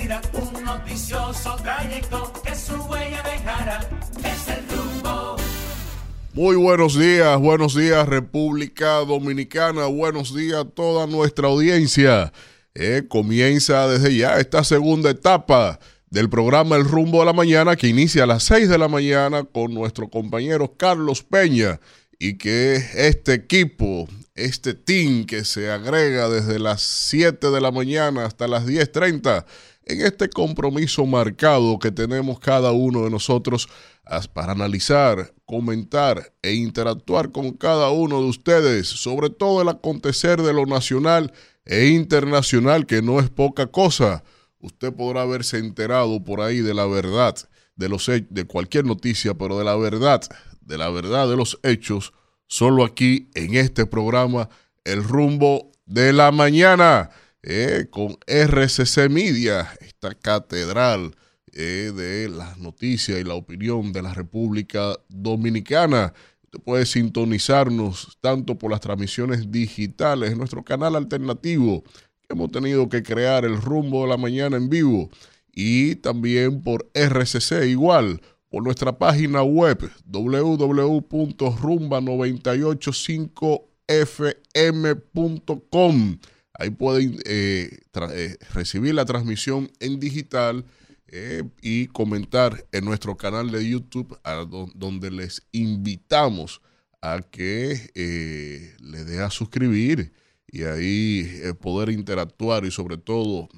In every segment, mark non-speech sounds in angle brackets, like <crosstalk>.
un noticioso trayecto que su huella dejará. Es el rumbo. Muy buenos días, buenos días República Dominicana, buenos días a toda nuestra audiencia. Eh, comienza desde ya esta segunda etapa del programa El Rumbo de la Mañana que inicia a las 6 de la mañana con nuestro compañero Carlos Peña y que este equipo, este team que se agrega desde las 7 de la mañana hasta las 10.30 en este compromiso marcado que tenemos cada uno de nosotros para analizar, comentar e interactuar con cada uno de ustedes sobre todo el acontecer de lo nacional e internacional, que no es poca cosa. Usted podrá haberse enterado por ahí de la verdad, de, los, de cualquier noticia, pero de la verdad, de la verdad de los hechos, solo aquí en este programa, El Rumbo de la Mañana, eh, con RCC Media, esta catedral eh, de las noticias y la opinión de la República Dominicana. Usted puede sintonizarnos tanto por las transmisiones digitales nuestro canal alternativo que hemos tenido que crear el rumbo de la mañana en vivo y también por RCC igual por nuestra página web www.rumba985fm.com. Ahí pueden eh, eh, recibir la transmisión en digital eh, y comentar en nuestro canal de YouTube, donde les invitamos a que le dé a suscribir y ahí poder interactuar y sobre todo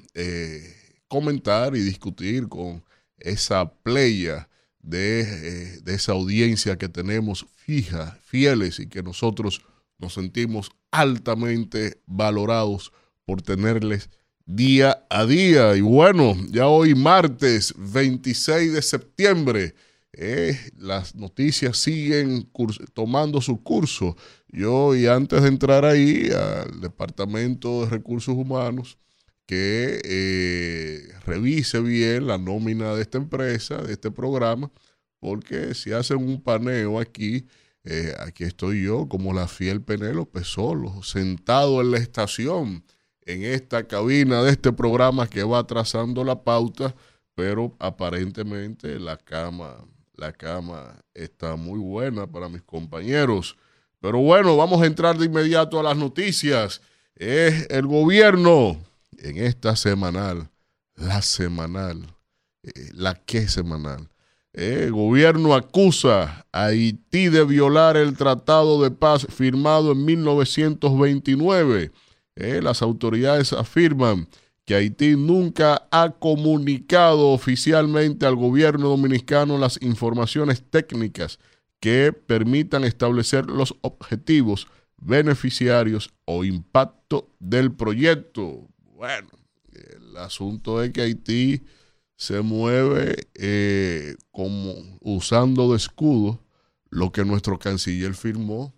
comentar y discutir con esa playa de, esa audiencia que tenemos fija, fieles y que nosotros nos sentimos altamente valorados por tenerles día a día. Y bueno, ya hoy martes 26 de septiembre, eh, las noticias siguen tomando su curso. Yo, y antes de entrar ahí al Departamento de Recursos Humanos, que eh, revise bien la nómina de esta empresa, de este programa, porque si hacen un paneo aquí, eh, aquí estoy yo como la fiel Penélope solo, sentado en la estación en esta cabina de este programa que va trazando la pauta, pero aparentemente la cama, la cama está muy buena para mis compañeros. Pero bueno, vamos a entrar de inmediato a las noticias. Es el gobierno en esta semanal, la semanal, eh, la que semanal. El gobierno acusa a Haití de violar el tratado de paz firmado en 1929 eh, las autoridades afirman que Haití nunca ha comunicado oficialmente al gobierno dominicano las informaciones técnicas que permitan establecer los objetivos, beneficiarios o impacto del proyecto. Bueno, el asunto es que Haití se mueve eh, como usando de escudo lo que nuestro canciller firmó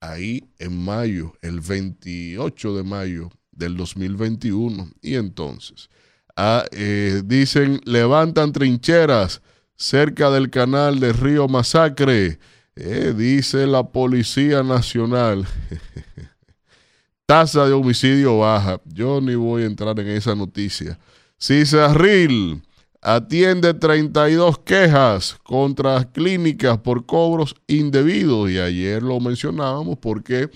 ahí en mayo, el 28 de mayo del 2021. Y entonces, ah, eh, dicen, levantan trincheras cerca del canal de Río Masacre, eh, dice la Policía Nacional. <laughs> Tasa de homicidio baja. Yo ni voy a entrar en esa noticia. Cisarril atiende 32 quejas contra clínicas por cobros indebidos y ayer lo mencionábamos porque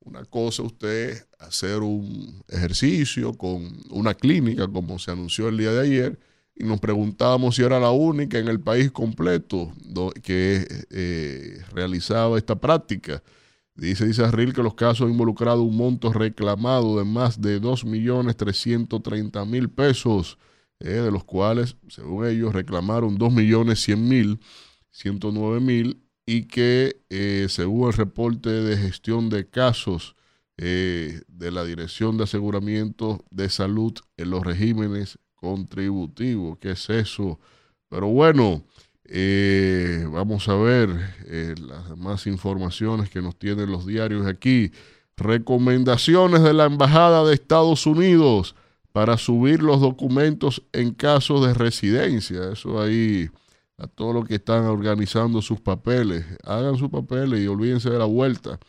una cosa usted hacer un ejercicio con una clínica como se anunció el día de ayer y nos preguntábamos si era la única en el país completo que eh, realizaba esta práctica. Dice Isarril que los casos han involucrado un monto reclamado de más de 2.330.000 pesos eh, de los cuales, según ellos, reclamaron 2.100.000, 109.000, y que, eh, según el reporte de gestión de casos eh, de la Dirección de Aseguramiento de Salud en los regímenes contributivos, ¿qué es eso? Pero bueno, vamos a ver las demás informaciones que nos tienen los diarios aquí. Recomendaciones de la Embajada de Estados Unidos para subir los documentos en caso de residencia. Eso ahí a todos los que están organizando sus papeles. Hagan sus papeles y olvídense de la vuelta.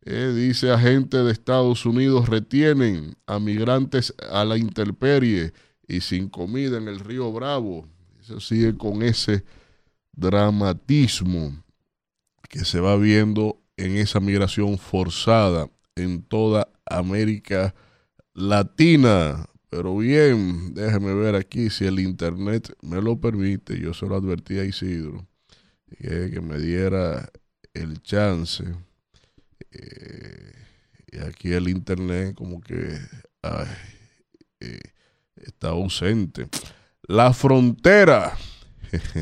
Eh, dice agente de Estados Unidos retienen a migrantes a la intemperie y sin comida en el río Bravo. Eso sigue con ese dramatismo que se va viendo en esa migración forzada en toda América Latina. Pero bien, déjeme ver aquí si el internet me lo permite. Yo se lo advertí a Isidro que, me diera el chance. Eh, y aquí el internet como que eh, está ausente. La frontera <laughs>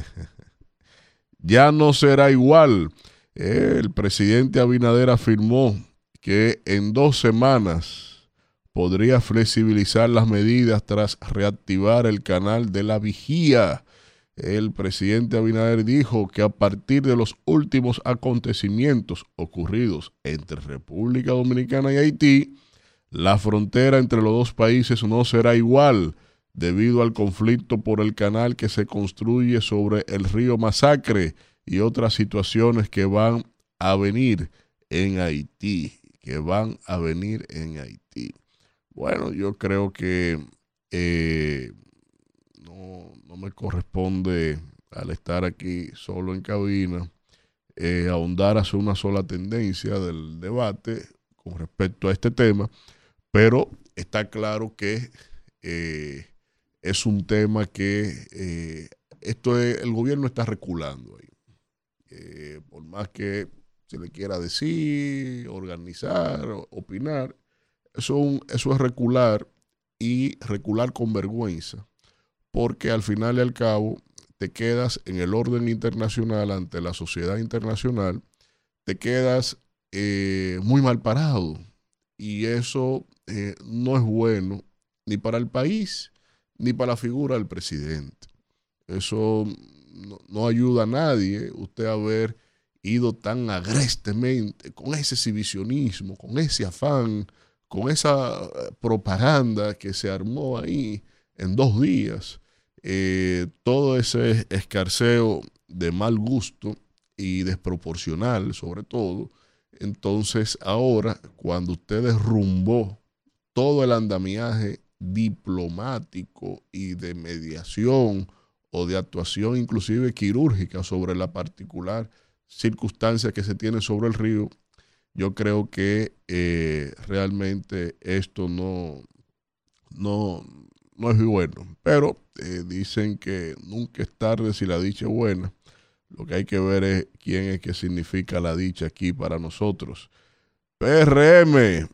ya no será igual. El presidente Abinader afirmó que en dos semanas podría flexibilizar las medidas tras reactivar el canal de la vigía. El presidente Abinader dijo que a partir de los últimos acontecimientos ocurridos entre República Dominicana y Haití, la frontera entre los dos países no será igual debido al conflicto por el canal que se construye sobre el río Masacre y otras situaciones que van a venir en Haití, que van a venir en Haití. Bueno, yo creo que eh, no, me corresponde al estar aquí solo en cabina eh, ahondar hacia una sola tendencia del debate con respecto a este tema, pero está claro que eh, es un tema que eh, esto el gobierno está reculando ahí. Eh, por más que se le quiera decir, organizar, opinar, eso, eso es recular y recular con vergüenza, porque al final y al cabo te quedas en el orden internacional ante la sociedad internacional, te quedas eh, muy mal parado y eso no es bueno ni para el país ni para la figura del presidente. Eso no, ayuda a nadie, usted haber ido tan agrestemente, con ese exhibicionismo, con ese afán, con esa eh, propaganda que se armó ahí en dos días, eh, todo ese escarceo de mal gusto y desproporcional sobre todo, entonces ahora cuando usted derrumbó todo el andamiaje diplomático y de mediación o de actuación inclusive quirúrgica sobre la particular circunstancia que se tiene sobre el río, yo creo que eh, realmente esto no, no, no es bueno. Pero eh, dicen que nunca es tarde si la dicha es buena. Lo que hay que ver es quién es que significa la dicha aquí para nosotros. PRM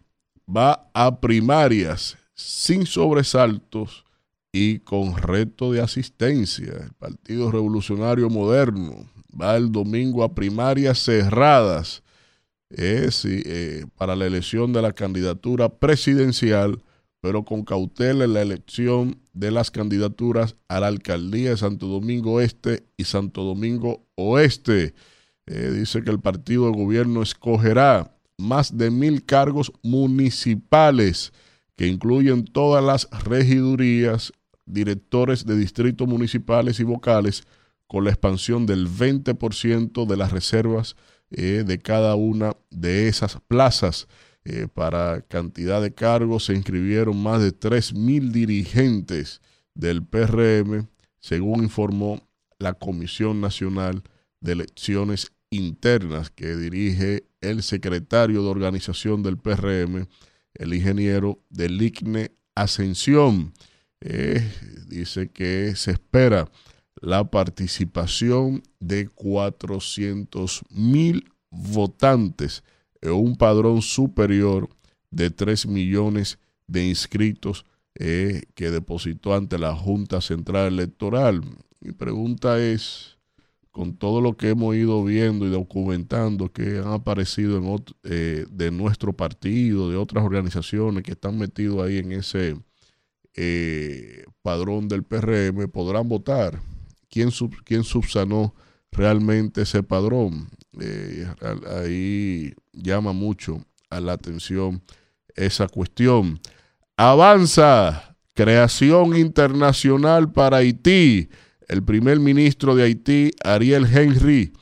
va a primarias sin sobresaltos y con reto de asistencia. El Partido Revolucionario Moderno va el domingo a primarias cerradas eh, para la elección de la candidatura presidencial, pero con cautela en la elección de las candidaturas a la alcaldía de Santo Domingo Este y Santo Domingo Oeste. Eh, dice que el partido de gobierno escogerá más de mil cargos municipales que incluyen todas las regidurías, directores de distritos municipales y vocales, con la expansión del 20% de las reservas eh, de cada una de esas plazas. Eh, para cantidad de cargos se inscribieron más de 3.000 dirigentes del PRM, según informó la Comisión Nacional de Elecciones Internas que dirige el secretario de organización del PRM, el ingeniero del ICNE Ascensión. Eh, dice que se espera la participación de 400 mil votantes en un padrón superior de 3 millones de inscritos eh, que depositó ante la Junta Central Electoral. Mi pregunta es, con todo lo que hemos ido viendo y documentando que han aparecido eh, de nuestro partido, de otras organizaciones que están metidos ahí en ese eh, padrón del PRM, podrán votar. ¿Quién, subsanó realmente ese padrón? Eh, ahí llama mucho a la atención esa cuestión. Avanza, creación internacional para Haití el primer ministro de Haití, Ariel Henry,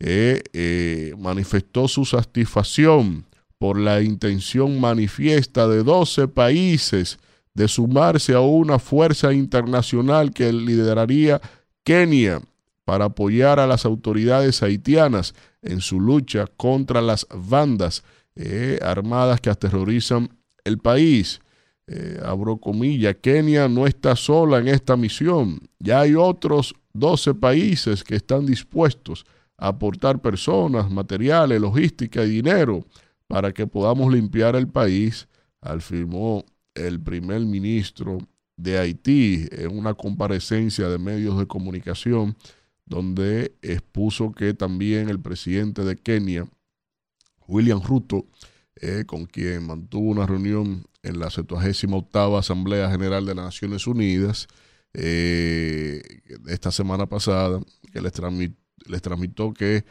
eh, eh, manifestó su satisfacción por la intención manifiesta de 12 países de sumarse a una fuerza internacional que lideraría Kenia para apoyar a las autoridades haitianas en su lucha contra las bandas eh, armadas que aterrorizan el país. Eh, abro comillas, Kenia no está sola en esta misión. Ya hay otros 12 países que están dispuestos a aportar personas, materiales, logística y dinero para que podamos limpiar el país, afirmó el primer ministro de Haití en una comparecencia de medios de comunicación donde expuso que también el presidente de Kenia, William Ruto, eh, con quien mantuvo una reunión en la 78 Asamblea General de las Naciones Unidas eh, esta semana pasada, que les, les tramitó que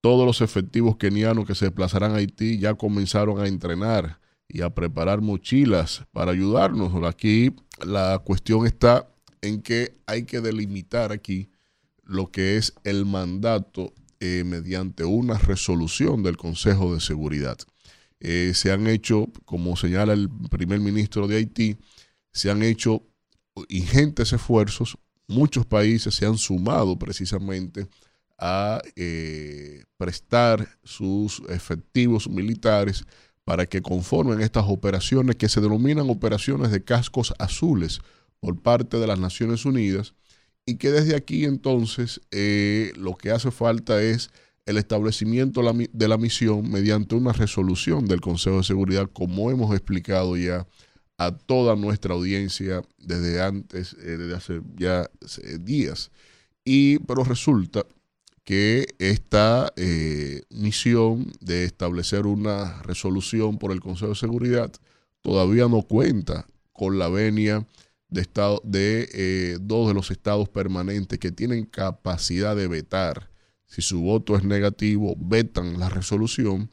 todos los efectivos kenianos que se desplazarán a Haití ya comenzaron a entrenar y a preparar mochilas para ayudarnos. Aquí la cuestión está en que hay que delimitar aquí lo que es el mandato eh, mediante una resolución del Consejo de Seguridad. Eh, se han hecho, como señala el primer ministro de Haití, se han hecho ingentes esfuerzos, muchos países se han sumado precisamente a eh, prestar sus efectivos militares para que conformen estas operaciones que se denominan operaciones de cascos azules por parte de las Naciones Unidas y que desde aquí entonces eh, lo que hace falta es el establecimiento de la misión mediante una resolución del Consejo de Seguridad, como hemos explicado ya a toda nuestra audiencia desde antes, eh, desde hace ya eh, días. Y, pero resulta que esta eh, misión de establecer una resolución por el Consejo de Seguridad todavía no cuenta con la venia de, de eh, dos de los estados permanentes que tienen capacidad de vetar. Si su voto es negativo, vetan la resolución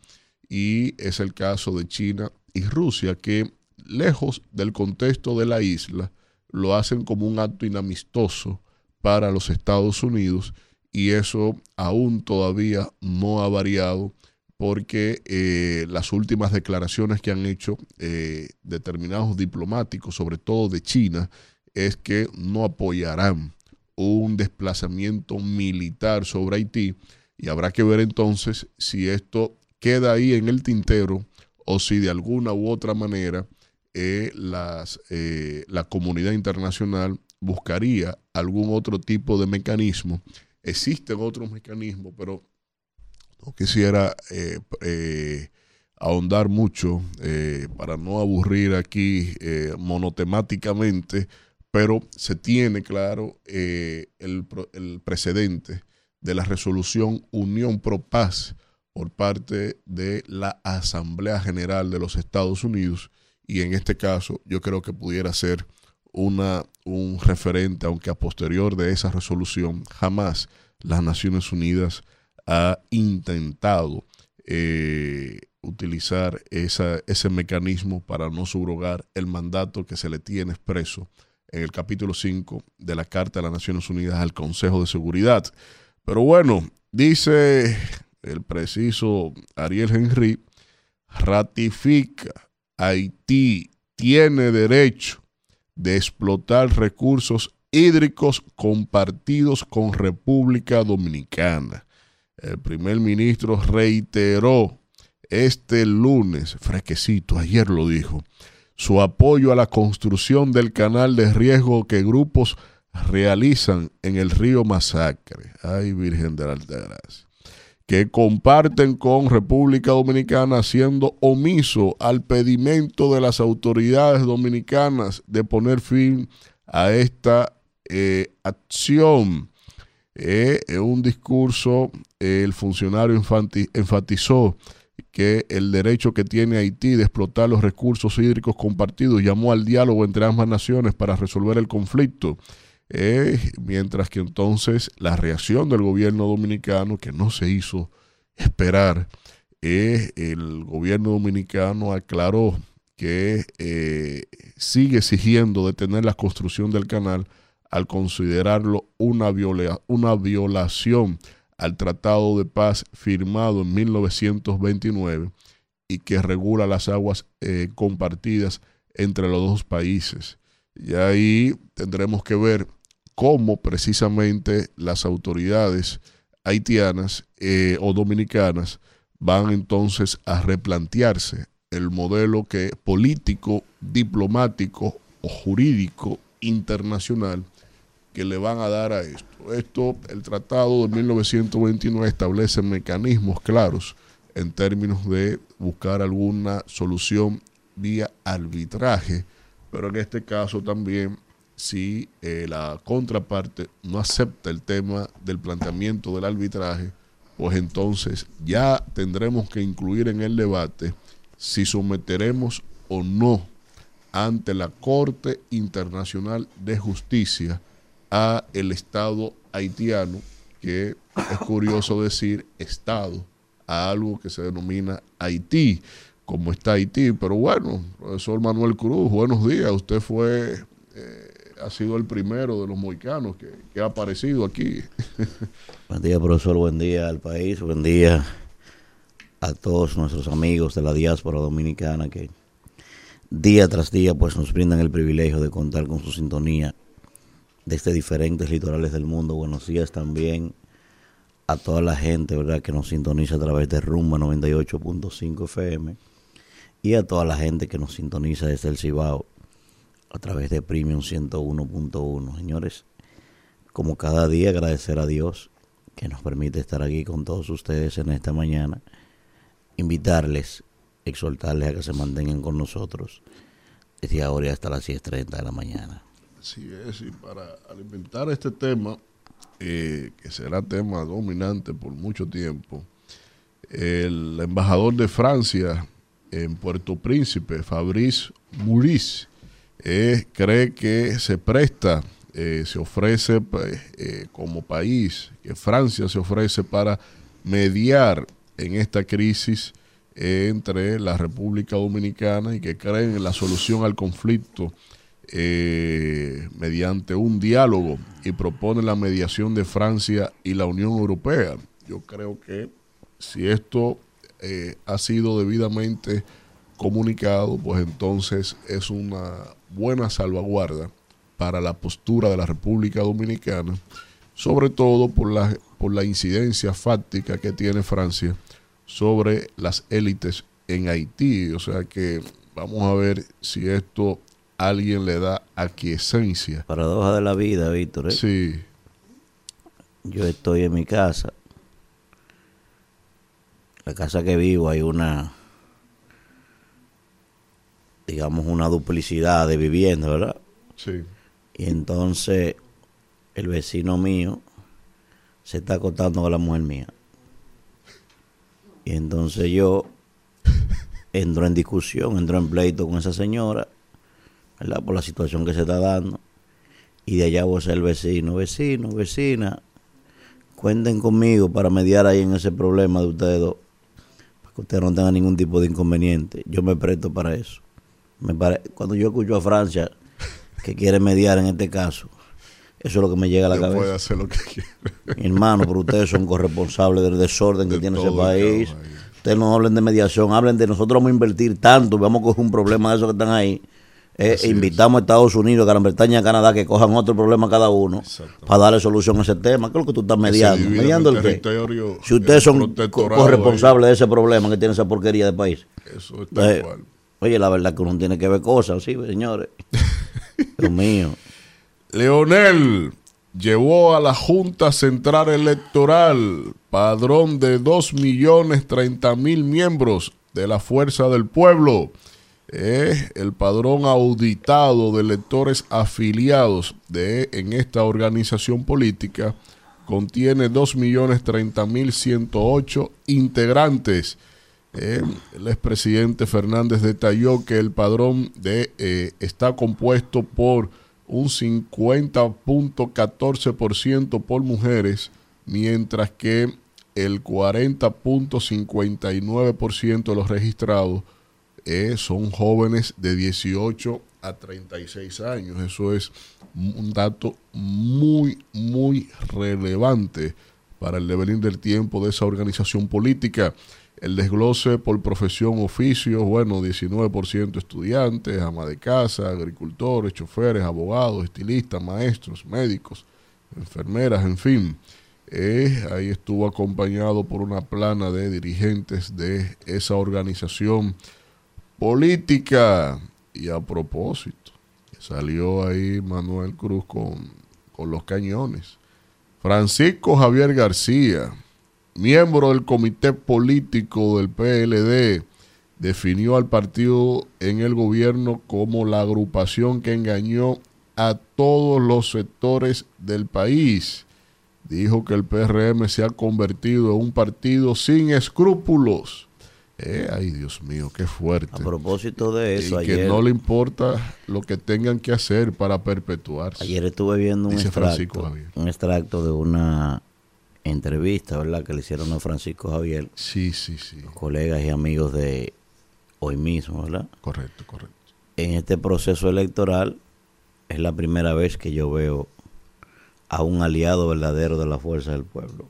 y es el caso de China y Rusia que lejos del contexto de la isla lo hacen como un acto inamistoso para los Estados Unidos y eso aún todavía no ha variado porque eh, las últimas declaraciones que han hecho eh, determinados diplomáticos, sobre todo de China, es que no apoyarán un desplazamiento militar sobre Haití y habrá que ver entonces si esto queda ahí en el tintero o si de alguna u otra manera eh, la comunidad internacional buscaría algún otro tipo de mecanismo. Existen otros mecanismos, pero no quisiera eh, eh, ahondar mucho eh, para no aburrir aquí monotemáticamente, pero se tiene claro el, el, precedente de la resolución Unión Pro Paz por parte de la Asamblea General de los Estados Unidos y en este caso yo creo que pudiera ser una, un referente, aunque a posterior de esa resolución jamás las Naciones Unidas ha intentado eh, utilizar ese mecanismo para no subrogar el mandato que se le tiene expreso en el capítulo 5 de la Carta de las Naciones Unidas al Consejo de Seguridad. Pero bueno, dice el preciso Ariel Henry, ratifica, Haití tiene derecho de explotar recursos hídricos compartidos con República Dominicana el primer ministro reiteró este lunes, fresquecito, ayer lo dijo, su apoyo a la construcción del canal de riesgo que grupos realizan en el río Masacre. Ay, Virgen de la Altagracia. Que comparten con República Dominicana siendo omiso al pedimento de las autoridades dominicanas de poner fin a esta eh, acción eh, en un discurso, el funcionario enfatizó que el derecho que tiene Haití de explotar los recursos hídricos compartidos llamó al diálogo entre ambas naciones para resolver el conflicto. Eh, mientras que entonces la reacción del gobierno dominicano, que no se hizo esperar, eh, el gobierno dominicano aclaró que sigue exigiendo detener la construcción del canal al considerarlo una, una violación al Tratado de Paz firmado en 1929 y que regula las aguas eh, compartidas entre los dos países. Y ahí tendremos que ver cómo precisamente las autoridades haitianas eh, o dominicanas van entonces a replantearse el modelo que político, diplomático o jurídico internacional que le van a dar a esto. Esto, el tratado de 1929 establece mecanismos claros en términos de buscar alguna solución vía arbitraje, pero en este caso también si eh, la contraparte no acepta el tema del planteamiento del arbitraje, pues entonces ya tendremos que incluir en el debate si someteremos o no ante la Corte Internacional de Justicia a el Estado haitiano, que es curioso decir Estado, a algo que se denomina Haití, como está Haití. Pero bueno, profesor Manuel Cruz, buenos días. Usted fue, eh, ha sido el primero de los moicanos que, que ha aparecido aquí. <laughs> buen día, profesor. Buen día al país. Buen día a todos nuestros amigos de la diáspora dominicana que día tras día pues nos brindan el privilegio de contar con su sintonía desde diferentes litorales del mundo. Buenos días también a toda la gente, ¿verdad?, que nos sintoniza a través de Rumba 98.5 FM y a toda la gente que nos sintoniza desde el Cibao a través de Premium 101.1. Señores, como cada día agradecer a Dios que nos permite estar aquí con todos ustedes en esta mañana, invitarles, exhortarles a que se mantengan con nosotros desde ahora hasta las 10.30 de la mañana. Así es, y para alimentar este tema, eh, que será tema dominante por mucho tiempo, el embajador de Francia en Puerto Príncipe, Fabrice Muris, eh, cree que se presta, eh, se ofrece pues, como país, que Francia se ofrece para mediar en esta crisis entre la República Dominicana y que creen en la solución al conflicto eh, mediante un diálogo y propone la mediación de Francia y la Unión Europea. Yo creo que si esto eh, ha sido debidamente comunicado, pues entonces es una buena salvaguarda para la postura de la República Dominicana, sobre todo por la, por la incidencia fáctica que tiene Francia sobre las élites en Haití. O sea que vamos a ver si esto alguien le da aquiescencia. Paradoja de la vida, Víctor. ¿eh? Sí. Yo estoy en mi casa. La casa que vivo hay una, digamos, una duplicidad de vivienda, ¿verdad? Sí. Y entonces el vecino mío se está acostando con la mujer mía. Y entonces yo <laughs> entro en discusión, entro en pleito con esa señora ¿verdad? Por la situación que se está dando. Y de allá voy a ser el vecino, vecino, vecina. Cuenten conmigo para mediar ahí en ese problema de ustedes dos. Para que ustedes no tengan ningún tipo de inconveniente. Yo me presto para eso. Me Cuando yo escucho a Francia que quiere mediar en este caso, eso es lo que me llega a la cabeza. Puede hacer lo que quiera. Mi hermano, pero ustedes son corresponsables del desorden que tiene ese país. Ustedes no hablen de mediación, hablen de nosotros vamos a invertir tanto, vamos a coger un problema de esos que están ahí eh, invitamos a Estados Unidos, a Gran Bretaña, a Canadá que cojan otro problema cada uno para darle solución a ese tema. ¿Qué es lo que tú estás mediando? ¿Mediando el qué? Si ustedes son corresponsables de ese problema que tiene esa porquería de país. Eso está eh, Oye, la verdad que uno tiene que ver cosas, sí, señores. <laughs> Dios mío. Leonel llevó a la Junta Central Electoral padrón de 2 millones 30 mil miembros de la Fuerza del Pueblo es el padrón auditado de electores afiliados de, en esta organización política contiene 2.030.108 integrantes. Eh, el expresidente Fernández detalló que el padrón de, eh, está compuesto por un 50.14% por mujeres, mientras que el 40.59% de los registrados eh, son jóvenes de 18 a 36 años. Eso es un dato muy, muy relevante para el devenir del tiempo de esa organización política. El desglose por profesión, oficios, bueno, 19% estudiantes, ama de casa, agricultores, choferes, abogados, estilistas, maestros, médicos, enfermeras, en fin. Eh, ahí estuvo acompañado por una plana de dirigentes de esa organización política. Y a propósito, salió ahí Manuel Cruz con, con los cañones. Francisco Javier García, miembro del comité político del PLD, definió al partido en el gobierno como la agrupación que engañó a todos los sectores del país dijo que el PRM se ha convertido en un partido sin escrúpulos. Eh, ay, Dios mío, qué fuerte. A propósito de eso, y que no le importa lo que tengan que hacer para perpetuarse. Ayer estuve viendo un extracto, un extracto de una entrevista, ¿verdad? Que le hicieron a Francisco Javier. Sí, sí, sí. Colegas y amigos de hoy mismo, ¿verdad? Correcto, correcto. En este proceso electoral es la primera vez que yo veo a un aliado verdadero de la fuerza del pueblo.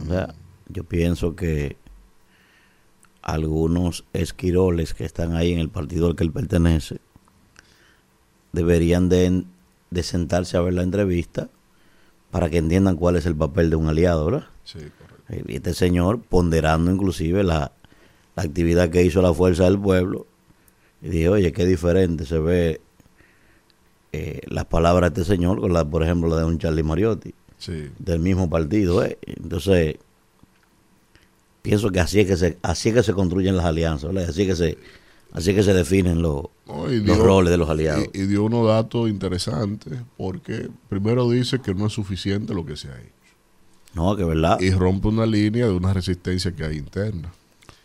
O sea, yo pienso que algunos esquiroles que están ahí en el partido al que él pertenece deberían de, sentarse a ver la entrevista para que entiendan cuál es el papel de un aliado, ¿verdad? Sí, correcto. Y este señor ponderando inclusive la, la actividad que hizo la fuerza del pueblo y dije, oye, qué diferente se ve eh, las palabras de este señor con la, por ejemplo, la de un Charlie Mariotti, del mismo partido. ¿eh? Entonces, pienso que así es que se, así que se construyen las alianzas, así que se, así que se definen los, los roles de los aliados. Y, dio unos datos interesantes, porque primero dice que no es suficiente lo que se ha hecho. No, que verdad. Y rompe una línea de una resistencia que hay interna.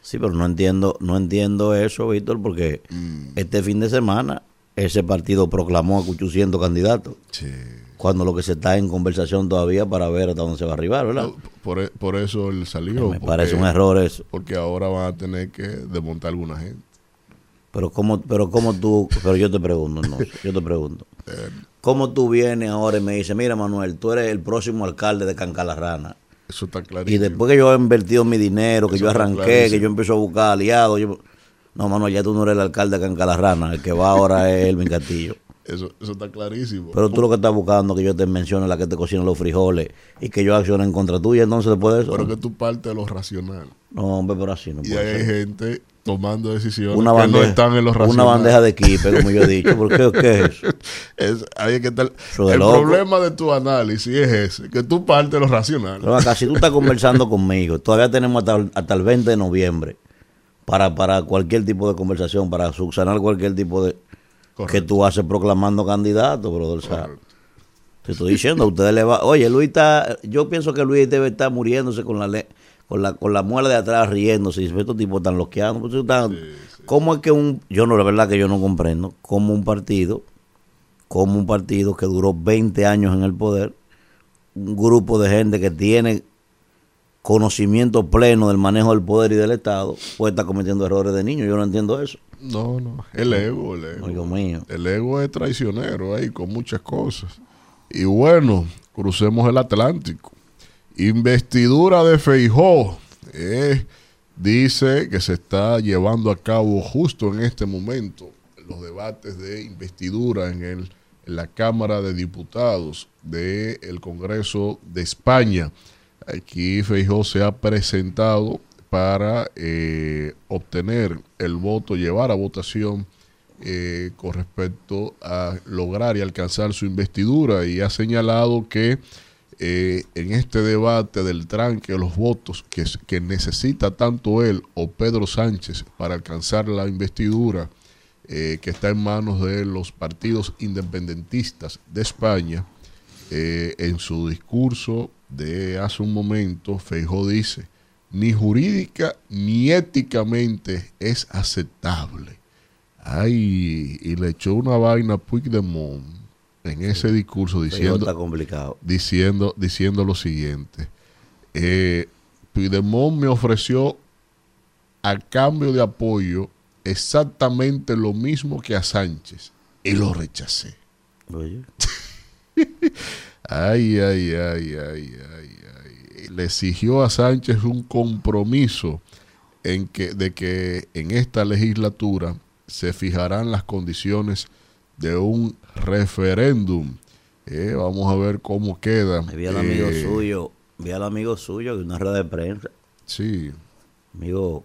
Sí, pero no entiendo, no entiendo eso, Víctor, porque mm. este fin de semana ese partido proclamó a 800 candidatos. Cuando lo que se está en conversación todavía para ver hasta dónde se va a arribar, ¿verdad? por, por, eso él salió. Me parece un error eso. Porque ahora van a tener que desmontar alguna gente. Pero cómo, pero cómo tú, pero yo te pregunto, no, yo te pregunto. ¿Cómo tú vienes ahora y me dices, mira Manuel, tú eres el próximo alcalde de Cancalarrana? Eso está clarísimo. Y después que yo he invertido mi dinero, que yo arranqué, que yo empiezo a buscar aliados, yo, no, mano, ya tú no eres el alcalde de Cancalarrana, el que va ahora es Elvin Castillo. Eso, eso está clarísimo. Pero tú lo que estás buscando que yo te mencione la que te cocina los frijoles y que yo accione en contra tuya, entonces después de eso. Pero que tú partes de lo racional. No, hombre, pero así no Y hay gente tomando decisiones una bandeja, que no están en lo racional. Una bandeja de equipe, como yo he dicho. ¿Por qué, qué es eso? <laughs> Es, ahí que el problema de tu análisis es ese, que tú partes de lo racional. Pero acá, si tú estás conversando conmigo, todavía tenemos hasta, hasta el 20 de noviembre para, para cualquier tipo de conversación, para subsanar cualquier tipo de... que tú haces proclamando candidato, brother. Te estoy diciendo, a ustedes le va... Oye, Luis está... Yo pienso que Luis debe estar muriéndose con la con la, con la muela de atrás riéndose y estos tipos están loqueando. Pues, ¿Cómo es que un... Yo no, la verdad que yo no comprendo cómo un partido, como un partido que duró 20 años en el poder, un grupo de gente que tiene conocimiento pleno del manejo del poder y del Estado, puede estar cometiendo errores de niño. Yo no entiendo eso. No, no. El ego, el ego. mío. El ego es traicionero ahí con muchas cosas. Y bueno, crucemos el Atlántico. Investidura de Feijó. Eh, dice que se está llevando a cabo justo en este momento los debates de investidura en, el, en la Cámara de Diputados del Congreso de España. Aquí Feijó se ha presentado para eh, obtener el voto, llevar a votación eh, con respecto a lograr y alcanzar su investidura y ha señalado que eh, en este debate del tranque de los votos que, que necesita tanto él o Pedro Sánchez para alcanzar la investidura que está en manos de los partidos independentistas de España, en su discurso de hace un momento, Feijó dice, ni jurídica ni éticamente es aceptable. Ay, y le echó una vaina a Puigdemont en ese discurso diciendo, complicado. diciendo, diciendo lo siguiente. Eh, Puigdemont me ofreció a cambio de apoyo exactamente lo mismo que a Sánchez y lo rechacé. <laughs> Ay, ay, ay, ay, ay, ay. Le exigió a Sánchez un compromiso en que, de que en esta legislatura se fijarán las condiciones de un referéndum. Eh, vamos a ver cómo queda. Vi al amigo Eh, suyo, vi al amigo suyo en una rueda de prensa, Sí. amigo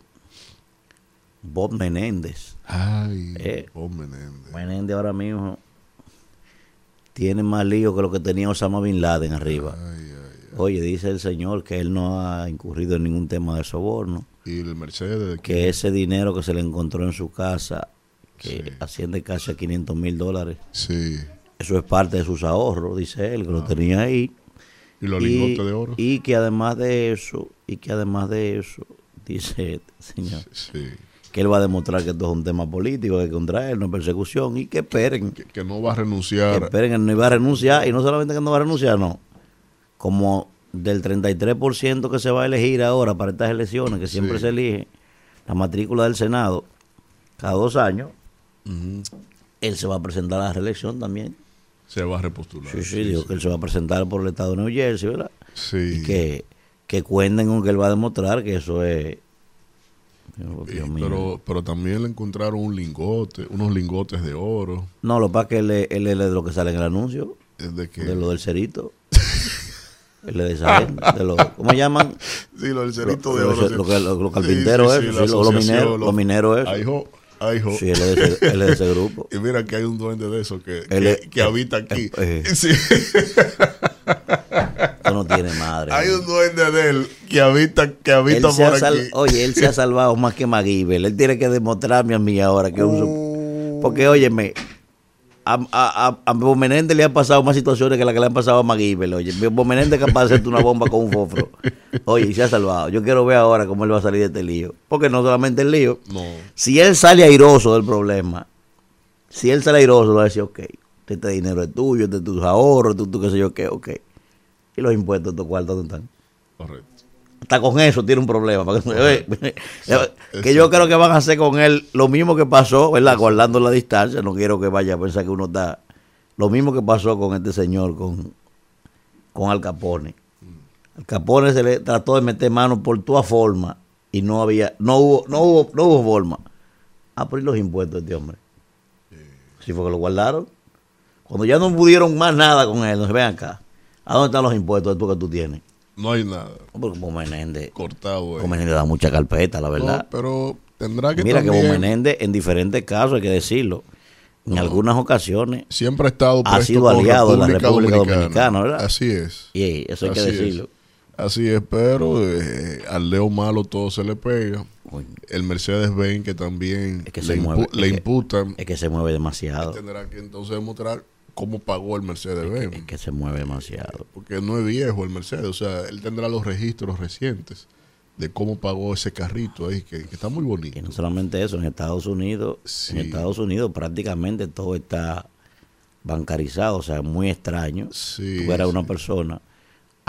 Bob Menéndez. Ay, Eh. Bob Menéndez. Menéndez ahora mismo tiene más lío que lo que tenía Osama Bin Laden arriba. Ay, ay, Oye, dice el señor que él no ha incurrido en ningún tema de soborno. Y el Mercedes. que ese dinero que se le encontró en su casa, que Sí. asciende casi a 500 mil dólares, Sí. eso es parte de sus ahorros, dice él, que lo tenía ahí. Y los lingotes de oro. y que además de eso, y que además de eso, dice este señor, Sí. que él va a demostrar que esto es un tema político, que contra él no es persecución, y que esperen, Que, que no va a que renunciar. esperen, él no iba a renunciar, y no solamente que no va a renunciar, no, como del 33% que se va a elegir ahora para estas elecciones, que siempre Sí. se elige la matrícula del Senado cada dos años, Él se va a presentar a la reelección también. Se va a repostular. Sí, sí, dijo que él se va a presentar por el estado de New Jersey, ¿verdad? Sí. Y que, que cuenten con que él va a demostrar que eso es... Dios Sí, mío. pero, pero también le encontraron un lingote, unos lingotes de oro. No, lo que pasa es que él, es- él es de lo que sale en el anuncio, Es de que, de lo del cerito. <laughs> él es de esa de lo, ¿cómo llaman? sí, lo del cerito Lo- de lo- oro. lo sí. que- lo- los Sí, sí, sí, sí, los- mineros- los mineros esos. Ay, jo, ay, jo. Sí, él es de ese, él es de ese grupo. <laughs> Y mira que hay un duende de esos que, que, es- que habita aquí. eh, eh. <laughs> Sí, Esto no tiene madre. hay un duende de él que habita, que habita por sal- aquí. Oye, él se ha <laughs> salvado más que MacGyver. Él tiene que demostrarme a mí ahora que es un... Uh, Porque, óyeme, a, a, a, Menéndez le han pasado más situaciones que las que le han pasado a MacGyver. Oye, Bob Menéndez es capaz de hacerte una bomba con un fósforo. Oye, y se ha salvado. Yo quiero ver ahora cómo él va a salir de este lío. Porque no solamente el lío. no, Si él sale airoso del problema, si él sale airoso, va a decir, ok, este dinero es tuyo, este es tus ahorros, tú, tú qué sé yo qué, ok. Y los impuestos, estos cuartos, ¿dónde están? correcto. Hasta con eso tiene un problema. Porque, <laughs> que yo creo que van a hacer con él lo mismo que pasó, ¿verdad? Guardando la distancia. No quiero que vaya a pensar que uno está. Lo mismo que pasó con este señor, con, con Al Capone. Al Capone se le trató de meter mano por toda forma y no había, no hubo, no hubo, no hubo forma. Ah, por los impuestos de este hombre. Sí fue que lo guardaron. Cuando ya no pudieron más nada con él, nos ven acá. ¿A dónde están los impuestos tú que tú tienes? No hay nada. Porque Menéndez, Cortado. Bob Menéndez da mucha carpeta, la verdad. No, pero tendrá que Mira que también- Bob Menéndez, en diferentes casos, hay que decirlo, en algunas ocasiones, siempre ha estado Ha sido aliado de la República Dominicana, ¿verdad? Así es. y eso hay que es. decirlo. Así es, pero eh, al Leo malo todo se le pega. Coño, El Mercedes-Benz que también Es que le, se mueve, impu- le es que- imputan, Es que se mueve demasiado. tendrá que entonces demostrar cómo pagó el Mercedes-Benz. Es que se mueve demasiado. Porque no es viejo el Mercedes, o sea, él tendrá los registros recientes de cómo pagó ese carrito ahí, que, que está muy Y bonito. no solamente eso, en Estados Unidos, Sí. en Estados Unidos prácticamente todo está bancarizado, o sea, muy extraño. Sí, Tú eras una persona,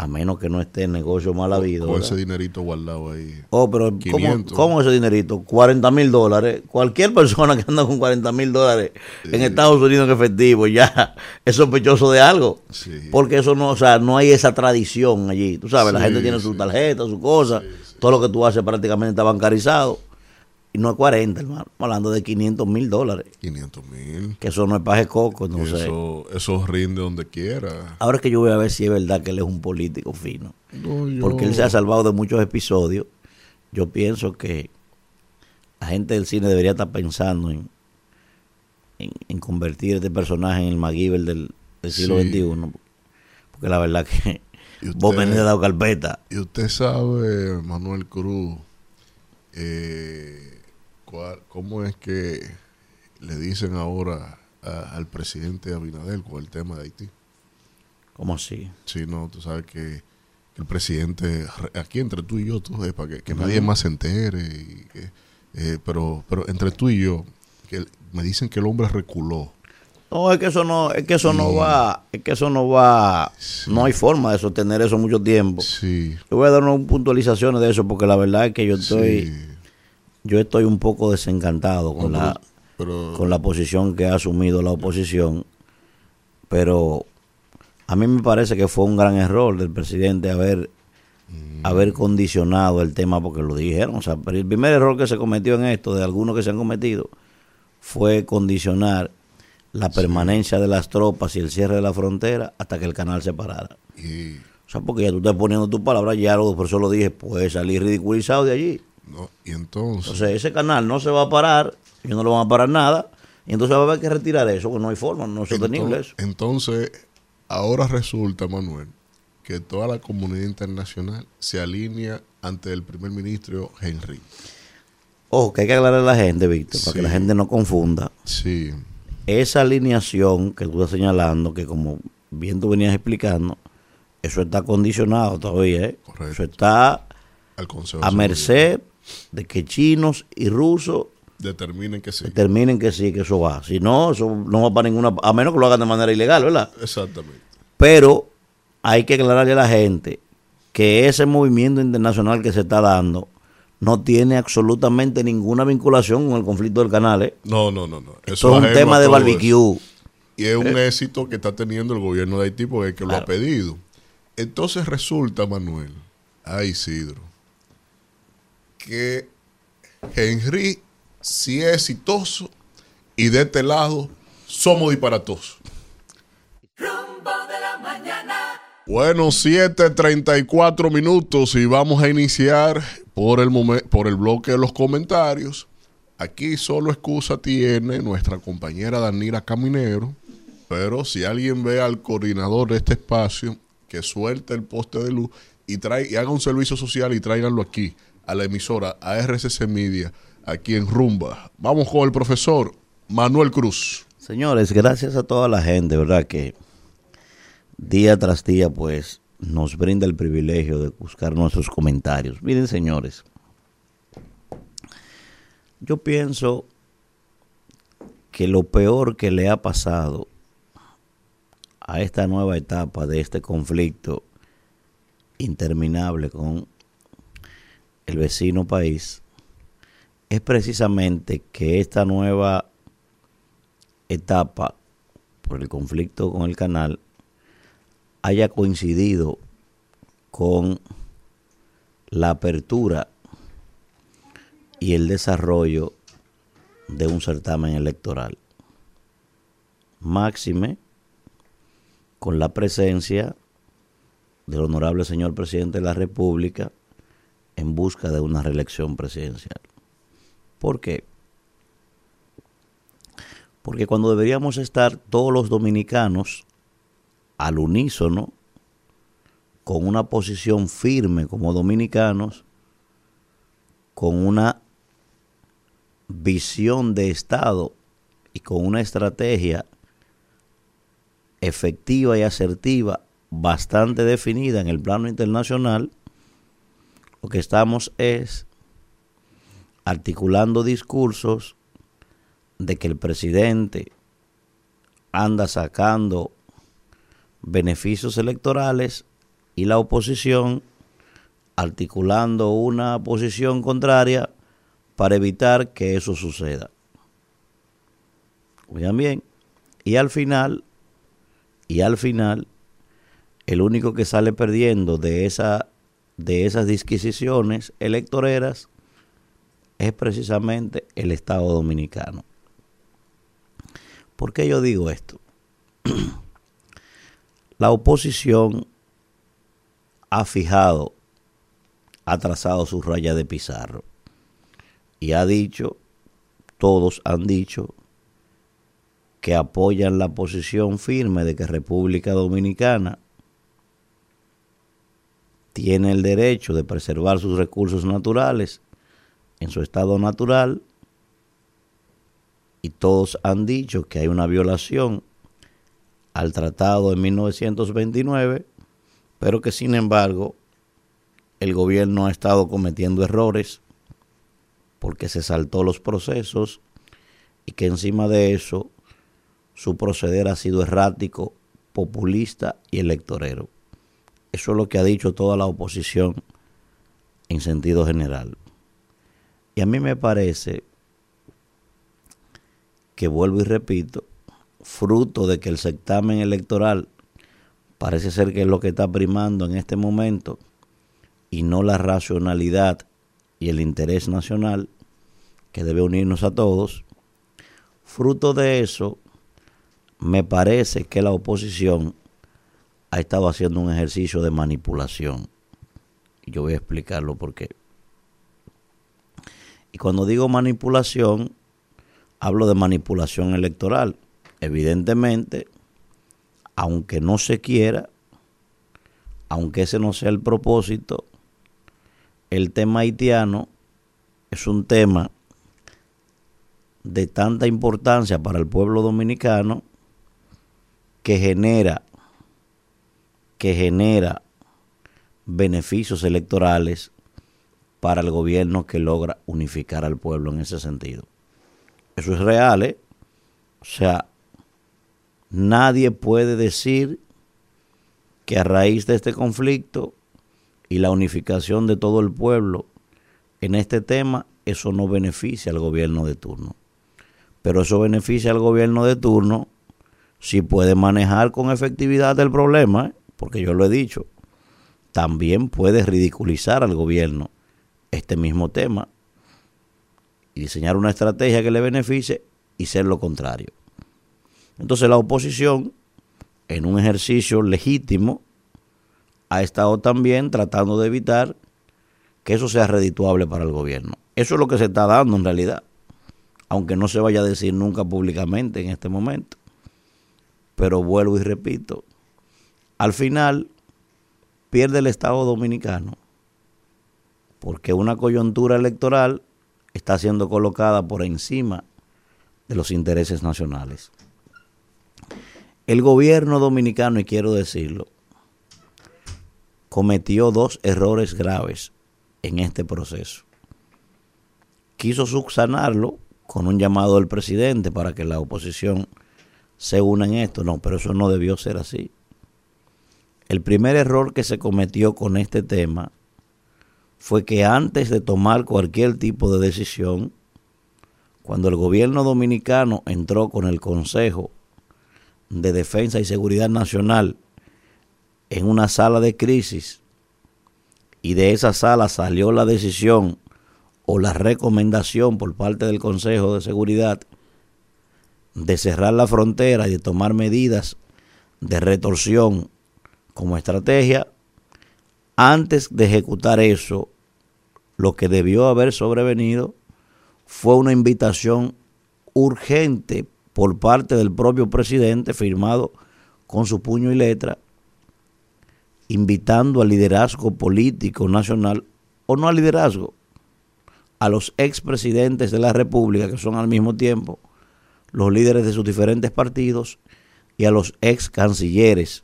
a menos que no esté en negocio mal habido. ¿verdad? ese dinerito guardado ahí. Oh, pero ¿cómo, 500. cómo ese dinerito? 40 mil dólares. Cualquier persona que anda con 40 mil dólares en Estados Unidos en efectivo ya es sospechoso de algo. Sí. Porque eso no, o sea, no hay esa tradición allí. Tú sabes, la gente tiene su tarjeta, su cosa. Todo lo que tú haces prácticamente está bancarizado. Y no es 40, hermano. Estamos hablando de 500 mil dólares. 500 mil. Que eso no es paje coco, no sé. Eso, eso rinde donde quiera. Ahora es que yo voy a ver si es verdad que él es un político fino. No, yo- porque él se ha salvado de muchos episodios. Yo pienso que la gente del cine debería estar pensando en, en, en convertir este personaje en el MacGyver del, del siglo Sí. XXI. Porque la verdad que <laughs> usted- vos venís de dado carpeta. Y usted sabe, Manuel Cruz, eh, cómo es que le dicen ahora a- al presidente Abinader con el tema de Haití. ¿Cómo así? Sí, no, tú sabes que, el presidente, aquí entre tú y yo, tú sabes, para que, que nadie más se entere, y que, eh, pero, pero entre tú y yo, que me dicen que el hombre reculó. No, es que eso no, es que eso no va, es que eso no va, Sí. no hay forma de sostener eso mucho tiempo. Sí, Yo voy a dar unas puntualizaciones de eso porque la verdad es que yo estoy, sí. Yo estoy un poco desencantado con No, la, pero, con la posición que ha asumido la oposición, pero a mí me parece que fue un gran error del presidente haber haber condicionado el tema porque lo dijeron. O sea, pero el primer error que se cometió en esto, de algunos que se han cometido, fue condicionar la permanencia de las tropas y el cierre de la frontera hasta que el canal se parara. Y, O sea, porque ya tú estás poniendo tu palabra, ya lo, por eso lo dije, puede salir ridiculizado de allí. No, y entonces, Entonces, ese canal no se va a parar, ellos no lo van a parar nada, y entonces va a haber que retirar eso, porque no hay forma, no es sostenible eso. entonces, ahora resulta, Manuel, que toda la comunidad internacional se alinea ante el primer ministro Henry. Ojo, que hay que aclarar a la gente, Víctor, para que la gente no confunda. Sí, Esa alineación que tú estás señalando, que como bien tú venías explicando, eso está condicionado todavía, ¿eh? Correcto. Eso está al a merced de que chinos y rusos. Determinen que sí. determinen que sí, que eso va. Si no, eso no va para ninguna... A menos que lo hagan de manera ilegal, ¿verdad? Exactamente. Pero hay que aclararle a la gente que ese movimiento internacional que se está dando no tiene absolutamente ninguna vinculación con el conflicto del canal. ¿eh? No, no, no, no. Esto es un tema de eso. barbecue. Y es un éxito que está teniendo el gobierno de Haití porque es que lo ha pedido. Entonces resulta, Manuel, a Isidro, que Henry sí es exitoso y de este lado somos disparatosos. Rumbo de la mañana. Bueno, 7.34 minutos y vamos a iniciar por el, momen- por el bloque de los comentarios. Aquí solo excusa tiene nuestra compañera Danira Caminero, pero si alguien ve al coordinador de este espacio, que suelte el poste de luz y, trae, y haga un servicio social y tráiganlo aquí, a la emisora, a RCC Media, aquí en Rumba. Vamos con el profesor Manuel Cruz. Señores, gracias a toda la gente, ¿verdad? Que día tras día, pues, nos brinda el privilegio de buscar nuestros comentarios. Miren, señores, yo pienso que lo peor que le ha pasado a esta nueva etapa de este conflicto interminable con el vecino país es precisamente que esta nueva etapa por el conflicto con el canal haya coincidido con la apertura y el desarrollo de un certamen electoral. Máxime con la presencia del honorable señor presidente de la República en busca de una reelección presidencial. ¿Por qué? Porque cuando deberíamos estar todos los dominicanos al unísono, con una posición firme como dominicanos, con una visión de Estado y con una estrategia efectiva y asertiva bastante definida en el plano internacional, lo que estamos es articulando discursos de que el presidente anda sacando beneficios electorales y la oposición articulando una posición contraria para evitar que eso suceda. Oigan bien, y al final, y al final, el único que sale perdiendo de, esa, de esas disquisiciones electoreras es precisamente el Estado Dominicano. ¿Por qué yo digo esto? <clears throat> La oposición ha fijado, ha trazado su raya de pizarro y ha dicho, todos han dicho, que apoyan la posición firme de que República Dominicana tiene el derecho de preservar sus recursos naturales en su estado natural y todos han dicho que hay una violación al tratado de 1929, pero que sin embargo el gobierno ha estado cometiendo errores porque se saltó los procesos y que encima de eso su proceder ha sido errático, populista y electorero. Eso es lo que ha dicho toda la oposición en sentido general. Y a mí me parece que vuelvo y repito, fruto de que el certamen electoral parece ser que es lo que está primando en este momento y no la racionalidad y el interés nacional que debe unirnos a todos, fruto de eso, me parece que la oposición ha estado haciendo un ejercicio de manipulación. Y yo voy a explicarlo por qué. Y cuando digo manipulación, hablo de manipulación electoral. Evidentemente, aunque no se quiera, aunque ese no sea el propósito, el tema haitiano es un tema de tanta importancia para el pueblo dominicano que genera que genera beneficios electorales para el gobierno que logra unificar al pueblo en ese sentido. Eso es real, ¿eh? O sea, nadie puede decir que a raíz de este conflicto y la unificación de todo el pueblo en este tema, eso no beneficia al gobierno de turno. Pero eso beneficia al gobierno de turno si puede manejar con efectividad el problema, ¿eh? Porque yo lo he dicho. También puede ridiculizar al gobierno este mismo tema y diseñar una estrategia que le beneficie y ser lo contrario. Entonces la oposición, en un ejercicio legítimo, ha estado también tratando de evitar que eso sea redituable para el gobierno. Eso es lo que se está dando en realidad, aunque no se vaya a decir nunca públicamente en este momento. Pero vuelvo y repito, al final pierde el Estado dominicano porque una coyuntura electoral está siendo colocada por encima de los intereses nacionales. El gobierno dominicano, y quiero decirlo, cometió dos errores graves en este proceso. Quiso subsanarlo con un llamado del presidente para que la oposición se una en esto. No, pero eso no debió ser así. El primer error que se cometió con este tema fue que antes de tomar cualquier tipo de decisión, cuando el gobierno dominicano entró con el Consejo de Defensa y Seguridad Nacional en una sala de crisis y de esa sala salió la decisión o la recomendación por parte del Consejo de Seguridad de cerrar la frontera y de tomar medidas de retorsión como estrategia, antes de ejecutar eso, lo que debió haber sobrevenido fue una invitación urgente por parte del propio presidente, firmado con su puño y letra, invitando al liderazgo político nacional, o no al liderazgo, a los expresidentes de la República, que son al mismo tiempo los líderes de sus diferentes partidos, y a los ex cancilleres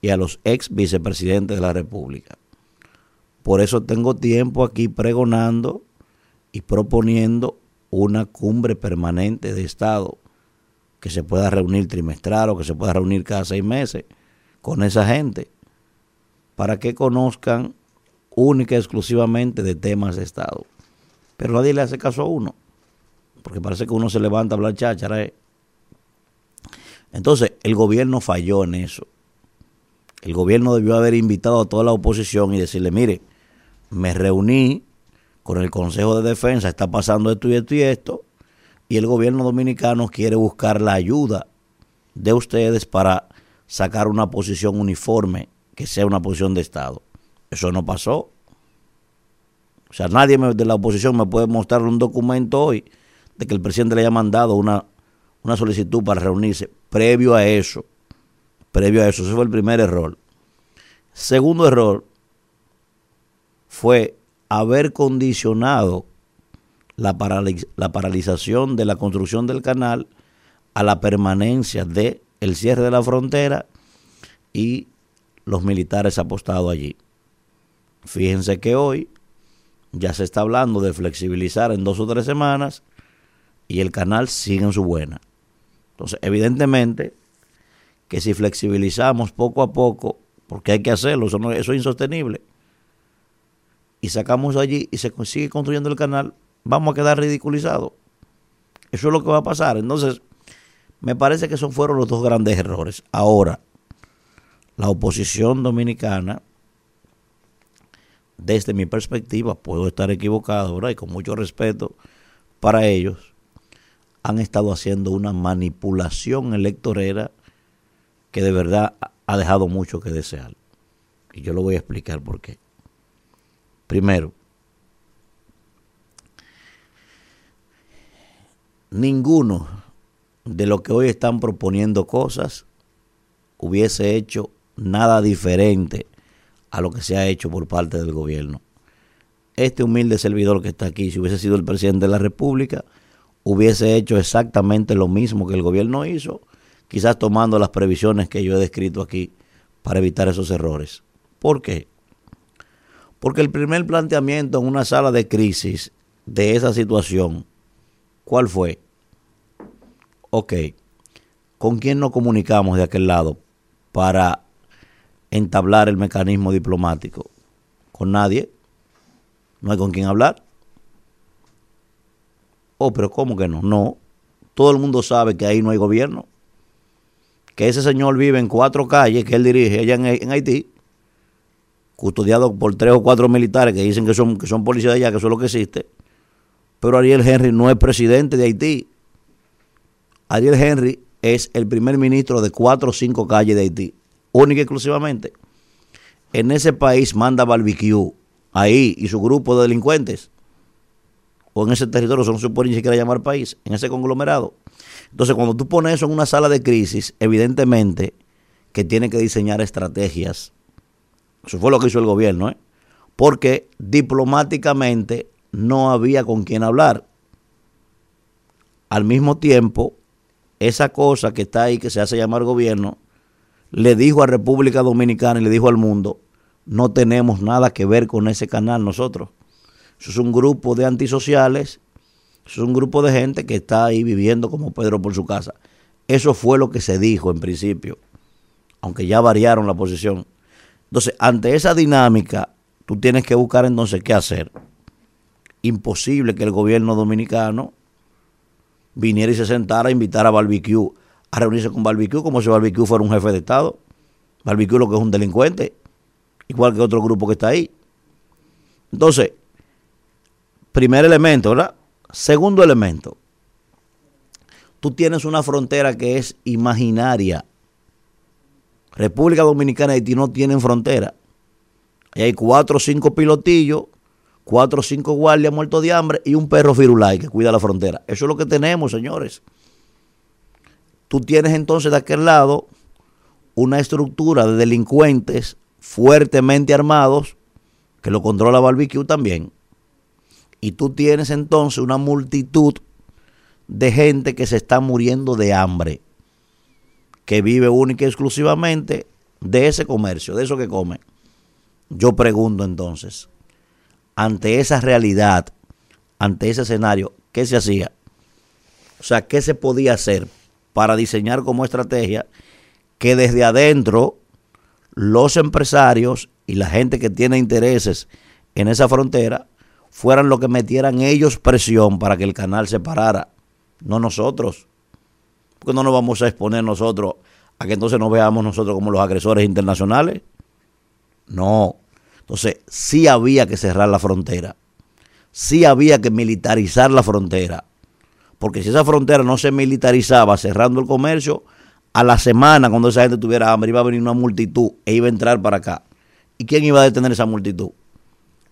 y a los ex vicepresidentes de la República. Por eso tengo tiempo aquí pregonando y proponiendo una cumbre permanente de Estado que se pueda reunir trimestral o que se pueda reunir cada seis meses con esa gente para que conozcan única y exclusivamente de temas de Estado. Pero nadie le hace caso a uno, porque parece que uno se levanta a hablar cháchara. ¿eh? Entonces, el gobierno falló en eso. El gobierno debió haber invitado a toda la oposición y decirle, mire, me reuní con el Consejo de Defensa, está pasando esto y esto y esto, y el gobierno dominicano quiere buscar la ayuda de ustedes para sacar una posición uniforme, que sea una posición de Estado. Eso no pasó. O sea, nadie de la oposición me puede mostrar un documento hoy de que el presidente le haya mandado una, una solicitud para reunirse. Previo a eso, previo a eso, ese fue el primer error. Segundo error, fue haber condicionado la, la paralización de la construcción del canal a la permanencia de el cierre de la frontera y los militares apostados allí. Fíjense que hoy ya se está hablando de flexibilizar en dos o tres semanas y el canal sigue en su buena. Entonces, evidentemente que si flexibilizamos poco a poco, porque hay que hacerlo, eso, es insostenible, y sacamos allí y se sigue construyendo el canal, vamos a quedar ridiculizados. Eso es lo que va a pasar. Entonces, me parece que esos fueron los dos grandes errores. Ahora, la oposición dominicana desde mi perspectiva, puedo estar equivocado, ¿verdad? Y con mucho respeto para ellos, han estado haciendo una manipulación electorera que de verdad ha dejado mucho que desear. Y yo lo voy a explicar por qué. Primero, ninguno de los que hoy están proponiendo cosas hubiese hecho nada diferente a lo que se ha hecho por parte del gobierno. Este humilde servidor que está aquí, si hubiese sido el presidente de la República, hubiese hecho exactamente lo mismo que el gobierno hizo, quizás tomando las previsiones que yo he descrito aquí para evitar esos errores. ¿Por qué? Porque el primer planteamiento en una sala de crisis de esa situación, ¿cuál fue? Ok, ¿con quién nos comunicamos de aquel lado para entablar el mecanismo diplomático? Con nadie. No hay con quién hablar. Oh, pero ¿cómo que no? No. Todo el mundo sabe que ahí no hay gobierno. Que ese señor vive en cuatro calles que él dirige allá en, Haití, custodiado por tres o cuatro militares que dicen que son, que son policías de allá, que eso es lo que existe. Pero Ariel Henry no es presidente de Haití. Ariel Henry es el primer ministro de cuatro o cinco calles de Haití única y exclusivamente. En ese país manda barbecue, ahí, y su grupo de delincuentes. O en ese territorio, eso no se puede ni siquiera llamar país, en ese conglomerado. Entonces, cuando tú pones eso en una sala de crisis, evidentemente que tiene que diseñar estrategias. Eso fue lo que hizo el gobierno, ¿eh? Porque diplomáticamente no había con quién hablar. Al mismo tiempo, esa cosa que está ahí, que se hace llamar gobierno, le dijo a República Dominicana y le dijo al mundo, no tenemos nada que ver con ese canal nosotros. Eso es un grupo de antisociales, es un grupo de gente que está ahí viviendo como Pedro por su casa. Eso fue lo que se dijo en principio, aunque ya variaron la posición. Entonces, ante esa dinámica, tú tienes que buscar entonces qué hacer. Imposible que el gobierno dominicano viniera y se sentara a invitar a barbecue a reunirse con Barbecue como si Barbecue fuera un jefe de Estado. Barbecue lo que es un delincuente, igual que otro grupo que está ahí. Entonces, primer elemento, ¿verdad? Segundo elemento, tú tienes una frontera que es imaginaria. República Dominicana y Haití no tienen frontera. Hay cuatro o cinco pilotillos, cuatro o cinco guardias muertos de hambre y un perro firulay que cuida la frontera. Eso es lo que tenemos, señores. Tú tienes entonces de aquel lado una estructura de delincuentes fuertemente armados que lo controla Barbecue también. Y tú tienes entonces una multitud de gente que se está muriendo de hambre, que vive única y exclusivamente de ese comercio, de eso que come. Yo pregunto entonces, ante esa realidad, ante ese escenario, ¿qué se hacía? O sea, ¿qué se podía hacer para diseñar como estrategia que desde adentro los empresarios y la gente que tiene intereses en esa frontera fueran los que metieran ellos presión para que el canal se parara, no nosotros. Porque no nos vamos a exponer nosotros a que entonces nos veamos nosotros como los agresores internacionales. No. Entonces, sí había que cerrar la frontera. Sí había que militarizar la frontera. Porque si esa frontera no se militarizaba cerrando el comercio, a la semana, cuando esa gente tuviera hambre, iba a venir una multitud e iba a entrar para acá. ¿Y quién iba a detener esa multitud?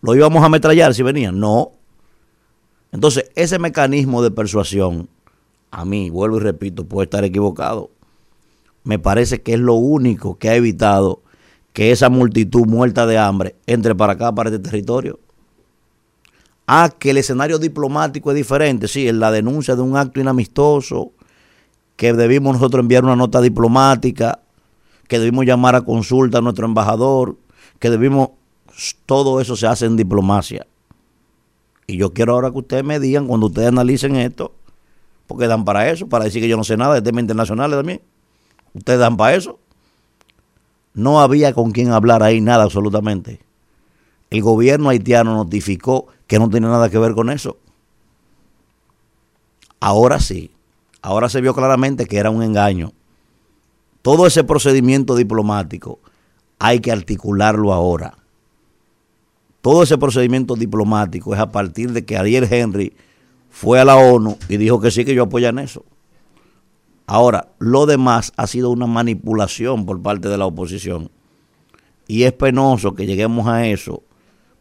¿Lo íbamos a ametrallar si venían? No. Entonces, ese mecanismo de persuasión, a mí, vuelvo y repito, puede estar equivocado. Me parece que es lo único que ha evitado que esa multitud muerta de hambre entre para acá, para este territorio. Ah, que el escenario diplomático es diferente, sí, en la denuncia de un acto inamistoso, que debimos nosotros enviar una nota diplomática, que debimos llamar a consulta a nuestro embajador, que debimos, todo eso se hace en diplomacia. Y yo quiero ahora que ustedes me digan, cuando ustedes analicen esto, porque dan para eso, para decir que yo no sé nada de temas internacionales también. Ustedes dan para eso. No había con quien hablar ahí nada absolutamente. El gobierno haitiano notificó que no tiene nada que ver con eso. Ahora sí, ahora se vio claramente que era un engaño. Todo ese procedimiento diplomático hay que articularlo ahora. Todo ese procedimiento diplomático es a partir de que Ariel Henry fue a la ONU y dijo que sí, que yo apoyo en eso. Ahora, lo demás ha sido una manipulación por parte de la oposición. Y es penoso que lleguemos a eso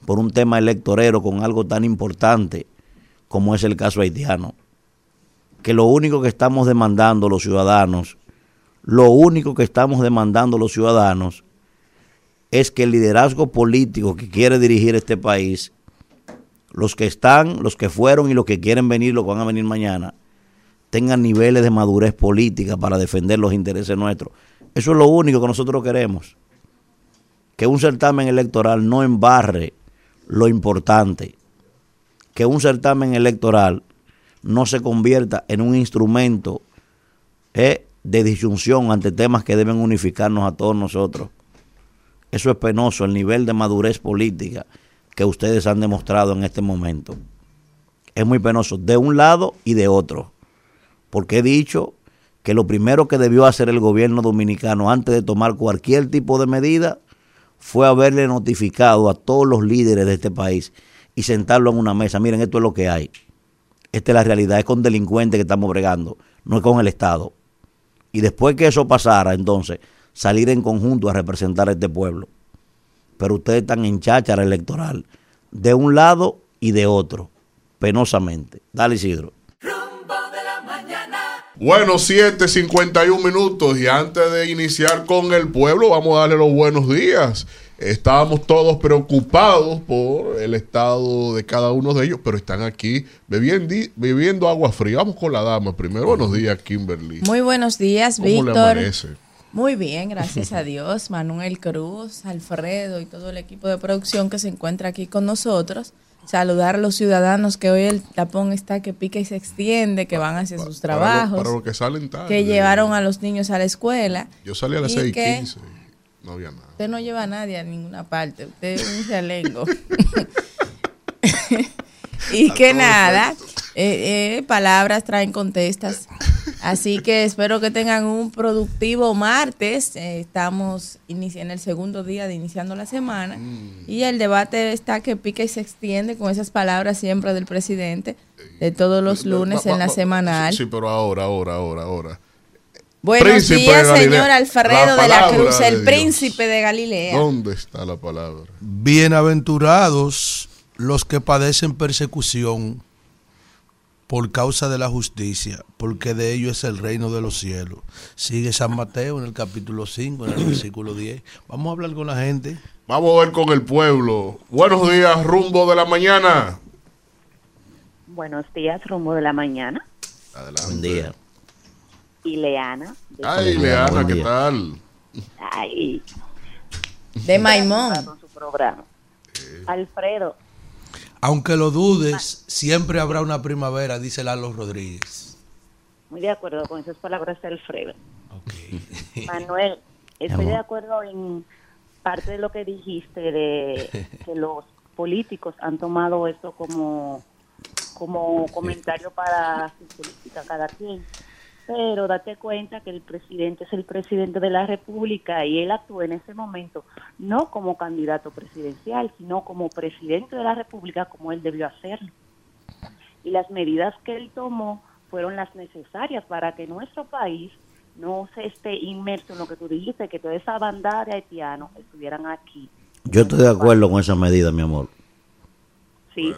por un tema electorero con algo tan importante como es el caso haitiano. Que lo único que estamos demandando los ciudadanos, lo único que estamos demandando los ciudadanos es que el liderazgo político que quiere dirigir este país, los que están, los que fueron y los que quieren venir, los que van a venir mañana, tengan niveles de madurez política para defender los intereses nuestros. Eso es lo único que nosotros queremos. Que un certamen electoral no embarre lo importante. Que un certamen electoral no se convierta en un instrumento eh, de disyunción ante temas que deben unificarnos a todos nosotros. Eso es penoso, el nivel de madurez política que ustedes han demostrado en este momento. Es muy penoso, de un lado y de otro porque he dicho que lo primero que debió hacer el gobierno dominicano antes de tomar cualquier tipo de medida fue haberle notificado a todos los líderes de este país y sentarlo en una mesa. Miren, esto es lo que hay. Esta es la realidad, es con delincuentes que estamos bregando, no es con el Estado. Y después que eso pasara, entonces, salir en conjunto a representar a este pueblo. Pero ustedes están en cháchara electoral, de un lado y de otro, penosamente. Dale, Isidro. Bueno, 7.51 minutos y antes de iniciar con el pueblo, vamos a darle los buenos días. Estábamos todos preocupados por el estado de cada uno de ellos, pero están aquí bebiendo, bebiendo agua fría. Vamos con la dama primero. Buenos días, Kimberly. Muy buenos días, Víctor. Muy bien, gracias a <laughs> Dios. Manuel Cruz, Alfredo y todo el equipo de producción que se encuentra aquí con nosotros saludar a los ciudadanos que hoy el tapón está que pica y se extiende, que van hacia sus trabajos. Para, que salen tarde. Que llevaron a los niños a la escuela. Yo salí a las 6 y 15 no había nada. Usted no lleva a nadie a ninguna parte, usted es un realengo. <laughs> <laughs> y que nada, eh, eh, palabras traen contestas. Así que espero que tengan un productivo martes. Eh, estamos en el segundo día de iniciando la semana. Mm. Y el debate está que pica y se extiende con esas palabras siempre del presidente de todos los lunes en la semanal. Sí, pero ahora, ahora, ahora, ahora. Buenos días, señor Alfredo de la Cruz, el príncipe de Galilea. ¿Dónde está la palabra? Bienaventurados los que padecen persecución por causa de la justicia, porque de ellos es el reino de los cielos. Sigue San Mateo en el capítulo 5, en el <clears throat> versículo 10. Vamos a hablar con la gente. Vamos a ver con el pueblo. Buenos días, rumbo de la mañana. Buenos días, rumbo de la mañana. Adelante. Buen día. Ileana. Ay, Ileana, ¿qué tal? Ay. De Maimón. Alfredo, aunque lo dudes, siempre habrá una primavera, dice Lalo Rodríguez. Muy de acuerdo con esas palabras de Alfredo. <laughs> Manuel, estoy de acuerdo en parte de lo que dijiste de que los políticos han tomado esto como, como <laughs> comentario para su política cada quien pero date cuenta que el presidente es el presidente de la República y él actúa en ese momento no como candidato presidencial, sino como presidente de la República como él debió hacerlo. Y las medidas que él tomó fueron las necesarias para que nuestro país no se esté inmerso en lo que tú dijiste, que toda esa bandada de haitianos estuvieran aquí. Yo estoy de acuerdo con esa medida, mi amor. Sí.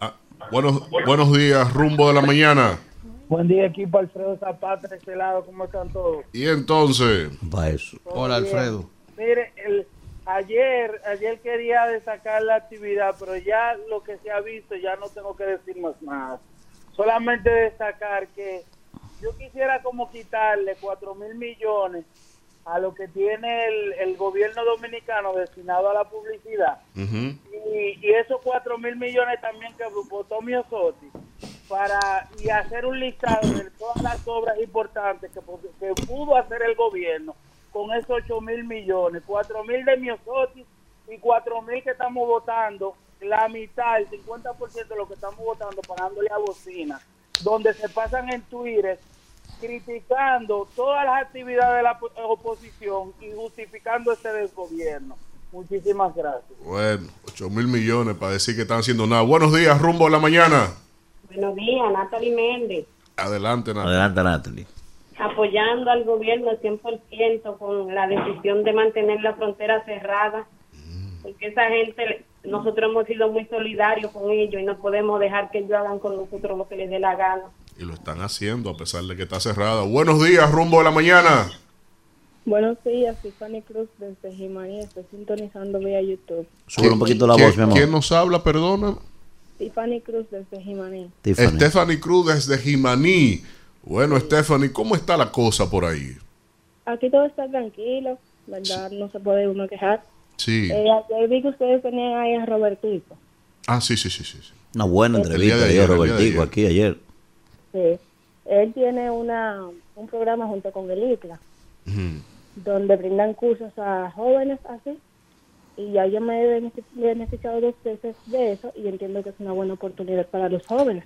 Ah, buenos, buenos días, rumbo de la mañana. Buen día, equipo Alfredo Zapata, de este lado, ¿cómo están todos? Y entonces. Hola, Alfredo. Mire, el, ayer, ayer quería destacar la actividad, pero ya lo que se ha visto, ya no tengo que decir más nada. Solamente destacar que yo quisiera como quitarle cuatro mil millones a lo que tiene el, gobierno dominicano destinado a la publicidad. y, y, esos cuatro mil millones también que votó Miosotti para y hacer un listado de todas las obras importantes que, pudo hacer el gobierno con esos 8 mil millones, 4 mil de Miosotis y 4 mil que estamos votando, la mitad, el 50% de lo que estamos votando pagándole a bocina, donde se pasan en Twitter criticando todas las actividades de la oposición y justificando este desgobierno. Muchísimas gracias. Bueno, 8 mil millones para decir que están haciendo nada. Buenos días, rumbo a la mañana. Buenos días, Natalie Méndez, Adelante, Natalie. Adelante, Natalie. apoyando al gobierno al 100% con la decisión de mantener la frontera cerrada, porque esa gente, nosotros hemos sido muy solidarios con ellos y no podemos dejar que ellos hagan con nosotros lo que les dé la gana. Y lo están haciendo a pesar de que está cerrada. Buenos días, rumbo a la mañana. Buenos días, Tiffany Cruz desde Jimaní. Estoy sintonizando vía YouTube. Sube un poquito la ¿Quién- voz, mi amor. ¿Quién nos habla, perdona? Tiffany Cruz desde Jimaní. Stephanie Cruz desde Jimaní. Bueno, Stephanie, ¿cómo está la cosa por ahí? Aquí todo está tranquilo, ¿verdad? No se puede uno quejar. Sí. Eh, ayer vi que ustedes tenían ahí a Robertito. Ah, sí, sí, sí, sí. sí. Una buena entrevista de ayer, Robertico ayer. aquí ayer. Sí. Él tiene una, un programa junto con el ICLA, donde brindan cursos a jóvenes así. Y ya yo me he benefici- beneficiado dos veces de eso y entiendo que es una buena oportunidad para los jóvenes.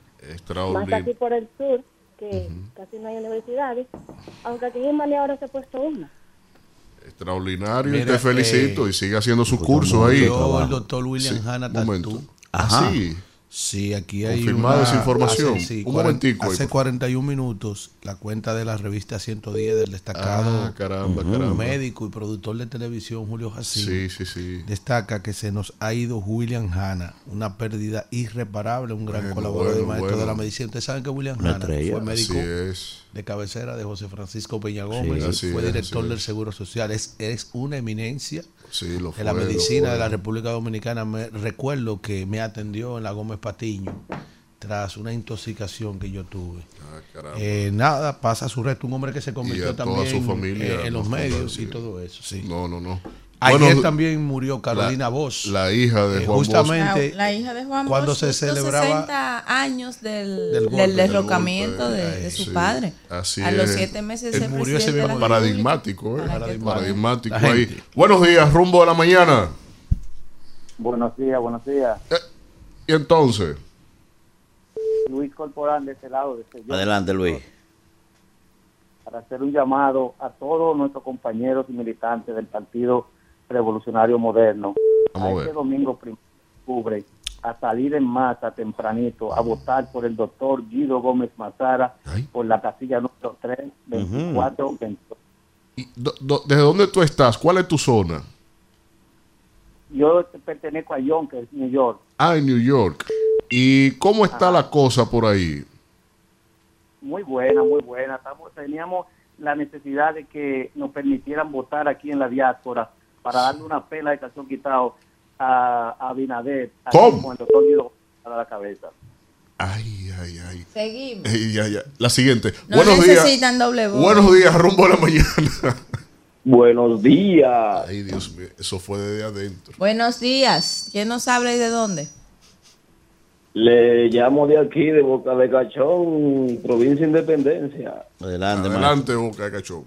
Más aquí por el sur, que casi no hay universidades, aunque aquí en Mali ahora se ha puesto una. Extraordinario. y te felicito. eh, y sigue haciendo su curso ahí. Yo, el doctor William Sí, Hanna un momento. Tatú. Ah, sí. Aquí hay Confirmada esa información. Hace, sí, Un cuaren- momentico ahí, hace por 41 minutos, la cuenta de la revista 110 del destacado Ah, caramba, caramba. médico y productor de televisión Julio Jacín Sí, sí, sí. destaca que se nos ha ido William Hanna, una pérdida irreparable, un gran Bueno, colaborador bueno, y maestro bueno. de la medicina. Ustedes saben que William Una Hanna estrella. fue médico de cabecera de José Francisco Peña Gómez, fue es, director del. Seguro Social, es, es una eminencia Sí, lo de la lo medicina de la República Dominicana. Me, recuerdo que me atendió en la Gómez Patiño tras una intoxicación que yo tuve. Ah. Eh, nada, pasa su resto. Un hombre que se convirtió también su familia. eh, en los medios y todo eso. Sí. No, no, no. Ayer Bueno, también murió Carolina Bosch. La hija de Eh, Juan Bosch. justamente- La, la hija de Juan cuando Bosch, se celebraba 60 años del, del golpe, del derrocamiento golpe, de, su sí. padre. Así a los siete meses Él de murió ese mismo- Paradigmático, ¿eh? Paradigmático ahí. Buenos días, rumbo a la mañana. Buenos días, buenos días. Eh, y entonces, Luis Corporán de este lado, de este Adelante, Luis. para hacer un llamado a todos nuestros compañeros y militantes del Partido Revolucionario Moderno Vamos a ver. este domingo primero de octubre a salir en masa tempranito a votar por el doctor Guido Gómez Mazara Ay. por la casilla número 3, 24, 22. ¿y do- do- ¿desde dónde tú estás? ¿Cuál es tu zona? Yo pertenezco a Yonkers, New York. Ah, en New York. ¿Y cómo está la cosa por ahí? muy buena, muy buena. Estamos, teníamos la necesidad de que nos permitieran votar aquí en la diáspora para darle una pela de canción quitado a, a Abinader, así ¿Cómo? con el doctor Guido a la cabeza. Ay, ay, ay. Seguimos. Ey, ya, ya. La siguiente. No Buenos días. necesitan doble voz. Buenos días, rumbo a la mañana. Buenos días. Ay, Dios mío, eso fue desde adentro. Buenos días. ¿Quién nos habla y de dónde? Le llamo de aquí, de Boca de Cachón, provincia Independencia. Adelante, maestro. Adelante, Boca de Cachón.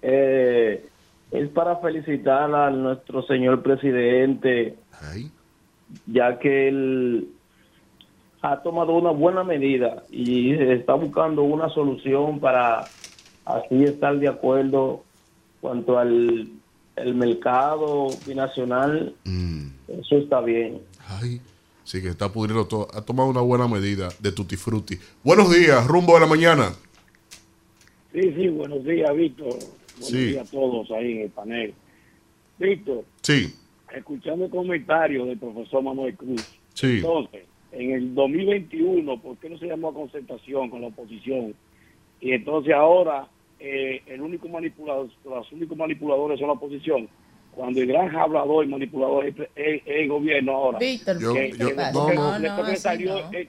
Eh, es para felicitar a nuestro señor presidente, Ay, ya que él ha tomado una buena medida y está buscando una solución para así estar de acuerdo cuanto al el mercado binacional. mm, Eso está bien. ay. Sí, que está pudriendo todo. Ha tomado una buena medida de tutti frutti. Buenos días, rumbo a la mañana. Sí, sí, buenos días, Víctor. Buenos Sí. días a todos ahí en el panel. Víctor, Sí, escuchando el comentario del profesor Manuel Cruz. sí. Entonces, en el 2021, ¿por qué no se llamó a concertación con la oposición? Y entonces ahora eh, el único manipulador, los únicos manipuladores son la oposición. Cuando el gran hablador y manipulador es, es- es el gobierno ahora. Víctor, Yo- ¿qué yo- te pasa? no, no. que salió, no. eh,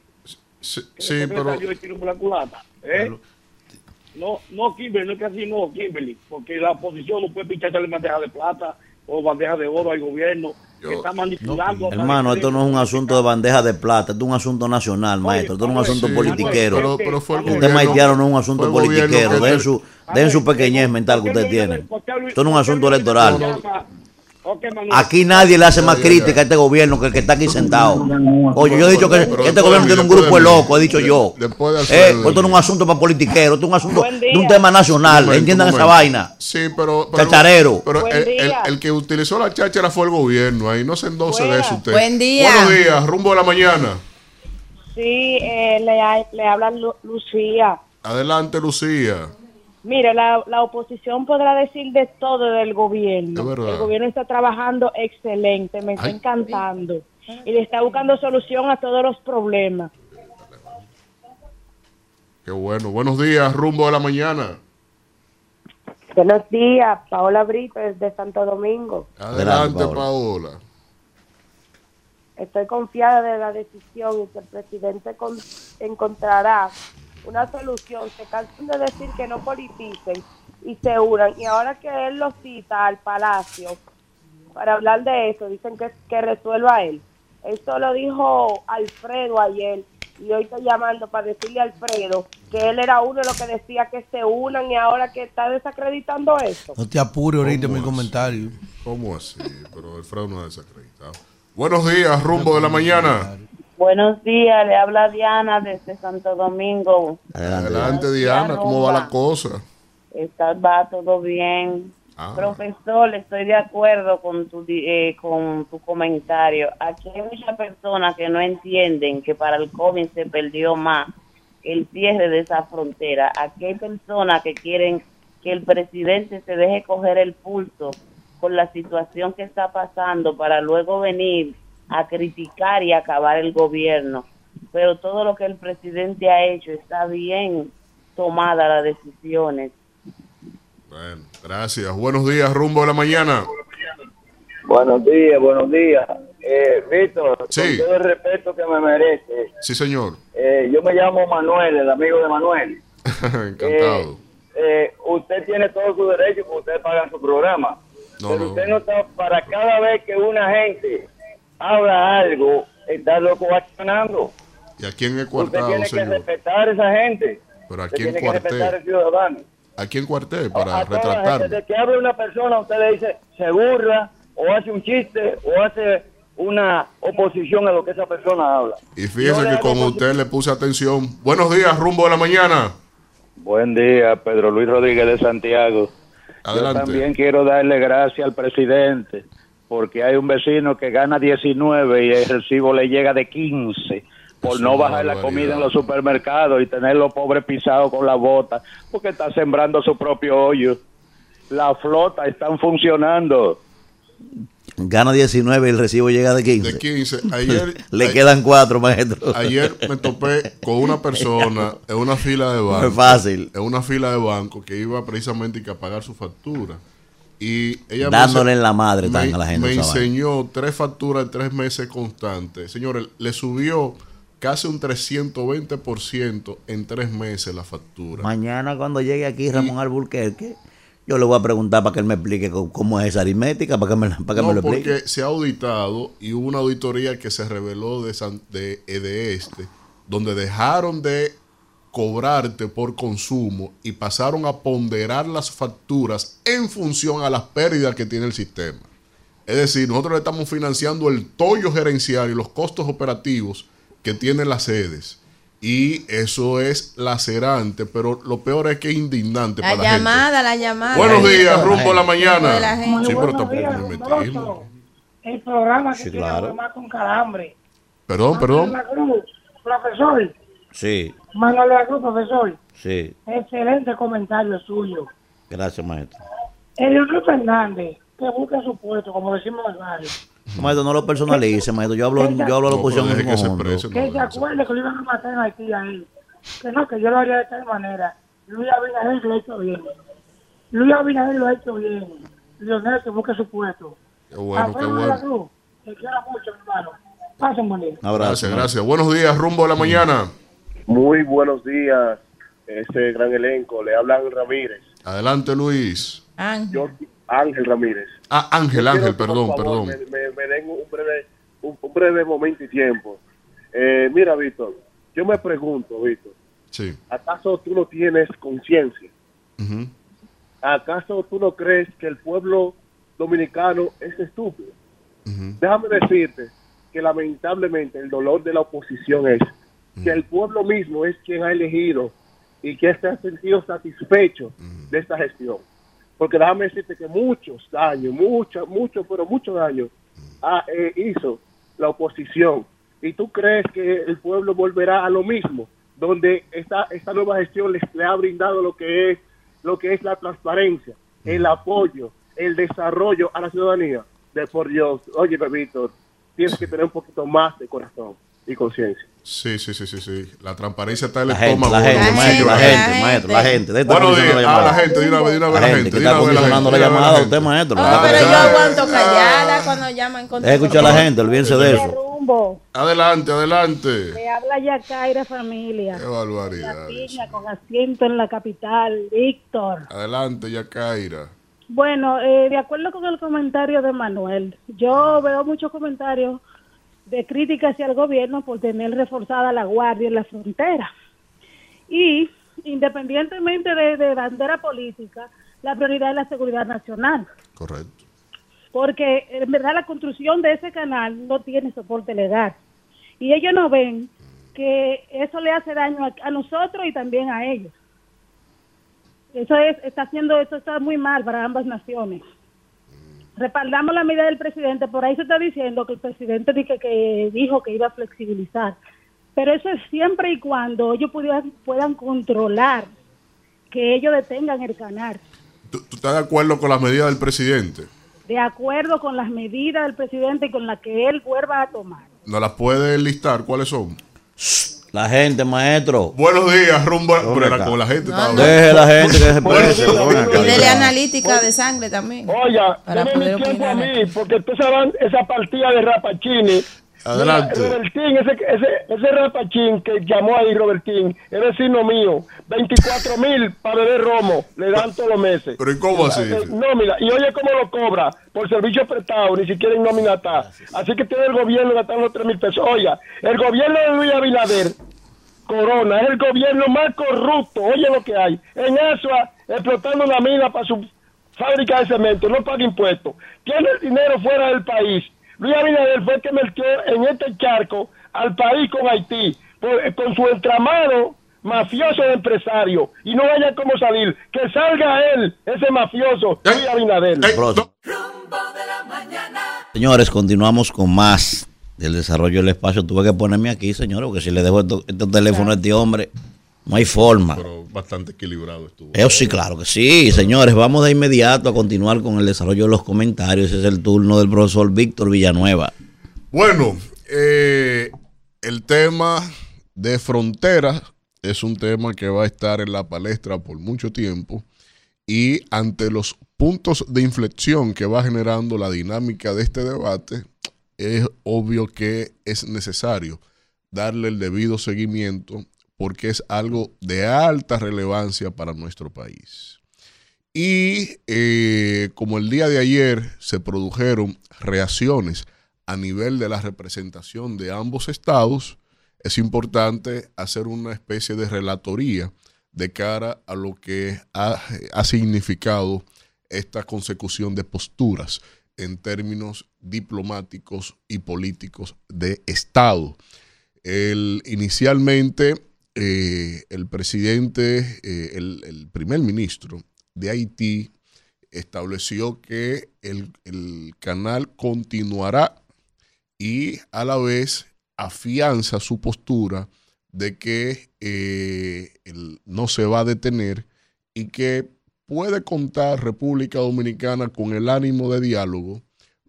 Sí, que que pero. salió el tiro por la culata. ¿eh? No, no, Kimberly, no es que así no, Kimberly, porque la oposición no puede pincharle bandeja de plata o bandeja de oro al gobierno Yo- que está manipulando. Hermano, esto no es un asunto de bandeja de plata, esto es un asunto nacional, maestro. Esto no es un asunto Sí, politiquero. Pero, pero fue el Usted gobierno. maitearon no es un asunto politiquero. que- Dejen su, dejen su pequeñez mental que usted tiene. Esto no es un asunto electoral. Aquí nadie le hace más crítica ya. a este gobierno que el que está aquí sentado. <laughs> Oye, yo he dicho que, Pero que este gobierno tiene un grupo de de locos, he dicho yo. Después de Eh, Alfredo. esto no es un asunto para politiqueros, esto es un asunto de un tema nacional. Entiendan esa vaina. Sí, pero. pero Chacharero. Pero el, el- el que utilizó la cháchara fue el gobierno. Ahí no se endose de eso usted. Buen día. Buenos días, rumbo a la mañana. Sí, eh, le, le habla Lu- Lucía. Adelante, Lucía. Mire, la, la oposición podrá decir de todo del gobierno. El gobierno está trabajando excelente, me está Ay. encantando. Y le está buscando solución a todos los problemas. Qué bueno. Buenos días, rumbo a la mañana. Buenos días, Paola Brito desde Santo Domingo. Adelante, Paola. Paola. Estoy confiada de la decisión y que el presidente con- encontrará una solución. Se cansan de decir que no politicen y se unan. Y ahora que él lo cita al palacio para hablar de eso, dicen que, que resuelva él. Esto lo dijo Alfredo ayer y hoy estoy llamando para decirle a Alfredo que él era uno de los que decía que se unan y ahora que está desacreditando eso. No te apures ahorita en mi comentario. ¿Cómo así? Pero Alfredo no ha desacreditado. Buenos días, rumbo de la mañana. Buenos días, le habla Diana desde Santo Domingo. Adelante. Adelante, Diana. ¿Cómo va la cosa? Está, va todo bien. Ah. Profesor, estoy de acuerdo con tu, di- eh, con tu comentario. Aquí hay muchas personas que no entienden que para el COVID se perdió más el cierre de esa frontera. Aquí hay personas que quieren que el presidente se deje coger el pulso con la situación que está pasando para luego venir a criticar y acabar el gobierno. Pero todo lo que el presidente ha hecho está bien tomada las decisiones. Bueno, gracias. Buenos días, rumbo de la mañana. Buenos días, buenos días. Eh, Víctor, Sí. con todo el respeto que me merece, Sí, señor. eh, yo me llamo Manuel, el amigo de Manuel. <laughs> Encantado. Eh, usted tiene todo su derecho porque usted paga su programa. No, pero no. usted no está, para cada vez que una gente habla algo, está loco accionando. ¿Y aquí en el Usted cuartado, tiene que respetar a esa gente. Pero Usted respetar al cuartel. ciudadano. Aquí en cuartel, a para retratarme. de que habla una persona, usted le dice, se burla, o hace un chiste, o hace una oposición a lo que esa persona habla. Y fíjese que como usted le puse atención. Buenos días, rumbo de la mañana. Buen día, Pedro Luis Rodríguez de Santiago. Adelante. Yo también quiero darle gracias al presidente porque hay un vecino que gana 19 y el recibo le llega de 15 por no bajar la comida en los supermercados y tener los pobres pisados con la bota porque está sembrando su propio hoyo. La flota están funcionando. Gana 19 y el recibo llega de 15. De 15. Ayer, <laughs> Le quedan 4, maestro. ayer me <laughs> topé con una persona en una fila de banco. No es fácil. En una fila de banco que iba precisamente a pagar su factura. Y ella me Dándole en la madre me, a la gente me vaina. enseñó tres facturas de tres meses constantes. Señores, le subió casi un 320% en tres meses la factura. Mañana cuando llegue aquí Ramón Alburquerque, yo le voy a preguntar para que él me explique cómo, es esa aritmética, para que me, para que No, me lo explique. porque se ha auditado y hubo una auditoría que se reveló de, San- de, eh, de este, donde dejaron de cobrarte por consumo y pasaron a ponderar las facturas en función a las pérdidas que tiene el sistema. Es decir, nosotros le estamos financiando el tollo gerencial y los costos operativos que tienen las sedes. Y eso es lacerante, pero lo peor es que es indignante La para la gente. llamada, la llamada. Buenos días, rumbo a la mañana. Sí, pero tampoco me. El programa que Sí, tiene claro. con calambre. Perdón, perdón. La Cruz, profesor. Sí, Manuel de la Cruz, profesor. sí. Excelente comentario suyo. Gracias, maestro. Eliodoro Fernández, que busque su puesto, como decimos en el barrio. Maestro, no lo personalice, maestro. Yo hablo, yo hablo a la oposición en que se Que no, se acuerde que lo iban a matar en Haití a él. Que no, que yo lo haría de tal manera. Luis Abinader lo ha hecho bien. Luis Abinader lo ha hecho bien. Leonel, que busque su puesto. Qué bueno, qué Alfredo bueno. Cruz, te quiero mucho, hermano. Pasen abrazo. Gracias, gracias. Buenos días, rumbo a la mañana. Muy buenos días, ese gran elenco. Le habla Ángel Ramírez. Adelante, Luis. Ángel. Yo, Ángel Ramírez. Ah, Ángel, quiero Ángel, perdón, favor, perdón. Me, me- me den un breve, un, un breve momento y tiempo. Eh, mira, Víctor, yo me pregunto, Víctor, Sí. ¿acaso tú no tienes conciencia? ¿Acaso tú no crees que el pueblo dominicano es estúpido. Déjame decirte que lamentablemente el dolor de la oposición es que el pueblo mismo es quien ha elegido y que se ha sentido satisfecho de esta gestión. Porque déjame decirte que muchos daños, muchos, muchos, pero muchos daños eh, hizo la oposición. ¿Y tú crees que el pueblo volverá a lo mismo? Donde esta, esta nueva gestión les, le ha brindado lo que es lo que es la transparencia, el apoyo, el desarrollo a la ciudadanía. De por Dios, oye, Víctor, tienes que tener un poquito más de corazón y conciencia. Sí, sí, sí, sí, sí. La transparencia está en el La gente, estómago. la gente, maestro, la gente, maestro, la gente. Días. de Ah, la gente, de una vez, de una vez la gente. que de está una vez la condicionando la gente, de una vez llamada a usted, maestro. No, pero yo aguanto callada cuando llaman con Escucha a la gente, olvídense de eso. Rumbo. Adelante, adelante. Le habla Yacaira familia. Qué barbaridad. La piña con asiento en la capital, Víctor. Adelante, Yacaira. Bueno, eh, de acuerdo con el comentario de Manuel, yo veo muchos comentarios de crítica hacia el gobierno por tener reforzada la guardia en la frontera. Y independientemente de, de bandera política, la prioridad es la seguridad nacional. Correcto. porque en verdad la construcción de ese canal no tiene soporte legal. Y ellos no ven que eso le hace daño a, a nosotros y también a ellos. Eso es, está haciendo, eso está muy mal para ambas naciones. Respaldamos la medida del presidente, por ahí se está diciendo que el presidente dijo que, dijo que iba a flexibilizar. Pero eso es siempre y cuando ellos pudieran, puedan controlar que ellos detengan el canal. ¿Tú, tú estás de acuerdo con las medidas del presidente? de acuerdo con las medidas del presidente y con las que él vuelva a tomar. ¿Nos las puede listar? ¿Cuáles son? La gente, maestro. Buenos días, rumbo. ¿Dónde Pero era con la gente. No, no. Deje la gente que se. Y dele analítica de sangre también. Deme poder mi tiempo a mí, porque tú sabes esa partida de Rapachini. Adelante. Mira, Robertín, ese, ese, ese Rapachín que llamó ahí, Robertín, es vecino mío. 24 mil para beber romo, le dan todos los meses. Pero ¿y cómo así? Eh, Nómina, y oye cómo lo cobra, por servicio prestado, ni siquiera en nómina está. Así que tiene el gobierno gastando 3 mil pesos. Oiga, el gobierno de Luis Abinader, Corona, es el gobierno más corrupto, oye lo que hay. En Asua, explotando una mina para su fábrica de cemento, no paga impuestos. Tiene el dinero fuera del país. Luis Abinader fue el que metió en este charco al país con Haití, por- con su entramado mafioso de empresario. Y no haya cómo salir. Que salga él, ese mafioso, Luis Abinader. Próximo. Señores, continuamos con más del desarrollo del espacio. Tuve que ponerme aquí, señores, porque si le dejo estos estos teléfonos a este hombre, no hay forma. Pero bastante equilibrado estuvo. Eso sí, claro que sí, señores. Vamos de inmediato a continuar con el desarrollo de los comentarios. Ese es el turno del profesor Víctor Villanueva. Bueno, eh, el tema de fronteras es un tema que va a estar en la palestra por mucho tiempo y ante los puntos de inflexión que va generando la dinámica de este debate, es obvio que es necesario darle el debido seguimiento porque es algo de alta relevancia para nuestro país. Y eh, como el día de ayer se produjeron reacciones a nivel de la representación de ambos estados, es importante hacer una especie de relatoría de cara a lo que ha, ha significado esta consecución de posturas en términos diplomáticos y políticos de Estado. El, inicialmente, eh, el presidente, eh, el, primer ministro de Haití estableció que el, el canal continuará y a la vez afianza su postura de que eh, no se va a detener y que puede contar República Dominicana con el ánimo de diálogo,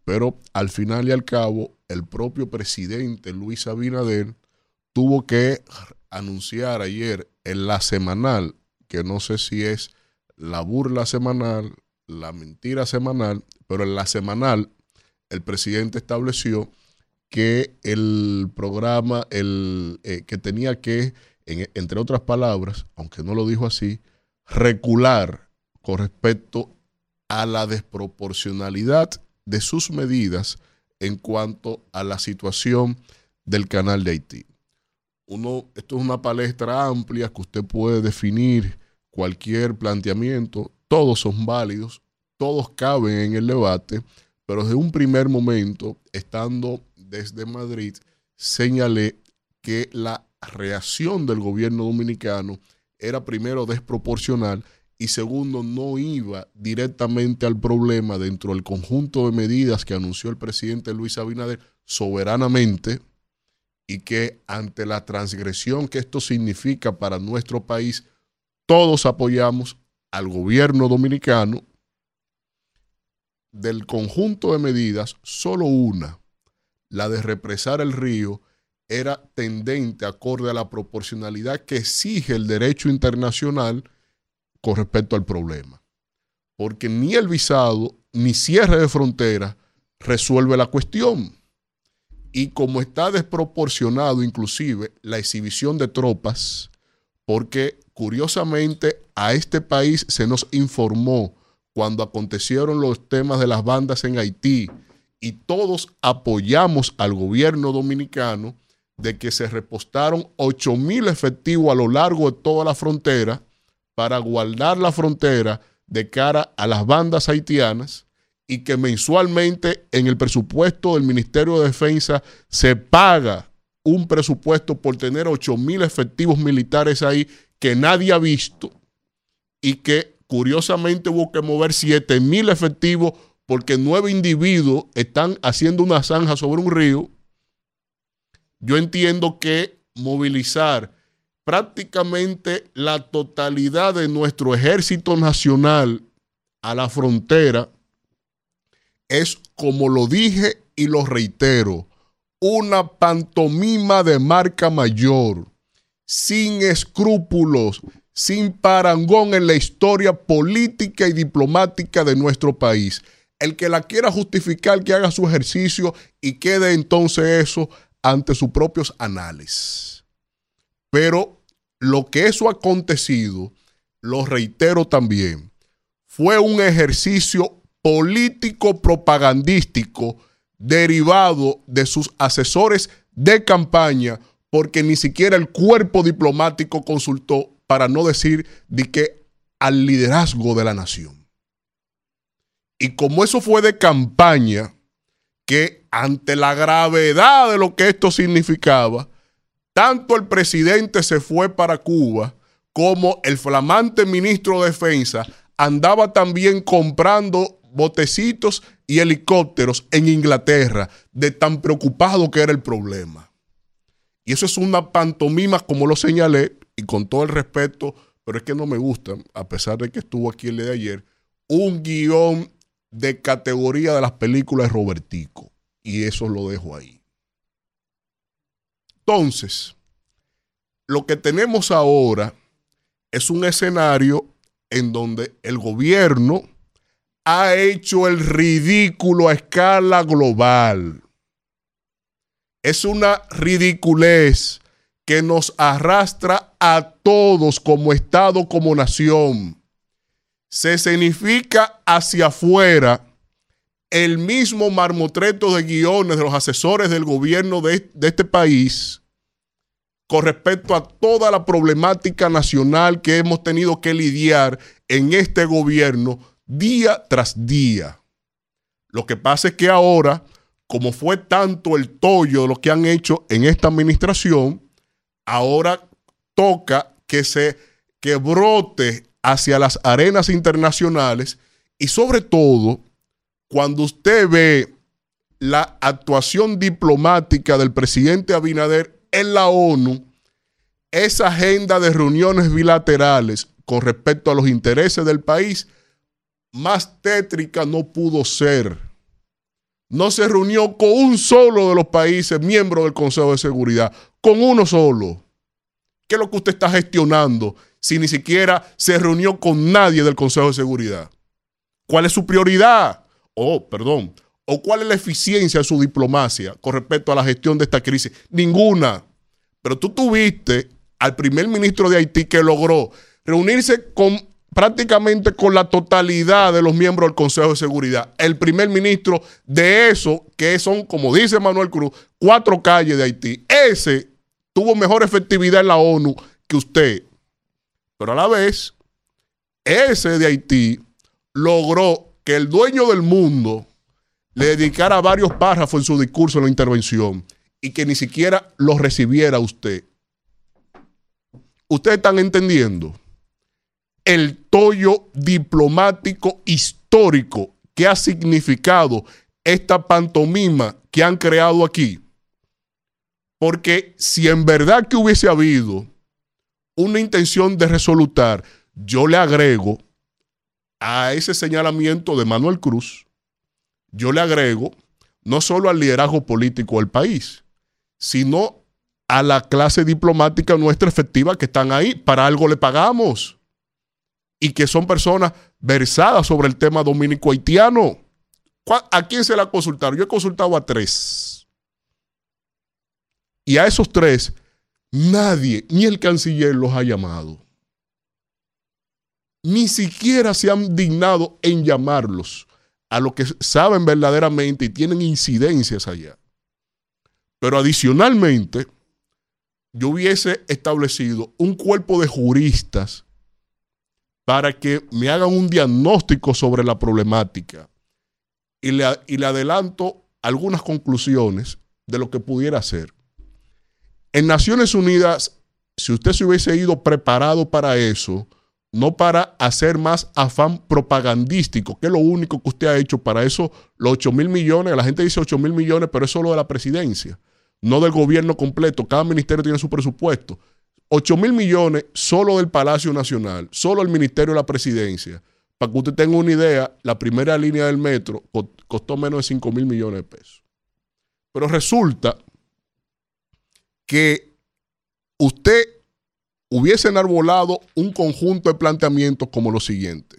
pero al final y al cabo el propio presidente Luis Abinader tuvo que anunciar ayer en la semanal, que no sé si es la burla semanal, la mentira semanal, pero en la semanal el presidente estableció que el programa, el, eh, que tenía que, en- entre otras palabras, aunque no lo dijo así, recular con respecto a la desproporcionalidad de sus medidas en cuanto a la situación del canal de Haití. Uno, esto es una palestra amplia que usted puede definir cualquier planteamiento, todos son válidos, todos caben en el debate, pero desde un primer momento, estando desde Madrid, señalé que la reacción del gobierno dominicano era primero desproporcional y segundo no iba directamente al problema dentro del conjunto de medidas que anunció el presidente Luis Abinader soberanamente y que ante la transgresión que esto significa para nuestro país, todos apoyamos al gobierno dominicano. Del conjunto de medidas, solo una, la de represar el río, era tendente acorde a la proporcionalidad que exige el derecho internacional con respecto al problema. Porque ni el visado ni cierre de frontera resuelve la cuestión. Y como está desproporcionado inclusive la exhibición de tropas, porque curiosamente a este país se nos informó cuando acontecieron los temas de las bandas en Haití y todos apoyamos al gobierno dominicano de que se repostaron 8 mil efectivos a lo largo de toda la frontera para guardar la frontera de cara a las bandas haitianas y que mensualmente en el presupuesto del Ministerio de Defensa se paga un presupuesto por tener 8 mil efectivos militares ahí que nadie ha visto y que curiosamente hubo que mover 7 mil efectivos porque nueve individuos están haciendo una zanja sobre un río. Yo entiendo que movilizar prácticamente la totalidad de nuestro ejército nacional a la frontera es, como lo dije y lo reitero, una pantomima de marca mayor, sin escrúpulos, sin parangón en la historia política y diplomática de nuestro país. El que la quiera justificar, que haga su ejercicio y quede entonces eso ante sus propios anales. Pero lo que eso ha acontecido, lo reitero también, fue un ejercicio político propagandístico derivado de sus asesores de campaña, porque ni siquiera el cuerpo diplomático consultó, para no decir de que al liderazgo de la nación. Y como eso fue de campaña, que ante la gravedad de lo que esto significaba, tanto el presidente se fue para Cuba como el flamante ministro de Defensa andaba también comprando botecitos y helicópteros en Inglaterra, de tan preocupado que era el problema. Y eso es una pantomima, como lo señalé, y con todo el respeto, pero es que no me gusta, a pesar de que estuvo aquí el día de ayer, un guion de categoría de las películas de Robertico. Y eso lo dejo ahí. Entonces, lo que tenemos ahora es un escenario en donde el gobierno ha hecho el ridículo a escala global. Es una ridiculez que nos arrastra a todos como Estado, como nación. Se significa hacia afuera el mismo marmotreto de guiones de los asesores del gobierno de, de este país con respecto a toda la problemática nacional que hemos tenido que lidiar en este gobierno día tras día. Lo que pasa es que ahora, como fue tanto el tollo de lo que han hecho en esta administración, ahora toca que se que brote hacia las arenas internacionales y sobre todo cuando usted ve la actuación diplomática del presidente Abinader en la ONU, esa agenda de reuniones bilaterales con respecto a los intereses del país más tétrica no pudo ser. No se reunió con un solo de los países miembros del Consejo de Seguridad, con uno solo. ¿Qué es lo que usted está gestionando si ni siquiera se reunió con nadie del Consejo de Seguridad? ¿Cuál es su prioridad? Oh, perdón. ¿O cuál es la eficiencia de su diplomacia con respecto a la gestión de esta crisis? Ninguna. Pero tú tuviste al primer ministro de Haití que logró reunirse con prácticamente con la totalidad de los miembros del Consejo de Seguridad. El primer ministro de eso, que son, como dice Manuel Cruz, cuatro calles de Haití. Ese tuvo mejor efectividad en la ONU que usted. Pero a la vez, ese de Haití logró que el dueño del mundo le dedicara varios párrafos en su discurso en la intervención y que ni siquiera los recibiera usted. Ustedes están entendiendo el tollo diplomático histórico que ha significado esta pantomima que han creado aquí. Porque si en verdad que hubiese habido una intención de resolutar, yo le agrego a ese señalamiento de Manuel Cruz, yo le agrego no solo al liderazgo político del país, sino a la clase diplomática nuestra efectiva que están ahí. Para algo le pagamos. Y que son personas versadas sobre el tema dominico-haitiano. ¿A quién se la consultaron? Yo he consultado a tres. Y a esos tres, nadie, ni el canciller los ha llamado. Ni siquiera se han dignado en llamarlos a lo que saben verdaderamente y tienen incidencias allá. Pero adicionalmente, yo hubiese establecido un cuerpo de juristas para que me hagan un diagnóstico sobre la problemática y le, y le adelanto algunas conclusiones de lo que pudiera hacer. En Naciones Unidas, si usted se hubiese ido preparado para eso, no para hacer más afán propagandístico, que es lo único que usted ha hecho para eso, los 8 mil millones, la gente dice 8 mil millones, pero es solo de la presidencia, no del gobierno completo, cada ministerio tiene su presupuesto. 8 mil millones solo del Palacio Nacional, solo el Ministerio de la Presidencia. Para que usted tenga una idea, la primera línea del metro costó menos de 5 mil millones de pesos. Pero resulta que usted hubiese enarbolado un conjunto de planteamientos como lo siguiente.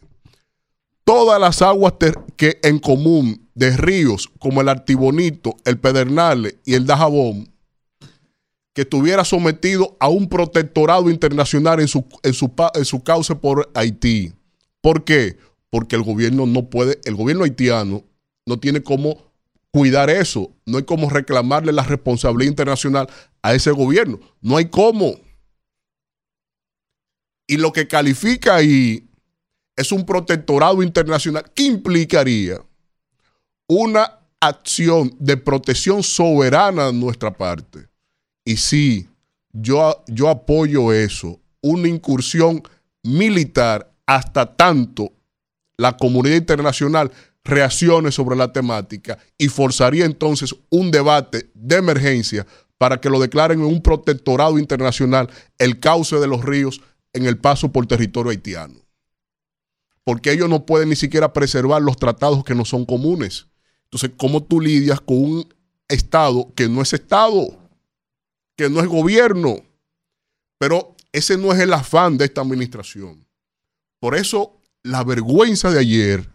Todas las aguas que en común de ríos como el Artibonito, el Pedernales y el Dajabón, que estuviera sometido a un protectorado internacional en su, en su, en su cauce por Haití. ¿Por qué? Porque el gobierno no puede, el gobierno haitiano no tiene cómo cuidar eso, no hay cómo reclamarle la responsabilidad internacional a ese gobierno, no hay cómo. Y lo que califica ahí es un protectorado internacional que implicaría una acción de protección soberana de nuestra parte. Y sí, yo, yo apoyo eso, una incursión militar hasta tanto la comunidad internacional reaccione sobre la temática y forzaría entonces un debate de emergencia para que lo declaren en un protectorado internacional el cauce de los ríos en el paso por territorio haitiano. Porque ellos no pueden ni siquiera preservar los tratados que no son comunes. Entonces, ¿cómo tú lidias con un Estado que no es Estado, que no es gobierno? Pero ese no es el afán de esta administración. Por eso, la vergüenza de ayer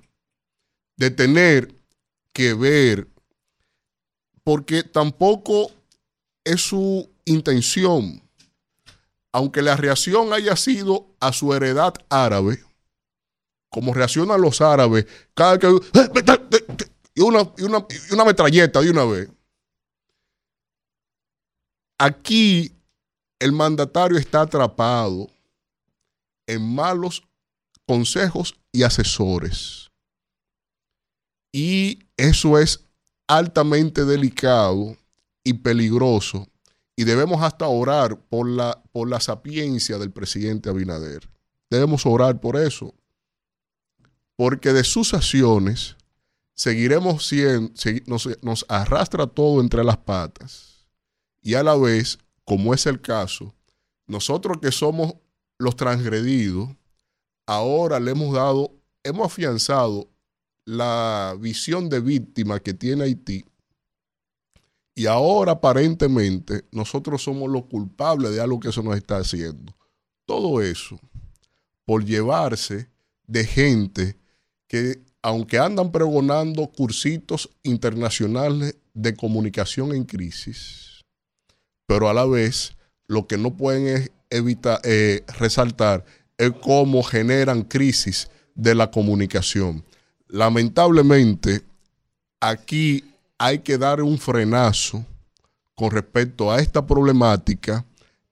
de tener que ver, porque tampoco es su intención aunque la reacción haya sido a su heredad árabe, como reaccionan los árabes, cada que. Y una, y una, y una metralleta de una vez. Aquí el mandatario está atrapado en malos consejos y asesores. Y eso es altamente delicado y peligroso y debemos hasta orar por la, por la sapiencia del presidente Abinader. Debemos orar por eso. Porque de sus acciones seguiremos siendo, nos, nos arrastra todo entre las patas. Y a la vez, como es el caso, nosotros que somos los transgredidos, ahora le hemos dado, hemos afianzado la visión de víctima que tiene Haití y ahora aparentemente nosotros somos los culpables de algo que se nos está haciendo. Todo eso por llevarse de gente que, aunque andan pregonando cursitos internacionales de comunicación en crisis, pero a la vez lo que no pueden evitar, eh, resaltar es cómo generan crisis de la comunicación. Lamentablemente, aquí hay que dar un frenazo con respecto a esta problemática.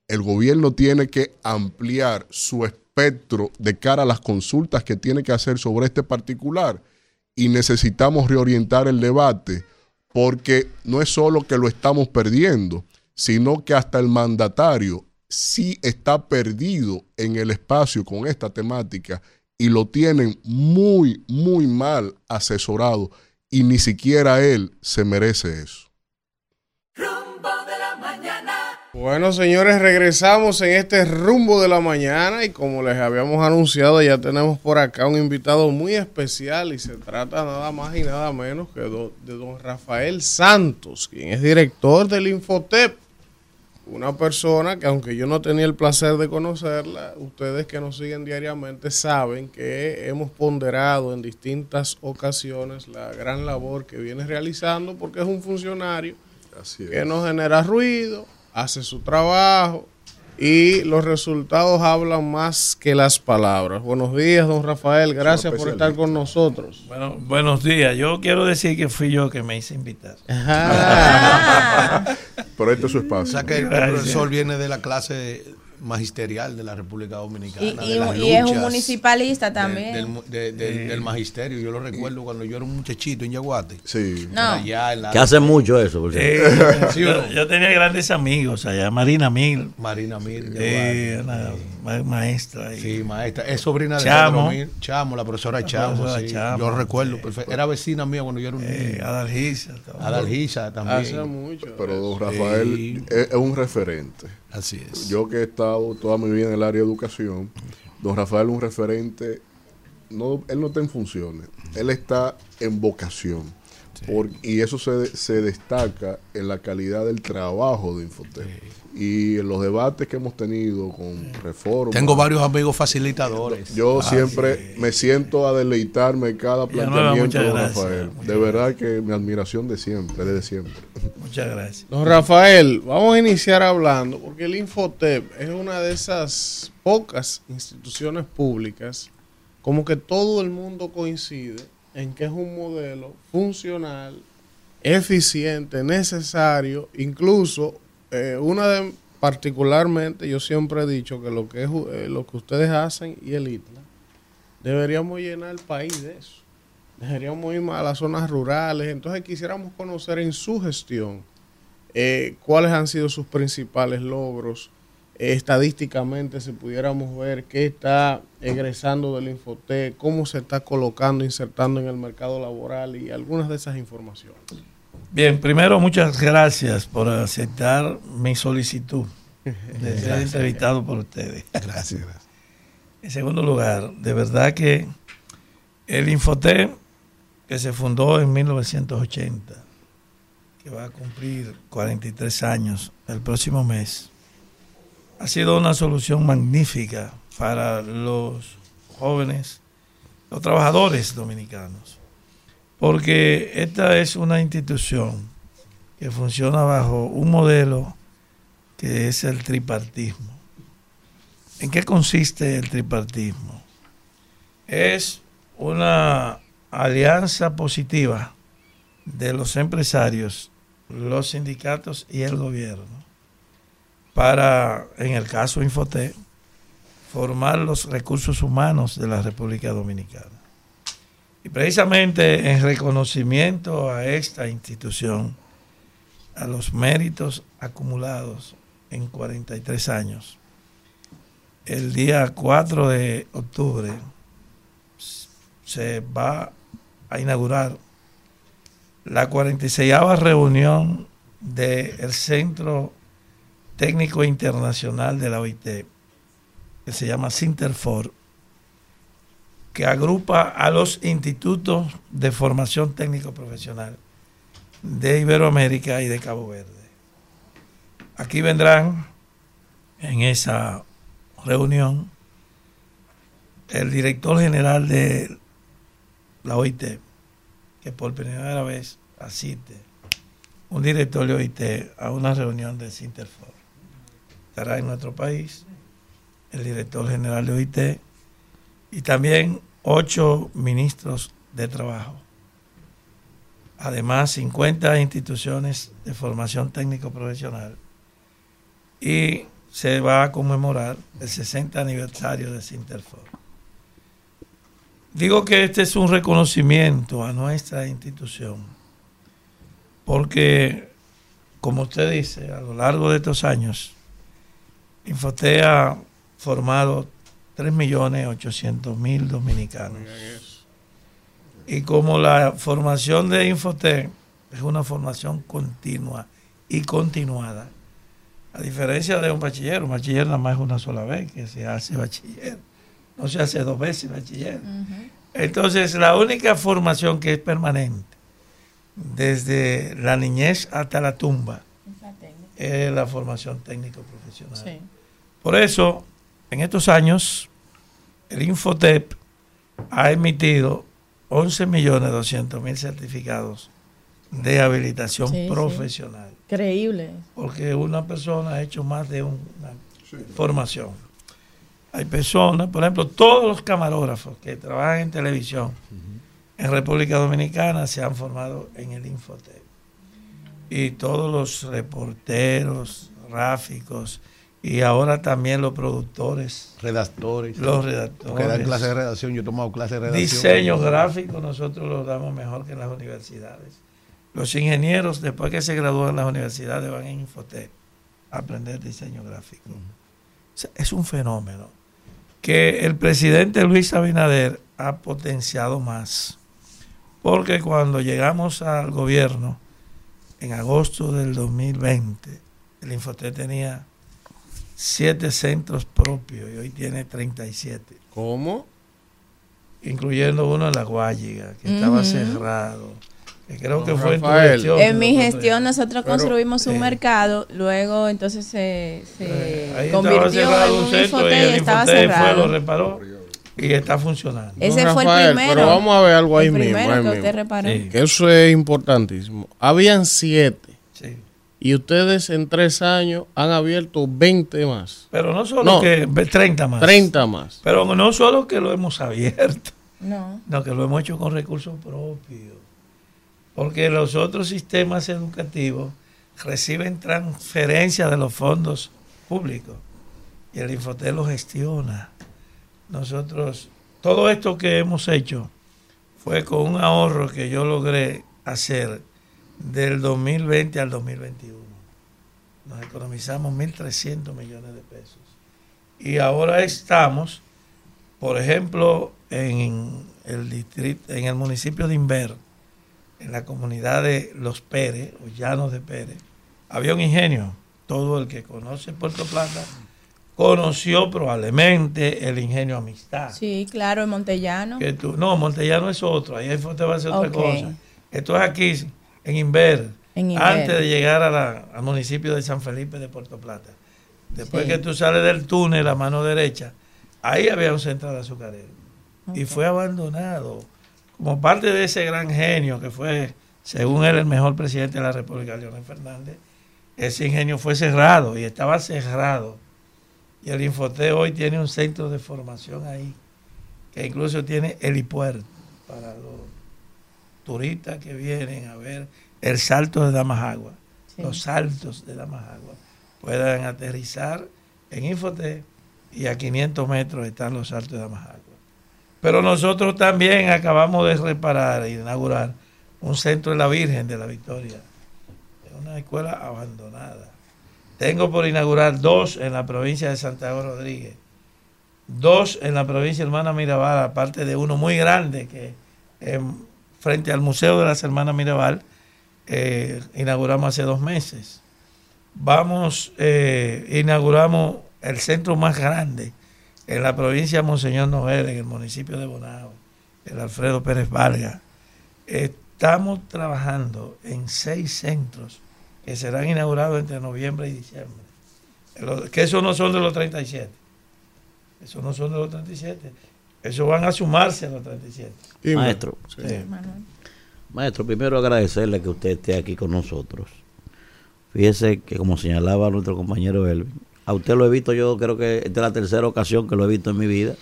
El gobierno tiene que ampliar su espectro de cara a las consultas que tiene que hacer sobre este particular y necesitamos reorientar el debate porque no es solo que lo estamos perdiendo, sino que hasta el mandatario sí está perdido en el espacio con esta temática y lo tienen muy, muy mal asesorado y ni siquiera él se merece eso. Bueno, señores, regresamos en este rumbo de la mañana y como les habíamos anunciado, ya tenemos por acá un invitado muy especial y se trata nada más y nada menos que do- de don Rafael Santos, quien es director del Infotep. Una persona que aunque yo no tenía el placer de conocerla, ustedes que nos siguen diariamente saben que hemos ponderado en distintas ocasiones la gran labor que viene realizando porque es un funcionario que no genera ruido, hace su trabajo y los resultados hablan más que las palabras. Buenos días, don Rafael, gracias por estar con nosotros. Bueno, buenos días. Yo quiero decir que fui yo que me hice invitar. <laughs> Pero este es su O espacio. sea que el Gracias. profesor viene de la clase magisterial de la República Dominicana. Y, de y- las y es un municipalista de- también. del, mu- de- del- del magisterio. Yo lo recuerdo cuando yo era un muchachito en Yaguate. Sí. No. Allá en la- Que hace mucho eso, por Eh, cierto. <laughs> ¿Sí o yo, tenía grandes amigos allá, Marina Mil. Marina eh, ma- maestra. Sí, maestra. Es sobrina de Chamo. Chamo, la profesora La Chamo. profesora sí. Chamo. Yo recuerdo perfecto. Era vecina mía cuando yo era un Eh, niño. Adalgisa. Adalgisa también. Hace mucho. Pero don Rafael Sí. es, un referente. Así es. Yo que he estado toda mi vida en el área de educación, don Rafael es un referente, no, él no está en funciones, él está en vocación. Por- y eso se, se destaca en la calidad del trabajo de Infotec. Y en los debates que hemos tenido con reforma. Tengo varios amigos facilitadores. Yo Ah, siempre me siento a deleitarme cada planteamiento de gracias, Rafael. De verdad que mi admiración de siempre, desde siempre. Muchas gracias. Don Rafael, vamos a iniciar hablando, porque el Infotep es una de esas pocas instituciones públicas, como que todo el mundo coincide en que es un modelo funcional, eficiente, necesario, incluso eh, una de particularmente yo siempre he dicho que lo que es eh, lo que ustedes hacen y el ITLA deberíamos llenar el país de eso. Deberíamos ir más a las zonas rurales. Entonces quisiéramos conocer en su gestión eh, cuáles han sido sus principales logros. Estadísticamente, si pudiéramos ver qué está egresando del Infotec, cómo se está colocando, insertando en el mercado laboral y algunas de esas informaciones. Bien, primero muchas gracias por aceptar mi solicitud <laughs> de ser entrevistado por ustedes. <laughs> Gracias, gracias. En segundo lugar, de verdad que el Infotec, que se fundó en 1980, que va a cumplir 43 años el próximo mes, ha sido una solución magnífica para los jóvenes, los trabajadores dominicanos, porque esta es una institución que funciona bajo un modelo que es el tripartismo. ¿En qué consiste el tripartismo? Es una alianza positiva de los empresarios, los sindicatos y el gobierno para, en el caso Infotec, formar los recursos humanos de la República Dominicana. Y precisamente en reconocimiento a esta institución, a los méritos acumulados en 43 años, el día 4 de octubre se va a inaugurar la 46 reunión del Centro Técnico Internacional de la OIT, que se llama Sinterfor, que agrupa a los institutos de formación técnico profesional de Iberoamérica y de Cabo Verde. Aquí vendrán en esa reunión el director general de la OIT, que por primera vez asiste un director de OIT a una reunión de Sinterfor. En nuestro país el director general de OIT y también ocho ministros de trabajo. Además, 50 instituciones de formación técnico profesional. Y se va a conmemorar el 60 aniversario de Sinterfor. digo que este es un reconocimiento a nuestra institución, porque, como usted dice, a lo largo de estos años, Infote ha formado 3.800.000 dominicanos. Y como la formación de Infotec es una formación continua y continuada, a diferencia de un bachiller, un bachiller nada más es una sola vez que se hace bachiller, no se hace dos veces bachiller. Entonces, la única formación que es permanente, desde la niñez hasta la tumba, es la formación técnico profesional. Por eso, en estos años, el Infotep ha emitido 11 millones 200 mil certificados de habilitación Sí, sí. profesional. Increíble. Porque una persona ha hecho más de una formación. Hay personas, por ejemplo, todos los camarógrafos que trabajan en televisión en República Dominicana se han formado en el Infotep. Y todos los reporteros, gráficos, y ahora también los productores. Redactores. Los redactores. Que dan clases de redacción. Yo he tomado clases de redacción. Diseño gráfico nosotros lo damos mejor que en las universidades. Los ingenieros, después que se gradúan en las universidades, van en Infotec a aprender diseño gráfico. O sea, es un fenómeno que el presidente Luis Abinader ha potenciado más. Porque cuando llegamos al gobierno, en agosto del 2020, el Infotec tenía siete centros propios y hoy tiene 37. ¿Cómo? Incluyendo uno en La Guayiga, que estaba cerrado. Que creo que fue en tu gestión En mi gestión nosotros Pero, construimos un eh, mercado, luego entonces se, estaba convirtió cerrado en un un centro y el estaba Infotec fue, lo cerrado. reparó y está funcionando. Ese fue el primero. Pero vamos a ver algo ahí El mismo. ahí que mismo. usted reparó. Sí. Que eso es importantísimo. Habían siete. Sí. Y ustedes en tres años han abierto 20 más. Pero no solo No, que 30 más. 30 más. Pero no solo que lo hemos abierto, No. no, que lo hemos hecho con recursos propios. Porque los otros sistemas educativos reciben transferencias de los fondos públicos y el Infotel lo gestiona. Nosotros, todo esto que hemos hecho fue con un ahorro que yo logré hacer del 2020 al 2021. Nos economizamos 1.300 millones de pesos. Y ahora estamos, por ejemplo, en el distrito, en el municipio de Inver, en la comunidad de Los Pérez, o Llanos de Pérez, había un ingenio. Todo el que conoce Puerto Plata conoció probablemente el ingenio Amistad. Sí, claro, en Montellano. Que tú- no, Montellano es otro, ahí te va a hacer otra cosa. Esto es aquí, en Inver, En Inver. antes de llegar a la- al municipio de San Felipe de Puerto Plata. Después Sí. que tú sales del túnel a mano derecha, ahí había un centro de azucarero. Y Ok. fue abandonado como parte de ese gran genio que fue, según él, el mejor presidente de la República, Leonel Fernández. Ese ingenio fue cerrado y estaba cerrado. Y el Infote hoy tiene un centro de formación ahí, que incluso tiene helipuerto para los turistas que vienen a ver el salto de Damasagua, Sí. los saltos de Damasagua, puedan aterrizar en Infote y a 500 metros están los saltos de Damasagua. Pero nosotros también acabamos de reparar e inaugurar un centro de la Virgen de la Victoria. Una escuela abandonada. Tengo por inaugurar dos en la provincia de Santiago Rodríguez, dos en la provincia de Hermana Mirabal, aparte de uno muy grande que frente al Museo de las Hermanas Mirabal eh, inauguramos hace dos meses. Vamos, eh, inauguramos el centro más grande en la provincia de Monseñor Noel, en el municipio de Bonao, el Alfredo Pérez Vargas. Estamos trabajando en seis centros que serán inaugurados entre noviembre y diciembre. Que esos no son de los 37. Esos no son de los 37. Esos van a sumarse a los 37. Maestro, Sí. maestro, primero agradecerle que usted esté aquí con nosotros. Fíjese que como señalaba nuestro compañero Elvin, a usted lo he visto, yo creo que esta es la tercera ocasión que lo he visto en mi vida.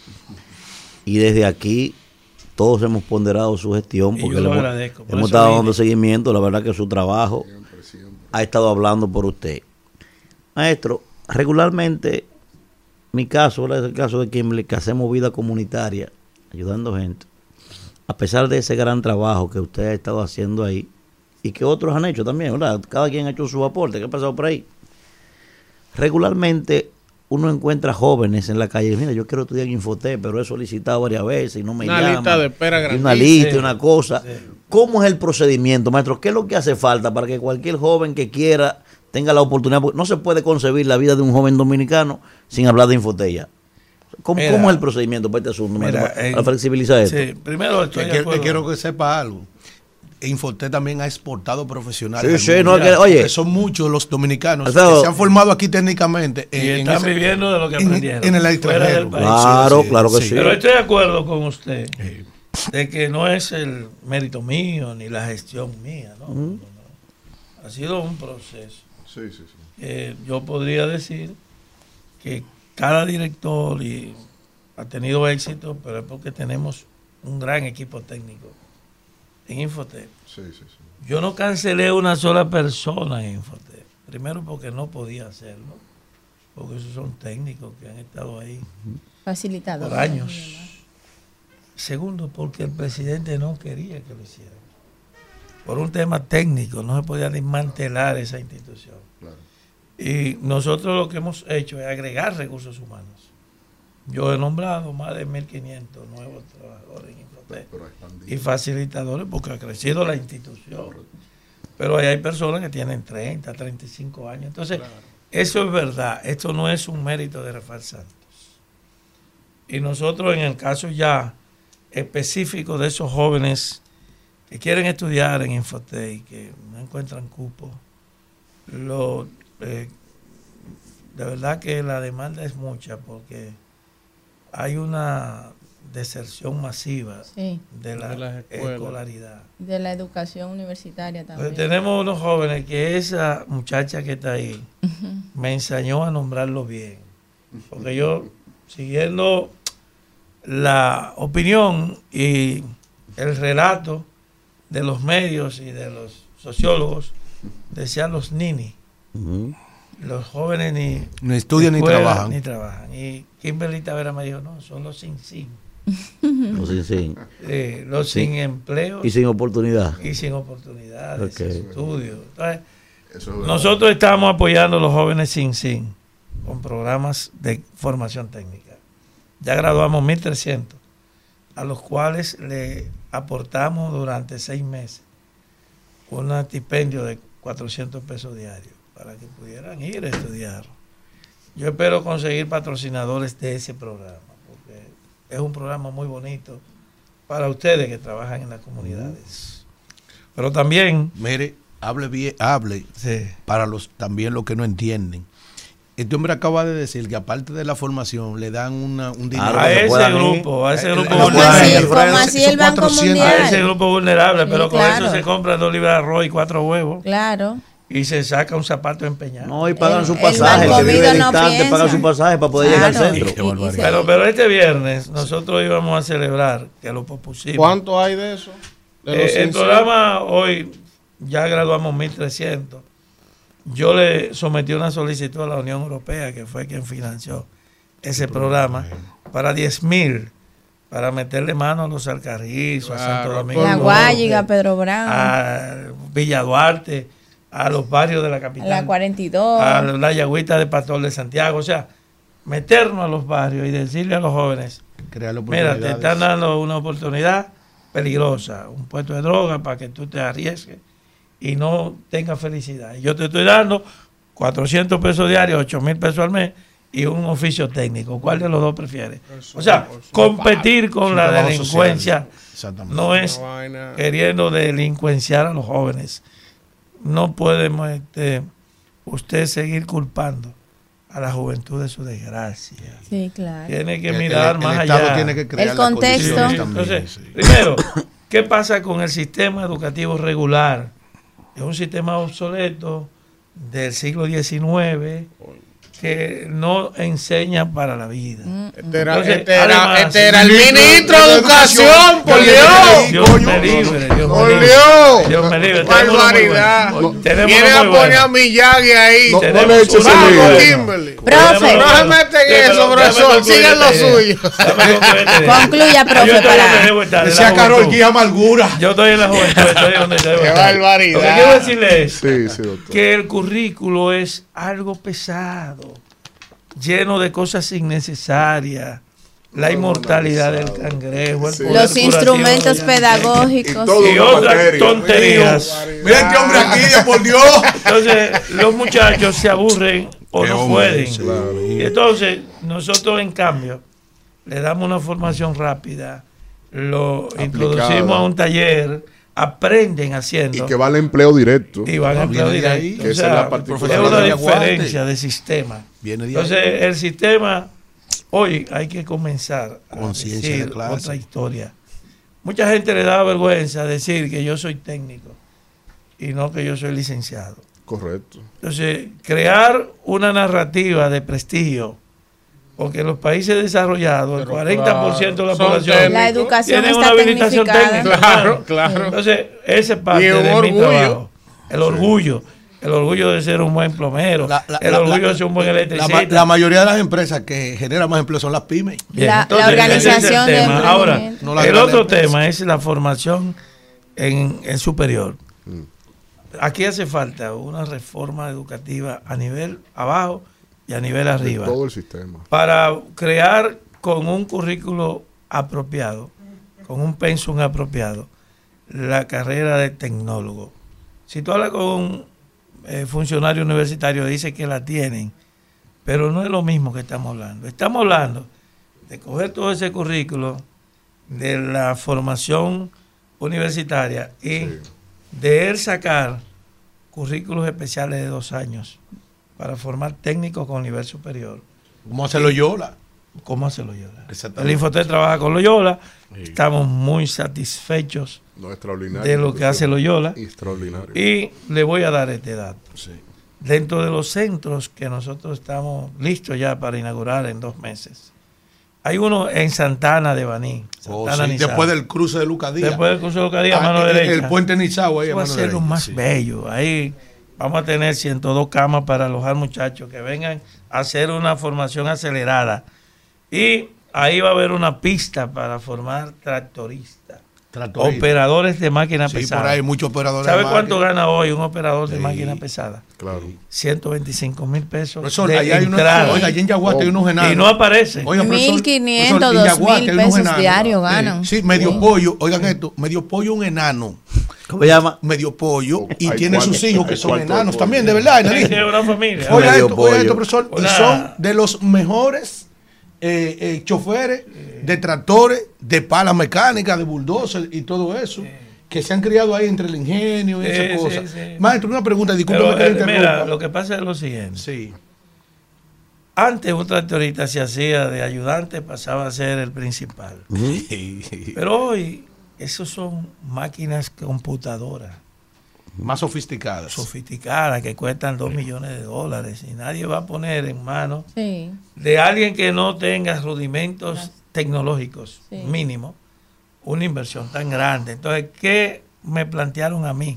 Y desde aquí todos hemos ponderado su gestión Y porque yo le lo hemos, hemos estado dando seguimiento. La verdad que su trabajo ha estado hablando por usted. Maestro, regularmente, mi caso es el caso de Kimberly, que hacemos vida comunitaria, ayudando gente. a pesar de ese gran trabajo que usted ha estado haciendo ahí y que otros han hecho también, ¿verdad? Cada quien ha hecho su aporte, ¿qué ha pasado por ahí? Regularmente uno encuentra jóvenes en la calle, mira, yo quiero estudiar en pero he solicitado varias veces y no me Una llaman. lista de espera Y una lista, y Sí. una cosa. ¿Cómo es el procedimiento, maestro? ¿Qué es lo que hace falta para que cualquier joven que quiera tenga la oportunidad? Porque no se puede concebir la vida de un joven dominicano sin hablar de Infotella. ¿Cómo, Mira, cómo es el procedimiento para este asunto, maestro, mira, para, en- para flexibilizar esto? Sí, primero estoy Que que quiero que sepa algo. Infoté también ha exportado profesionales. Sí, sí, no, que- oye. Porque son muchos los dominicanos que se han formado aquí técnicamente. Y en están ese- viviendo de lo que en- aprendieron. En, el fuera extranjero. del país. Claro, claro que sí. Pero estoy de acuerdo con usted de que no es el mérito mío ni la gestión mía, ¿no? No, no. Ha sido un proceso. Sí, sí, sí. Eh, yo podría decir que cada director y ha tenido éxito, pero es porque tenemos un gran equipo técnico en Infotec. Sí, sí, sí. Yo no cancelé una sola persona en Infotec. Primero porque no podía hacerlo, porque esos son técnicos que han estado ahí Facilitador. por años. Segundo, porque el presidente no quería que lo hicieran. Por un tema técnico, no se podía desmantelar esa institución. Y nosotros lo que hemos hecho es agregar recursos humanos. Yo he nombrado más de 1.500 nuevos trabajadores en y facilitadores porque ha crecido la institución. Pero ahí hay personas que tienen 30, 35 años. Entonces, eso es verdad. Esto no es un mérito de Rafael Santos. Y nosotros en el caso ya específico de esos jóvenes que quieren estudiar en Infotec y que no encuentran cupo, lo, eh, de verdad que la demanda es mucha porque hay una deserción masiva Sí. de la De escolaridad. De la educación universitaria también. Entonces, tenemos unos jóvenes que esa muchacha que está ahí me enseñó a nombrarlo bien. Porque yo, siguiendo la opinión y el relato de los medios y de los sociólogos, decían los nini. Los jóvenes ni, Ni estudian ni escuelan, trabajan. Ni trabajan. Y Kimberly Tavera me dijo, no, son los sin sin. Los sin- sin. Eh, los Sí. sin empleo Y sin oportunidad. y sin oportunidades, Ok. estudios. Entonces, Eso es verdad. nosotros estamos apoyando a los jóvenes sin sin con programas de formación técnica. Ya graduamos 1.300, a los cuales le aportamos durante seis meses un estipendio de 400 pesos diarios para que pudieran ir a estudiar. Yo espero conseguir patrocinadores de ese programa, es un programa muy bonito para ustedes que trabajan en las comunidades. Pero también Mire, hable bien, hable para los también los que no entienden. Este hombre acaba de decir que aparte de la formación le dan una, un dinero. a ese grupo, a ese Eh, grupo eh, Como así, Alfredo, como así esos el Banco 400. a ese grupo vulnerable, Sí, pero con claro. eso se compran dos libras de arroz y cuatro huevos Claro. Y se saca un zapato empeñado. No, y pagan El- su pasaje. El que vive comido no distante piensa. pagan su pasaje para poder llegar al centro. Qué barbaridad. Pero, pero este viernes nosotros íbamos a celebrar que lo propusimos. ¿Cuánto hay de eso? De Eh, el programa hoy ya graduamos 1.300. Yo le sometí una solicitud a la Unión Europea, que fue quien financió ese programa, para 10.000, para meterle mano a los Alcarrizos, a Santo Domingo. La Guayiga, Pedro Brown, a Villa Duarte, a los barrios de la a capital, la 42. a la Yagüita de Pastor de Santiago. O sea, meternos a los barrios y decirle a los jóvenes, Crear mira, te están dando una oportunidad peligrosa, un puesto de droga para que tú te arriesgues y no tengas felicidad. Y yo te estoy dando 400 pesos diarios, 8 mil pesos al mes y un oficio técnico. ¿Cuál de los dos prefieres? O sea, competir con la delincuencia no es queriendo delincuenciar a los jóvenes. No podemos este, usted seguir culpando a la juventud de su desgracia. Sí, claro. Tiene que El- mirar el, más el Estado allá. tiene que crear El contexto. también, Entonces, sí. primero, ¿qué pasa con el sistema educativo regular? Es un sistema obsoleto del siglo XIX que no enseña para la vida. Este era, Entonces, este era- además, este era el ministro de Educación, por Dios. Dios me libre, Dios Por me libre. Dios. Dios me libre. Barbaridad. Viene a poner bueno. a Miyagi ahí. No- no le eches. Kimberly. Profe. No se meten en eso, profesor. Sigan lo suyo. <laughs> Concluya, profe, para- Decía Carol juventud. G. Amargura. Yo estoy en la juventud, estoy donde debo Qué barbaridad. Lo que quiero decirle es que el currículo es algo pesado, lleno de cosas innecesarias. La inmortalidad del cangrejo, el poder Los instrumentos pedagógicos. y otras tonterías. Mira este hombre aquí, por Dios. Entonces, los muchachos se aburren o Qué no hombre pueden. Y entonces, nosotros, en cambio, le damos una formación rápida, lo introducimos a un taller, aprenden haciendo. Y que va al empleo directo. Y van a empleo de ahí. directo. Que O esa sea, es la es una diferencia de sistema. Viene de Entonces, ahí. el sistema, hoy hay que comenzar a Conciencia de clase. otra historia. Mucha gente le da vergüenza decir que yo soy técnico y no que yo soy licenciado. Correcto. Entonces, crear una narrativa de prestigio, porque en los países desarrollados, el 40% de la población. La educación tiene está una habilitación técnica. Claro, claro. Entonces, ese Y parte un de mi orgullo. trabajo. El orgullo. El orgullo de ser un buen plomero. La- la- el orgullo la- de ser un buen electricista. la mayoría de las empresas que generan más empleo son las pymes. Bien, La- organización el de tema. Ahora, emprendimiento. No la el otro empresa. tema es la formación en, en superior. Aquí hace falta una reforma educativa a nivel abajo y a nivel arriba todo el sistema. para crear con un currículo apropiado, con un pensum apropiado, la carrera de tecnólogo. Si tú hablas con un eh, funcionario universitario, dice que la tienen, pero no es lo mismo que estamos hablando. Estamos hablando de coger todo ese currículo, de la formación universitaria y de él sacar currículos especiales de dos años para formar técnicos con nivel superior. ¿Cómo hace Loyola? ¿Cómo hace Loyola? El Exactamente. Infotec trabaja con Loyola. Estamos muy satisfechos No, extraordinario. de lo que hace Loyola. Extraordinario. Y le voy a dar este dato. Dentro de los centros que nosotros estamos listos ya para inaugurar en dos meses, hay uno en Santana de Baní. Oh, Santana sí, Nizao. después del cruce de Lucas Díaz. Después del cruce de Lucas Díaz, Ah, mano el- derecha. El puente Nizao ahí, a Eso va a mano ser lo derecha, más sí. bello. Ahí vamos a tener 102 camas para alojar muchachos que vengan a hacer una formación acelerada. Y ahí va a haber una pista para formar tractoristas, Tractorista. operadores de máquinas Sí, pesadas. por ahí hay muchos operadores ¿Sabe de cuánto máquina. gana hoy un operador de máquina pesada? Claro. 125 mil pesos. Profesor, de ahí hay unos, entrada. oiga, allí en Yaguate hay unos enanos. Y no aparece. Oiga, profesor, 1.500, profesor, en Yaguate 2.000 hay unos pesos diarios ganan. Sí, medio Sí. pollo, oigan esto, medio pollo un enano. ¿Cómo se llama? Medio pollo y Hay tiene sus hijos que son enanos pollo. también, de verdad. Sí, una familia. Oiga Medio esto, oiga pollo. esto, profesor. Y son de los mejores eh, eh, choferes de tractores, de palas mecánicas, de bulldozer y todo eso. Que se han criado ahí entre el ingenio y Sí, esas sí, cosas. sí. Maestro, una pregunta, discúlpeme Pero, que eh, interrumpa. mira, lo que pasa es lo siguiente. Sí. Antes un tractorista se hacía de ayudante, pasaba a ser el principal. Pero hoy, esos son máquinas computadoras Más sofisticadas. sofisticadas que cuestan 2 millones de dólares y nadie va a poner en manos Sí. de alguien que no tenga rudimentos tecnológicos Sí. mínimo una inversión tan grande. Entonces, ¿qué me plantearon a mí?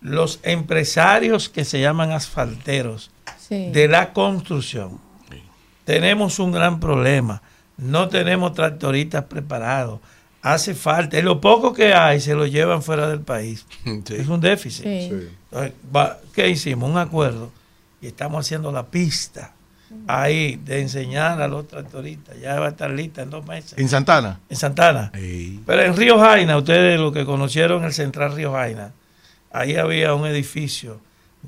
Los empresarios que se llaman asfalteros Sí. de la construcción. Tenemos un gran problema. No tenemos tractoristas preparados. Hace falta. Y lo poco que hay se lo llevan fuera del país. <laughs> Sí. Es un déficit. Sí. ¿Qué hicimos? Un acuerdo. Y estamos haciendo la pista ahí de enseñar a los tractoristas. Ya va a estar lista en dos meses. ¿En Santana? En Santana. Pero en Río Jaina, ustedes lo que conocieron el Central Río Jaina, ahí había un edificio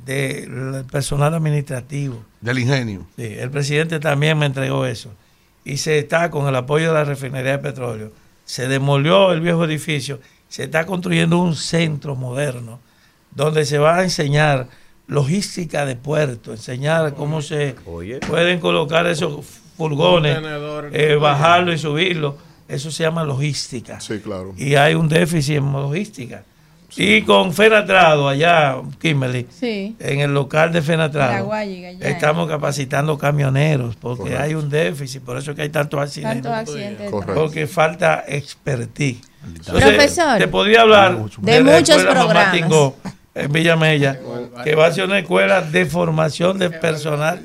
del personal administrativo. Del ingenio. Sí, el presidente también me entregó eso. Y se está, con el apoyo de la refinería de petróleo, se demolió el viejo edificio, se está construyendo un centro moderno donde se va a enseñar logística de puerto, enseñar cómo se Oye. pueden colocar esos furgones, eh, bajarlo y subirlo. Eso se llama logística. Sí, claro. Y hay un déficit en logística. Y con Fenatrado allá, Kimberly, Sí. en el local de Fenatrado, estamos capacitando camioneros porque Correcto. hay un déficit, por eso es que hay tantos accidentes. Tantos accidentes de Correcto. Porque falta expertise. Entonces, Profesor, Te podría hablar de la muchos escuela Mamá programas. Tingó, en Villamella, que va a ser una escuela de formación de personal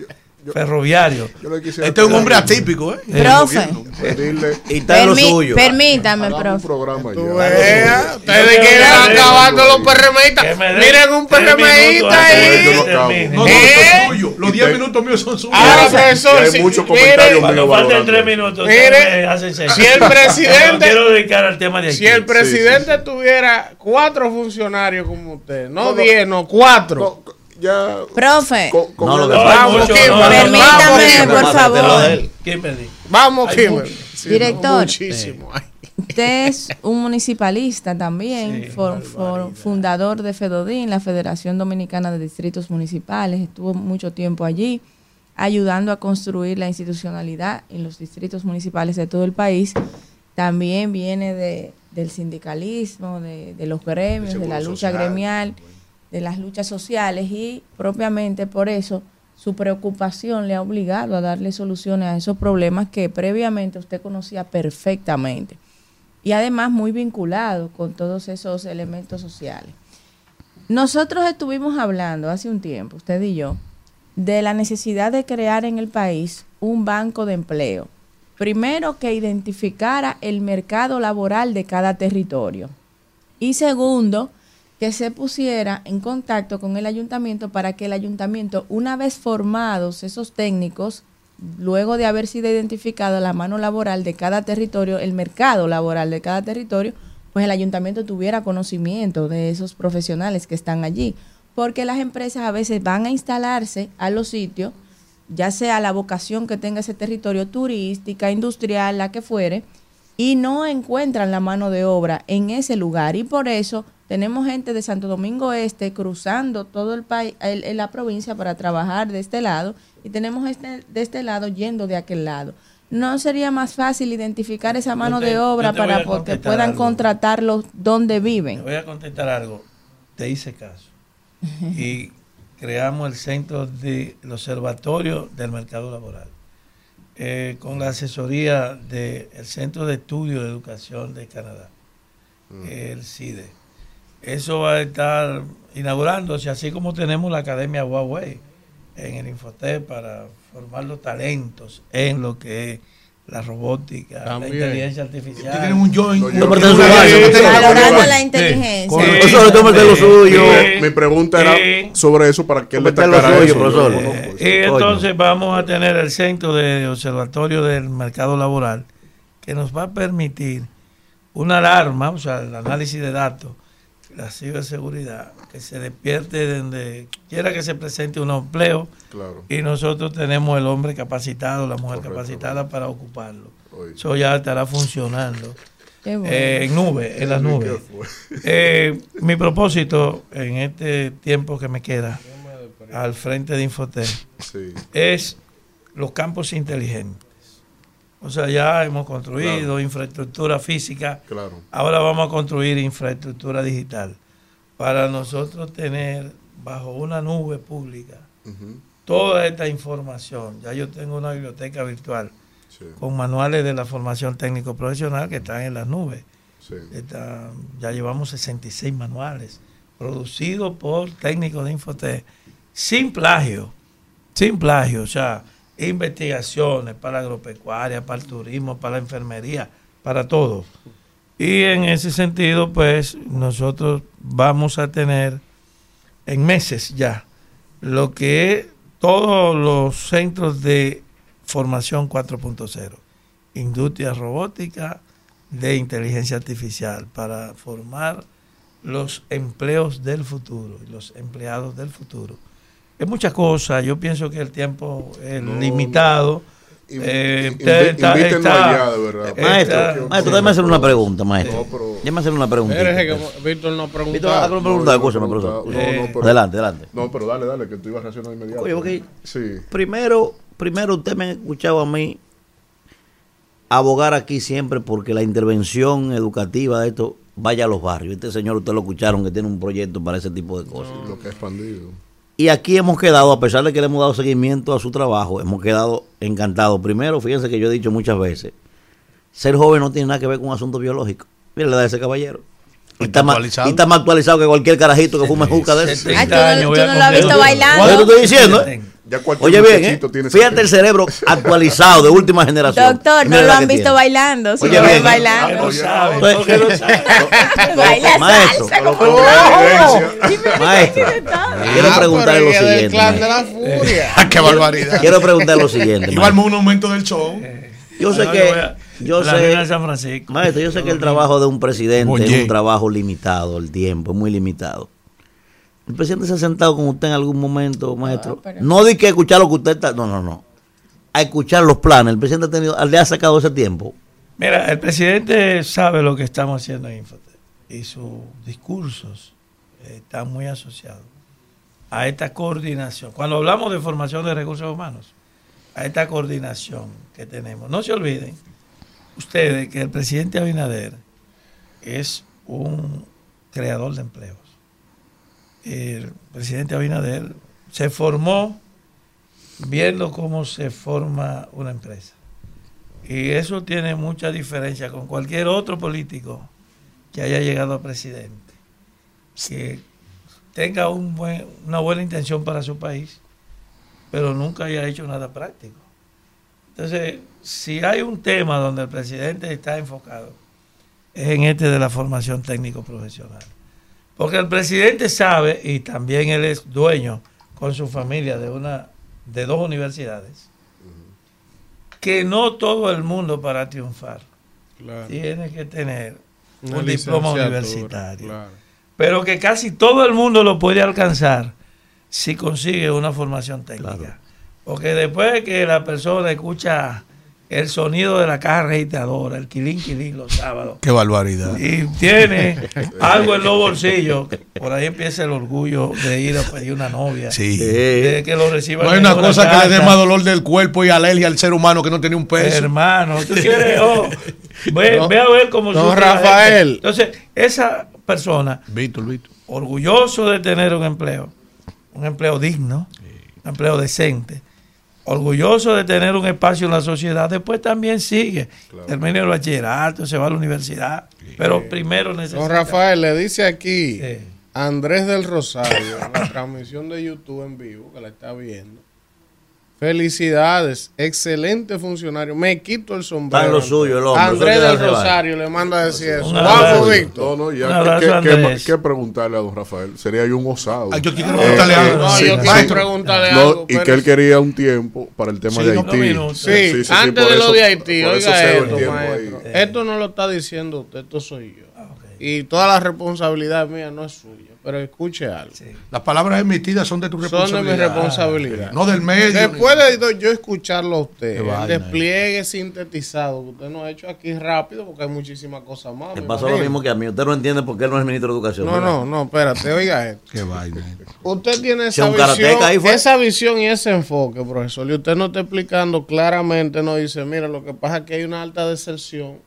ferroviario. Yo le quisiera Este es un hombre atípico, ¿eh? Profe. pedirle Y está en lo suyo. permítame, profe. programa ya. Vea, ustedes quieren acabando los PRMistas. Miren un PRMista ahí. termine. No, no, ¿Eh? esto es suyo. Los Y 10 te- minutos míos son suyos. Ahora, Y profesor, hay muchos comentarios Cuando minutos, Mire, si el presidente- No quiero dedicar al tema de aquí. si el presidente tuviera cuatro funcionarios como usted, no No, no. diez, no, cuatro. No, ya. Profe, con- con No, lo el- que No, pasa- hay Vamos, mucho- no, no, Permítame, por favor. Vamos. Sí, Director. no, muchísimo. Ay. usted es un municipalista también, Sí, for- for- fundador de FEDODIN, la Federación Dominicana de Distritos Municipales. Estuvo mucho tiempo allí ayudando a construir la institucionalidad en los distritos municipales de todo el país. También viene de, del sindicalismo, de, de los gremios, de la lucha social. gremial, de las luchas sociales y propiamente por eso su preocupación le ha obligado a darle soluciones a esos problemas que previamente usted conocía perfectamente y además muy vinculado con todos esos elementos sociales. Nosotros estuvimos hablando hace un tiempo, usted y yo, de la necesidad de crear en el país un banco de empleo. Primero, que identificara el mercado laboral de cada territorio. Y segundo, que se pusiera en contacto con el ayuntamiento para que el ayuntamiento, una vez formados esos técnicos, luego de haber sido identificado la mano laboral de cada territorio, el mercado laboral de cada territorio, pues el ayuntamiento tuviera conocimiento de esos profesionales que están allí. Porque las empresas a veces van a instalarse a los sitios, ya sea la vocación que tenga ese territorio turística, industrial, la que fuere, y no encuentran la mano de obra en ese lugar. Y por eso tenemos gente de Santo Domingo Este cruzando todo el país, el- la provincia para trabajar de este lado, y tenemos este, de este lado yendo de aquel lado. ¿No sería más fácil identificar esa mano te- de obra te para que puedan algo. contratarlos donde Te viven? voy a contestar algo. Te hice caso. Y <laughs> creamos el centro de el observatorio del mercado laboral. eh, con la asesoría del Centro de Estudio de Educación de Canadá, el CIDE. Eso va a estar inaugurándose, así como tenemos la Academia Huawei en el Infotep para formar los talentos en lo que es la robótica, También. la inteligencia artificial. Tienen un en- No, Valorando la inteligencia. Lo suyo. Mi pregunta era sobre eso para que él destacara eso. profesor. Y entonces vamos a tener el centro de observatorio del mercado laboral que nos va a permitir una alarma, o sea, el análisis de datos, la ciberseguridad, que se despierte donde quiera que se presente un empleo Claro. y nosotros tenemos el hombre capacitado, la mujer Correcto, capacitada para ocuparlo. Oye. Eso ya estará funcionando. Bueno. Eh, en nube, en las ¿Qué nubes. <laughs> Eh, mi propósito en este tiempo que me queda al frente de Infotec Sí. es los campos inteligentes. O sea, ya hemos construido Claro. infraestructura física, Claro. ahora vamos a construir infraestructura digital para nosotros tener bajo una nube pública toda esta información. Ya yo tengo una biblioteca virtual Sí. con manuales de la formación técnico profesional que están en las nubes. Sí. Está- ya llevamos 66 manuales producidos por técnicos de Infotec sin plagio, sin plagio, o sea, investigaciones para agropecuaria, para el turismo, para la enfermería, para todo. Y en ese sentido, pues nosotros vamos a tener en meses ya lo que todos los centros de formación 4.0, industria robótica, de inteligencia artificial, para formar los empleos del futuro, los empleados del futuro. Es muchas cosas, yo pienso que el tiempo es No, limitado. Invi- Eh, usted está- invítenlo está- allá, de verdad. está- Maestro, maestro, déjame hacerle una pregunta, maestro. No, pero- Déjame hacerle una pregunta. Víctor no Víctor, preguntó. haga una pregunta, No, escúchame, no, profesor. no, no, Eh, pero- adelante, adelante. No, pero dale, dale, que tú ibas a reaccionar inmediato. Oye, porque Sí. primero, primero usted me ha escuchado a mí abogar aquí siempre porque la intervención educativa de esto vaya a los barrios. Este señor, ustedes lo escucharon, que tiene un proyecto para ese tipo de cosas. Lo que ha expandido. Y aquí hemos quedado, a pesar de que le hemos dado seguimiento a su trabajo, hemos quedado encantados. Primero, fíjense que yo he dicho muchas veces, ser joven no tiene nada que ver con un asunto biológico. Mira la edad de ese caballero. Y está, más, y está más actualizado que cualquier carajito que fume juca de eso. Ah, tú no- tú no lo has visto bailando. Yo te estoy diciendo, ¿eh? Ya cualquier Oye bien, ¿eh? tiene fíjate el cerebro actualizado de última generación. Doctor, no lo han que visto tiene. bailando. Si Oye, lo ven bien, ¿eh? bailando. No sabe, porque no sabe. <laughs> Baila Maestro, salsa como. <laughs> Maestro, quiero Ah, preguntarle pero lo siguiente. clan de maestro. la furia. <laughs> ¡Qué barbaridad! Quiero preguntarle lo siguiente. Iba al monumento del show. Yo sé que, yo la sé, San Francisco. maestro, yo sé que el trabajo de un presidente Oye. es un trabajo limitado, el tiempo es muy limitado. El presidente se ha sentado con usted en algún momento, maestro. pero- No di que escuchar lo que usted está, no, no, no. A escuchar los planes. El presidente ha tenido, le ha sacado ese tiempo. Mira, el presidente sabe lo que estamos haciendo en Infotec y sus discursos eh, están muy asociados a esta coordinación. Cuando hablamos de formación de recursos humanos, a esta coordinación que tenemos. No se olviden ustedes que el presidente Abinader es un creador de empleos. El presidente Abinader se formó viendo cómo se forma una empresa. Y eso tiene mucha diferencia con cualquier otro político que haya llegado a presidente, que tenga una buena intención para su país, pero nunca haya hecho nada práctico. Entonces, si hay un tema donde el presidente está enfocado, es en este de la formación técnico-profesional. Porque el presidente sabe, y también él es dueño con su familia de, una, de dos universidades, que no todo el mundo para triunfar Claro. tiene que tener Una un diploma universitario. claro. Pero que casi todo el mundo lo puede alcanzar si consigue una formación técnica. Porque después de que la persona escucha el sonido de la caja registradora, el quilín quilín los sábados, ¡Qué barbaridad! y tiene algo en los bolsillos, por ahí empieza el orgullo de ir a pedir una novia. Sí. De que lo reciban No hay una cosa que le dé más dolor del cuerpo y alergia al ser humano que no tiene un peso. Hermano, tú <laughs> quieres, oh, ve, No, ve a ver cómo no. Rafael. Entonces, esa persona, Víctor, Víctor. orgulloso de tener un empleo, un empleo digno, un empleo decente, orgulloso de tener un espacio en la sociedad, después también sigue, termina el bachillerato, se va a la universidad, pero primero necesita... Don Rafael le dice aquí Andrés del Rosario en la transmisión de YouTube en vivo que la está viendo. Felicidades, excelente funcionario. Me quito el sombrero. Está en lo suyo el hombre, Andrés del. Rosario le manda a decir eso. Vamos. Víctor. No, no, ya. ¿qué- abrazo, qué, qué, Andrés. qué preguntarle a don Rafael? Sería yo un osado. Ay, yo quiero preguntarle algo. No, Sí, yo sí. quiero preguntarle No, algo. y que él quería un tiempo para el tema Sí, de no, Haití. minutos. Sí, antes de lo de Haití, oiga esto, maestro. ahí. Esto no lo está diciendo usted, esto soy yo. Y toda la responsabilidad mía no es suya. Pero escuche algo. Las palabras emitidas son de tu Son de responsabilidad. mi responsabilidad. No del medio. Después de yo escucharlo a usted, Qué el vaina, despliegue sintetizado que usted nos ha hecho aquí rápido, porque hay muchísimas cosas más. Le me pasó lo mismo que a mí. Usted no entiende por qué él no es ministro de Educación. No, ¿verdad? no, no, espérate, oiga esto. Qué vaina. Usted tiene esa visión, ahí fue. esa visión y ese enfoque, profesor. Y usted no está explicando claramente, no dice, mira, lo que pasa es que hay una alta deserción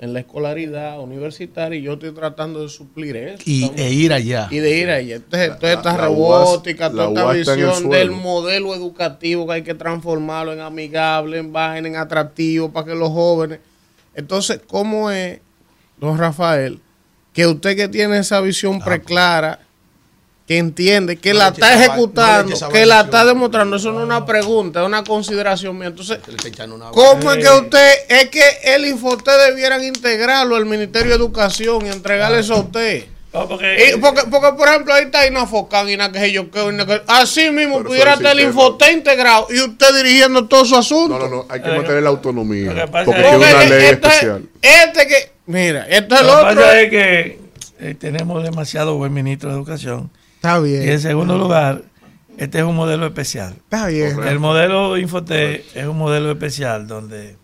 en la escolaridad universitaria y yo estoy tratando de suplir eso. Y, Estamos- e ir allá. y de ir allá. Entonces, toda esta la robótica, la toda esta visión del modelo educativo que hay que transformarlo en amigable, en vaina, en atractivo para que los jóvenes. Entonces, ¿cómo es, don Rafael, que usted que tiene esa visión preclara, que entiende, que No la está no ejecutando, que la está demostrando, eso no es una pregunta, es una consideración mía. Entonces, ¿Cómo es que usted, es que el Infoté debieran integrarlo al Ministerio de Educación y entregarle eso a usted? No, porque- Y porque, porque, por ejemplo, ahí está Inafocán y que yo que- Así mismo Pero pudiera estar el Infoté integrado y usted dirigiendo todo su asunto. No, no, no. Hay que mantener la autonomía. Porque es- tiene una Porque ley este- especial. Este que, mira, este es el Lo que otro. pasa es que eh, tenemos demasiado buen ministro de Educación. Está Y bien. en segundo lugar, este es un modelo especial. Está bien. El modelo Infote es un modelo especial donde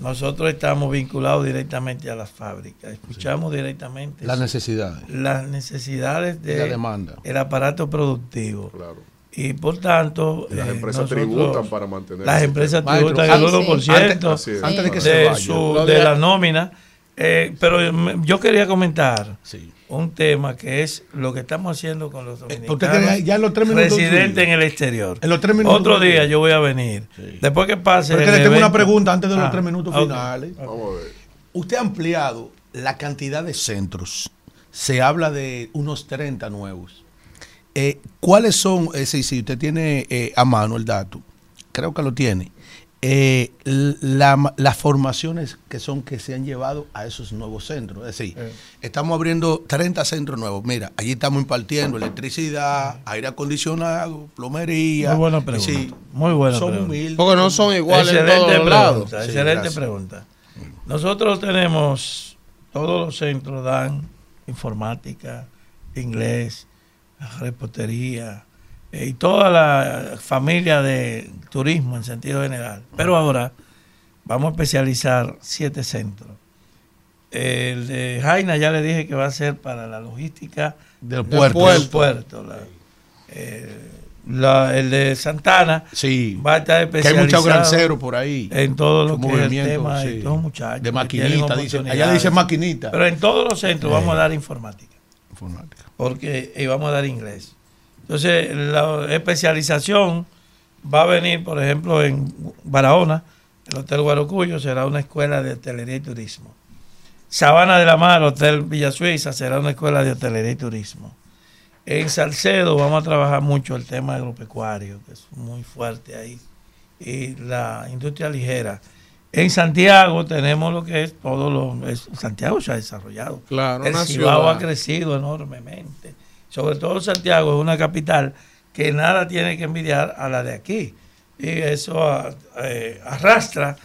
nosotros estamos vinculados directamente a las fábricas, escuchamos directamente Las necesidades. las necesidades Y la demanda. aparato productivo. Claro. Y por tanto, Y las eh, empresas nosotros- tributan para mantener Las empresas tributan el antes- 1% Así es. Antes de que se de, vaya. su- de de- la nómina Eh, pero me- yo quería comentar un tema que es lo que estamos haciendo con los usted dominicanos tiene ya los tres minutos residentes en el exterior. En los tres minutos Otro día yo voy a venir. Después que pase. Pero es que el le tengo una pregunta antes de los Ah, tres minutos finales. Usted ha ampliado la cantidad de centros. Se habla de unos 30 nuevos. Eh, ¿Cuáles son, eh, si, si usted tiene eh, a mano el dato, creo que lo tiene, eh, la- las formaciones que son que se han llevado a esos nuevos centros? Es decir, estamos abriendo 30 centros nuevos. Mira, allí estamos impartiendo electricidad, aire acondicionado, plomería. Muy buena pregunta. sí, Muy buena son pregunta. humildes. Porque no son iguales en Excelente todos los pregunta, lados. Sí, excelente gracias. pregunta. Nosotros tenemos, todos los centros dan informática, inglés, repostería eh, y toda la familia de turismo en sentido general. Pero ahora vamos a especializar siete centros. El de Jaina ya le dije que va a ser para la logística Del puerto. del puerto, la- eh, la- el de Santana Sí, va a estar que hay muchos especializado granceros por ahí. en todo lo que es el tema sí. todos muchachos De maquinita, allá dice maquinita. Pero en todos los centros Eh. vamos a dar informática. Informática. Porque y vamos a dar inglés. Entonces, la especialización va a venir, por ejemplo, en Barahona, el Hotel Guarocuyo será una escuela de hotelería y turismo. Sabana de la Mar, Hotel Villa Suiza, será una escuela de hotelería y turismo. En Salcedo vamos a trabajar mucho el tema agropecuario, que es muy fuerte ahí, y la industria ligera. En Santiago tenemos lo que es todo lo... es- Santiago se ha desarrollado. Claro, el Cibao ciudad. ha crecido enormemente. Sobre todo Santiago es una capital que nada tiene que envidiar a la de aquí. Y eso ah, eh, arrastra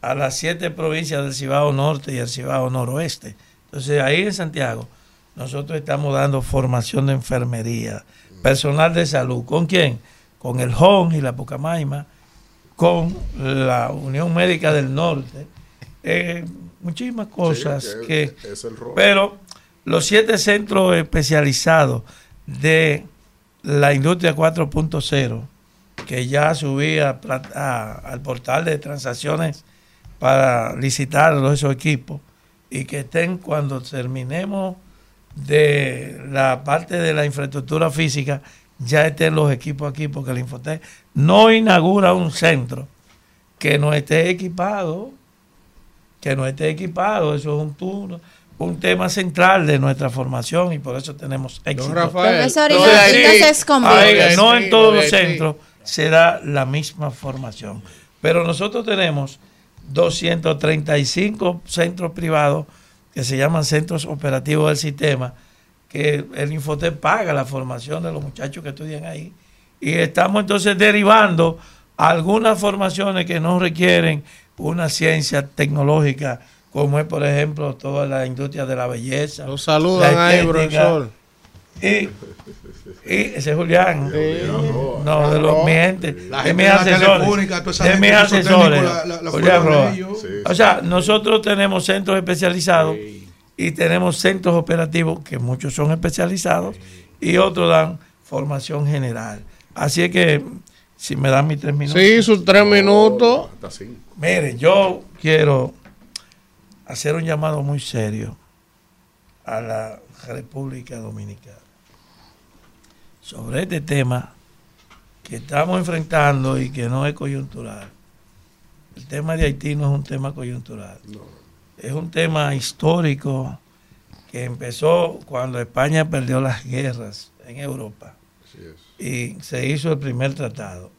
a las siete provincias del Cibao Norte y el Cibao Noroeste. Entonces ahí en Santiago nosotros estamos dando formación de enfermería, personal de salud. ¿Con quién? Con el JON y la Pucamaima, con la Unión Médica del Norte, eh, muchísimas cosas Sí, que es el rol. Pero los siete centros especializados de la industria 4.0, que ya subí al portal de transacciones para licitar esos equipos y que estén cuando terminemos de la parte de la infraestructura física, ya estén los equipos aquí, porque el Infotec no inaugura un centro que no esté equipado, que no esté equipado, eso es un turno, un tema central de nuestra formación y por eso tenemos éxito. Rafael, Profesor, y no- en todos los centros se da la misma formación. Pero nosotros tenemos 235 centros privados que se llaman centros operativos del sistema, que el Infotec paga la formación de los muchachos que estudian ahí. Y estamos entonces derivando algunas formaciones que no requieren una ciencia tecnológica, como es, por ejemplo, toda la industria de la belleza. Lo saludan ahí, profesor. Y, y ese es Julián. No, de los mi gente, La de gente mis asesores. telefónica, toda esa De mis asesores. técnicos la- la- la Julián forman Roa. ellos. Sí, O sea, nosotros tenemos centros especializados y tenemos centros operativos que muchos son especializados y otros dan formación general. Así es que, si me dan mis tres minutos. Sí, sus tres minutos. Hasta cinco. Miren, yo quiero hacer un llamado muy serio a la República Dominicana sobre este tema que estamos enfrentando y que no es coyuntural. El tema de Haití no es un tema coyuntural. Es un tema histórico que empezó cuando España perdió las guerras en Europa y se hizo el primer tratado.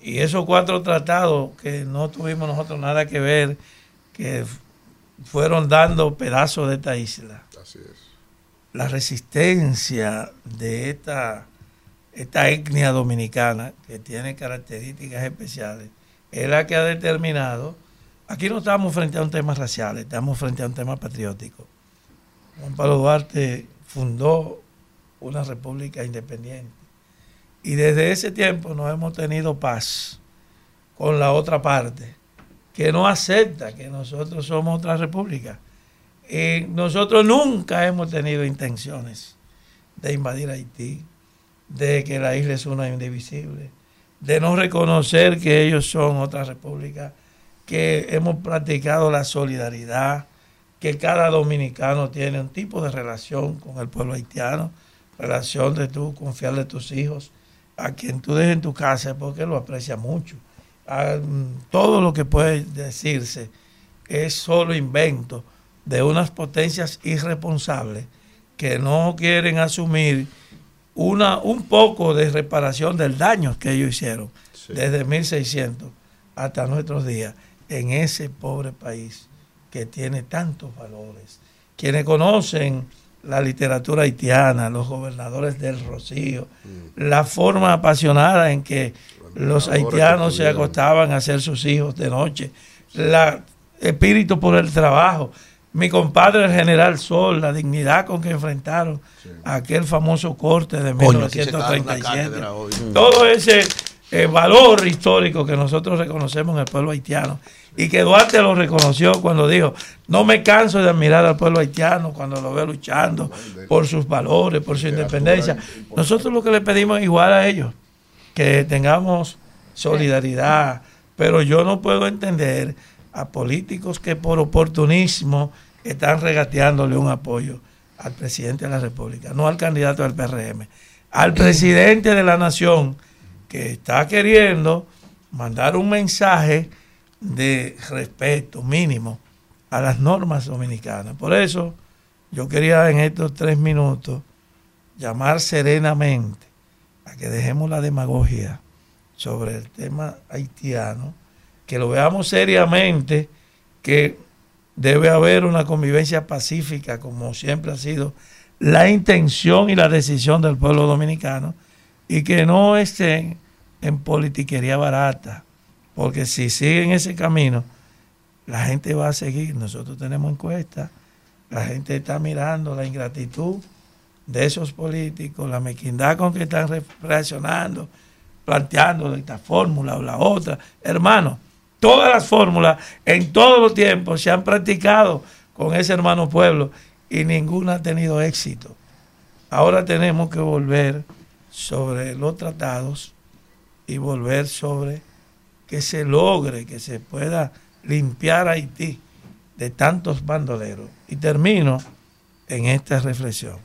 Y esos cuatro tratados que no tuvimos nosotros nada que ver, que fueron dando pedazos de esta isla. Así es. La resistencia de esta, esta etnia dominicana, que tiene características especiales, es la que ha determinado. Aquí no estamos frente a un tema racial, estamos frente a un tema patriótico. Juan Pablo Duarte fundó una república independiente. Y desde ese tiempo no hemos tenido paz con la otra parte, que no acepta que nosotros somos otra república. Y nosotros nunca hemos tenido intenciones de invadir Haití, de que la isla es una indivisible, de no reconocer que ellos son otra república, que hemos practicado la solidaridad, que cada dominicano tiene un tipo de relación con el pueblo haitiano, relación de tú confiarle a tus hijos, a quien tú dejes en tu casa porque lo aprecia mucho. Mm, todo lo que puede decirse es solo invento de unas potencias irresponsables que no quieren asumir una, un poco de reparación del daño que ellos hicieron desde 1600 hasta nuestros días en ese pobre país que tiene tantos valores. Quienes conocen la literatura haitiana, los gobernadores del Rocío, la forma apasionada en que los haitianos se acostaban a hacer sus hijos de noche, el espíritu por el trabajo. Mi compadre el general Sol, la dignidad con que enfrentaron aquel famoso corte de Coño, aquí se está dando una 1937. cátedra hoy. Todo ese eh, valor histórico que nosotros reconocemos en el pueblo haitiano y que Duarte lo reconoció cuando dijo, no me canso de admirar al pueblo haitiano cuando lo veo luchando por sus valores, por su independencia. Nosotros lo que le pedimos es igual a ellos, que tengamos solidaridad, pero yo no puedo entender a políticos que por oportunismo están regateándole un apoyo al presidente de la República, no al candidato del PRM, al presidente de la nación que está queriendo mandar un mensaje de respeto mínimo a las normas dominicanas. Por eso yo quería en estos tres minutos llamar serenamente que dejemos la demagogia sobre el tema haitiano, que lo veamos seriamente, que debe haber una convivencia pacífica, como siempre ha sido la intención y la decisión del pueblo dominicano, y que no estén en politiquería barata, porque si siguen ese camino, la gente va a seguir. Nosotros tenemos encuestas, la gente está mirando la ingratitud de esos políticos, la mequindad con que están re- reaccionando, planteando esta fórmula o la otra. Hermano, todas las fórmulas en todos los tiempos se han practicado con ese hermano pueblo y ninguna ha tenido éxito. Ahora tenemos que volver sobre los tratados y volver sobre que se logre, que se pueda limpiar Haití de tantos bandoleros. Y termino en esta reflexión.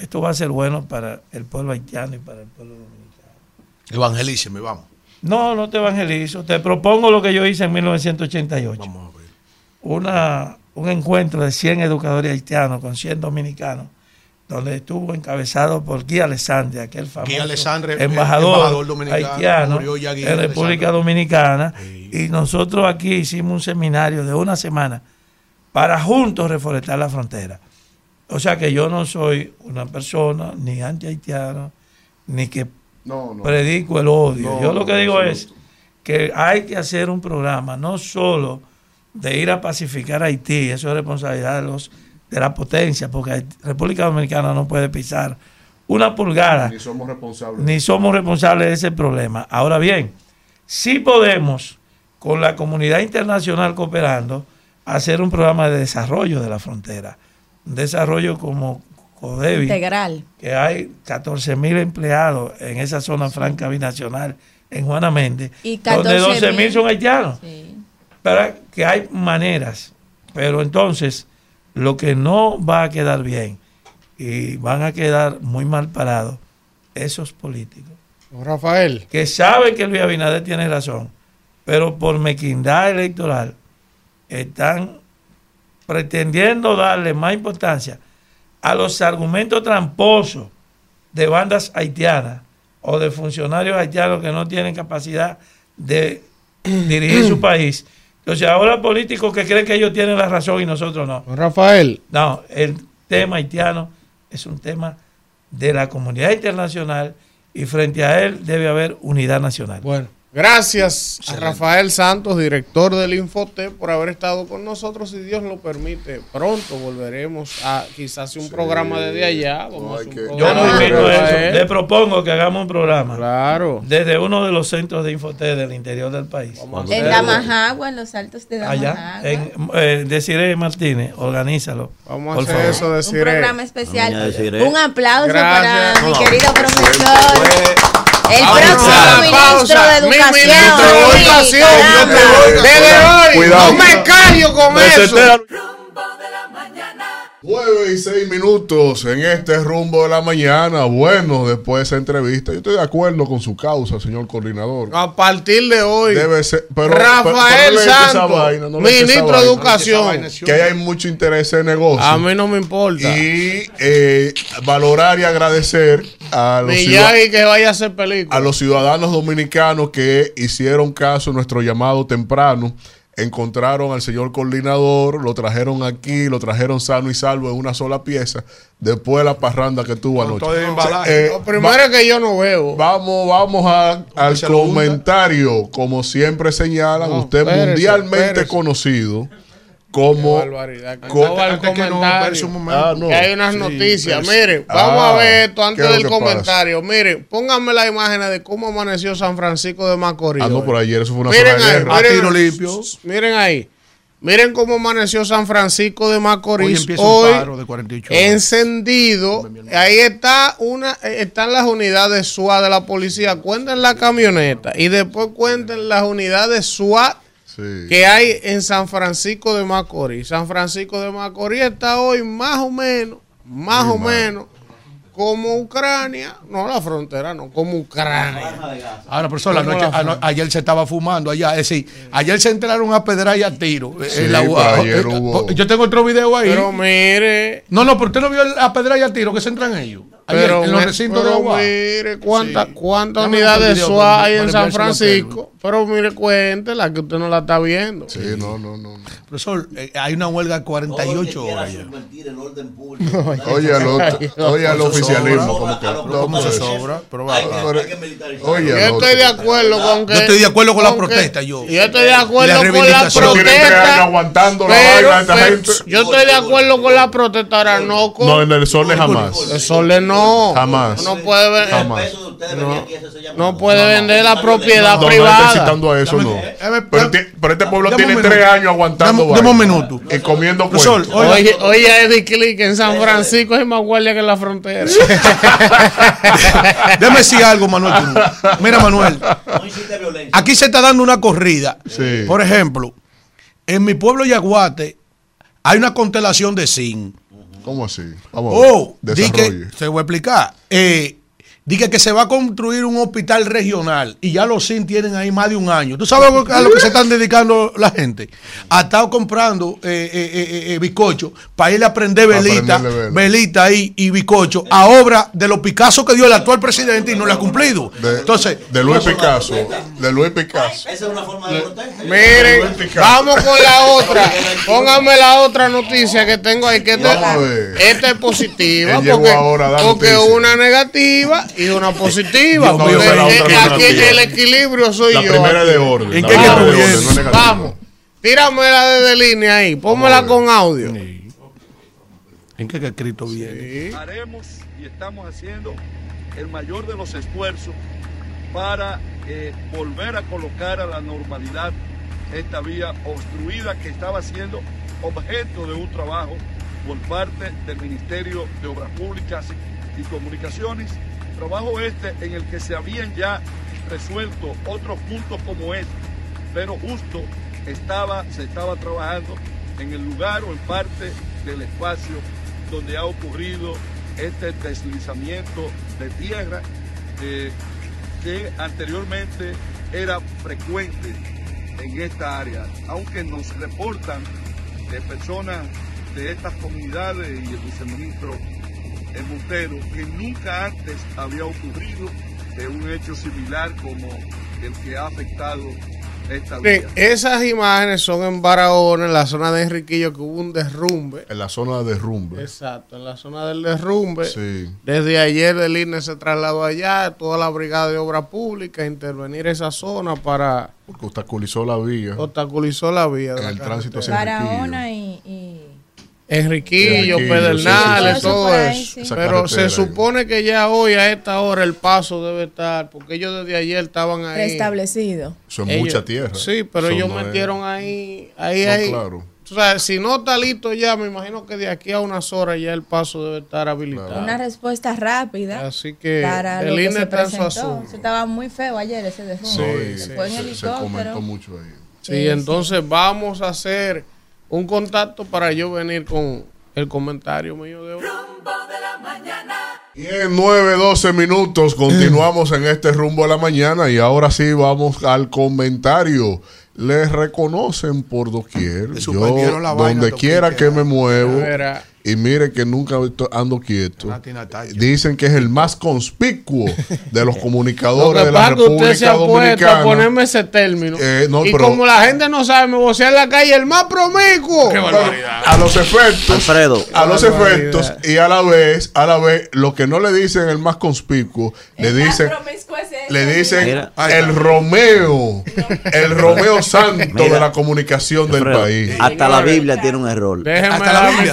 Esto va a ser bueno para el pueblo haitiano y para el pueblo dominicano. Evangelíceme, vamos. No, no te evangelizo. Te propongo lo que yo hice en 1988. Una, un encuentro de 100 educadores haitianos con 100 dominicanos, donde estuvo encabezado por Guy Alessandre, aquel famoso embajador, haitiano en República. Dominicana. Y nosotros aquí hicimos un seminario de una semana para juntos reforestar la frontera. O sea que yo no soy una persona ni anti-haitiano, ni que No, no. predico el odio. No, yo lo que digo es que hay que hacer un programa no solo de ir a pacificar a Haití, eso es responsabilidad de, los, de la potencia, porque República Dominicana no puede pisar una pulgada, Ni somos responsables. ni somos responsables de ese problema. Ahora bien, sí podemos, con la comunidad internacional cooperando, hacer un programa de desarrollo de la frontera. Desarrollo como CODEBI, Integral. que hay 14 mil empleados en esa zona franca binacional en Juana Méndez, Y donde 12 14.000 mil son haitianos. Pero que hay maneras. Pero entonces, lo que no va a quedar bien y van a quedar muy mal parados, esos políticos. Rafael. Que saben que Luis Abinader tiene razón, pero por mequindad electoral están pretendiendo darle más importancia a los argumentos tramposos de bandas haitianas o de funcionarios haitianos que no tienen capacidad de <clears throat> dirigir su país. Entonces ahora políticos que creen que ellos tienen la razón y nosotros no. Rafael. No, el tema haitiano es un tema de la comunidad internacional y frente a él debe haber unidad nacional. Bueno, gracias a Rafael Santos, director del Infotep, por haber estado con nosotros. Si Dios lo permite, pronto volveremos a quizás un programa desde allá. Vamos a un Yo no invito a eso. Le propongo que hagamos un programa. Claro. Desde uno de los centros de Infoté del interior del país. En Damajagua, en los altos de Damajagua. Allá, en eh, Desiree Martínez, organízalo. Vamos por hacer favor. eso, Un programa especial. Desiree. Un aplauso Gracias. para mi querido profesor. El Pausa, próximo ministro pausa. de Mi Educación. ministro de Educación, yo te caramba. voy- Desde hoy, Cuidado. no me callo con eso. 9 y 6 minutos en este rumbo de la mañana. Bueno, después de esa entrevista, yo estoy de acuerdo con su causa, señor coordinador. A partir de hoy, Debe ser, pero, Rafael pero- pero Santos, vaina, no ministro de. Educación. Que hay mucho interés en negocio. a mí no me importa. Y eh, valorar y agradecer a los, ciudad- Miyagi que vaya a hacer película. a los ciudadanos dominicanos que hicieron caso a nuestro llamado temprano. Encontraron al señor coordinador, lo trajeron aquí, lo trajeron sano y salvo en una sola pieza, después de la parranda que tuvo anoche. todo el O sea, embalaje. eh, Lo primero va- que yo no veo. Vamos, vamos a- al comentario. Como siempre señalan, No, usted espérese, mundialmente espérese. conocido al comentario. Ah, no. Que hay unas Sí, noticias. espérese. Miren, vamos Ah, a ver esto antes ¿qué es lo del que pasa? comentario. Miren, pónganme la imagen de cómo amaneció San Francisco de Macorís. Ah, no, hoy. por ayer eso fue una Miren ahí, guerra. miren, tiro limpio. Miren ahí. Miren cómo amaneció San Francisco de Hoy Macorís empieza hoy. un paro de 48 horas. encendido. Ahí está una, eh, están las unidades SWAT de la policía. Cuenten la camioneta y después cuenten las unidades SWAT que hay en San Francisco de Macorís. San Francisco de Macorís está hoy más o menos, más o menos como Ucrania, no la frontera, no, como Ucrania. Ahora, profesor, la ¿Cómo noche- la ano- ayer se estaba fumando allá. Es decir, ayer se enteraron a pedrar y a tiro. Sí, En la ayer Eh, hubo- Yo tengo otro video ahí. Pero mire. No, no, pero usted no vio a pedrar y a tiro que se entran ellos. Ayer, Pero, en los recintos de pero agua. mire cuántas Sí. unidades video SWAT hay en San Francisco. Pero mire, cuéntela que usted no la está viendo. Sí, no, no, no. Profesor, eh, hay una huelga de 48 horas. <laughs> Oye, al otro- oye, al Eso como que- ¿Cómo se sobra? Oye, Yo estoy de acuerdo con que. Yo estoy de acuerdo con la protesta, yo. Yo estoy de acuerdo con la protesta. aguantando la pero- vaina de esta gente. Yo estoy de acuerdo con la protesta, ahora no con. No, en el Sole jamás. El Sole no. Jamás. No puede ver- Jamás. No, no puede vender la propiedad No, no privada. está citando a eso, no. Pero, ti- pero este pueblo Dame un tiene tres años aguantando Dame- un minuto. Y comiendo Profesor, cuentos. Oye, oye, Eddie Click en San Francisco es más guardia que en la frontera. <laughs> Déjame decir algo, Manuel. Mira, Manuel. Aquí se está dando una corrida. Sí. Por ejemplo, en mi pueblo Yaguate hay una constelación de zinc. ¿Cómo así? Vamos a ver. Oh, di que, Desarrolle. se voy a explicar. Eh, Dije que se va a construir un hospital regional y ya los SIN tienen ahí más de un año. ¿Tú sabes a lo que se están dedicando la gente? Ha estado comprando eh, eh, eh, eh, bizcocho para ir a prender velita, velita ahí y bizcocho a obra de los Picasso que dio el actual presidente y no le ha cumplido. De, Entonces, de Luis Picasso. De Luis Picasso. Esa es una forma de protesta. Miren, vamos con la otra. <laughs> Póngame la otra noticia que tengo ahí, que esta, es positiva, porque, porque una negativa y una positiva. Dios mío, aquí en el equilibrio soy La yo. primera de orden. ¿En La qué primera de tú orden, es negativa. Vamos, tíramela desde línea ahí, pónmela con audio. ¿en qué que escrito viene? haremos y estamos haciendo el mayor de los esfuerzos para eh, volver a colocar a la normalidad esta vía obstruida que estaba siendo objeto de un trabajo por parte del Ministerio de Obras Públicas y Comunicaciones. Trabajo este en el que se habían ya resuelto otros puntos como este, pero justo estaba, se estaba trabajando en el lugar o en parte del espacio donde ha ocurrido este deslizamiento de tierra eh, que anteriormente era frecuente en esta área, aunque nos reportan de personas de estas comunidades y el viceministro el Montero que nunca antes había ocurrido de un hecho similar como el que ha afectado esta vía. esas imágenes son en Barahona, en la zona de Enriquillo, que hubo un derrumbe. En la zona de derrumbe. Exacto, en la zona del derrumbe. Sí. Desde ayer el INE se trasladó allá, toda la brigada de obra pública, a intervenir esa zona para Porque obstaculizó la vía. obstaculizó la vía. En el tránsito hacia Barahona y, y- Enriquillo, Enriquillo, Pedernales, sí, sí, sí. todo eso ahí, Pero se supone que ya hoy a esta hora el paso debe estar, porque ellos desde ayer estaban ahí. restablecido. Eso es Ellos- mucha tierra. Sí, pero ellos no metieron ahí, ahí, No, ahí. claro. O sea, si no está listo ya, me imagino que de aquí a unas horas ya el paso debe estar habilitado. Una respuesta rápida Así que para el lo que INE se está en su presentó. asunto. Eso estaba muy feo ayer ese derrumbe. Sí, Se sí, Se, se helicóptero. comentó mucho ahí. Sí, Sí, entonces vamos a hacer un contacto para yo venir con, el comentario mío de hoy. Bien, 9, 12 minutos. Continuamos en este rumbo a la mañana y ahora sí vamos al comentario. Les reconocen por doquier. Yo, la donde quiera que me muevo. Era- Y mire que nunca ando quieto. Natacha. Dicen que es el más conspicuo de los <laughs> Lo comunicadores de la que usted se República ha puesto a ponerme ese término. Eh, no, y pero- como la gente no sabe, me vocea en la calle el más promiscuo. A los efectos. Alfredo. A los Qué barbaridad. efectos. Y a la vez, a la vez, lo que no le dicen el más conspicuo, le dicen. Le dicen Mira. el Romeo, el <laughs> Romeo santo Mira. de la comunicación del país. Hasta la Biblia tiene un error. Hasta la mi Biblia.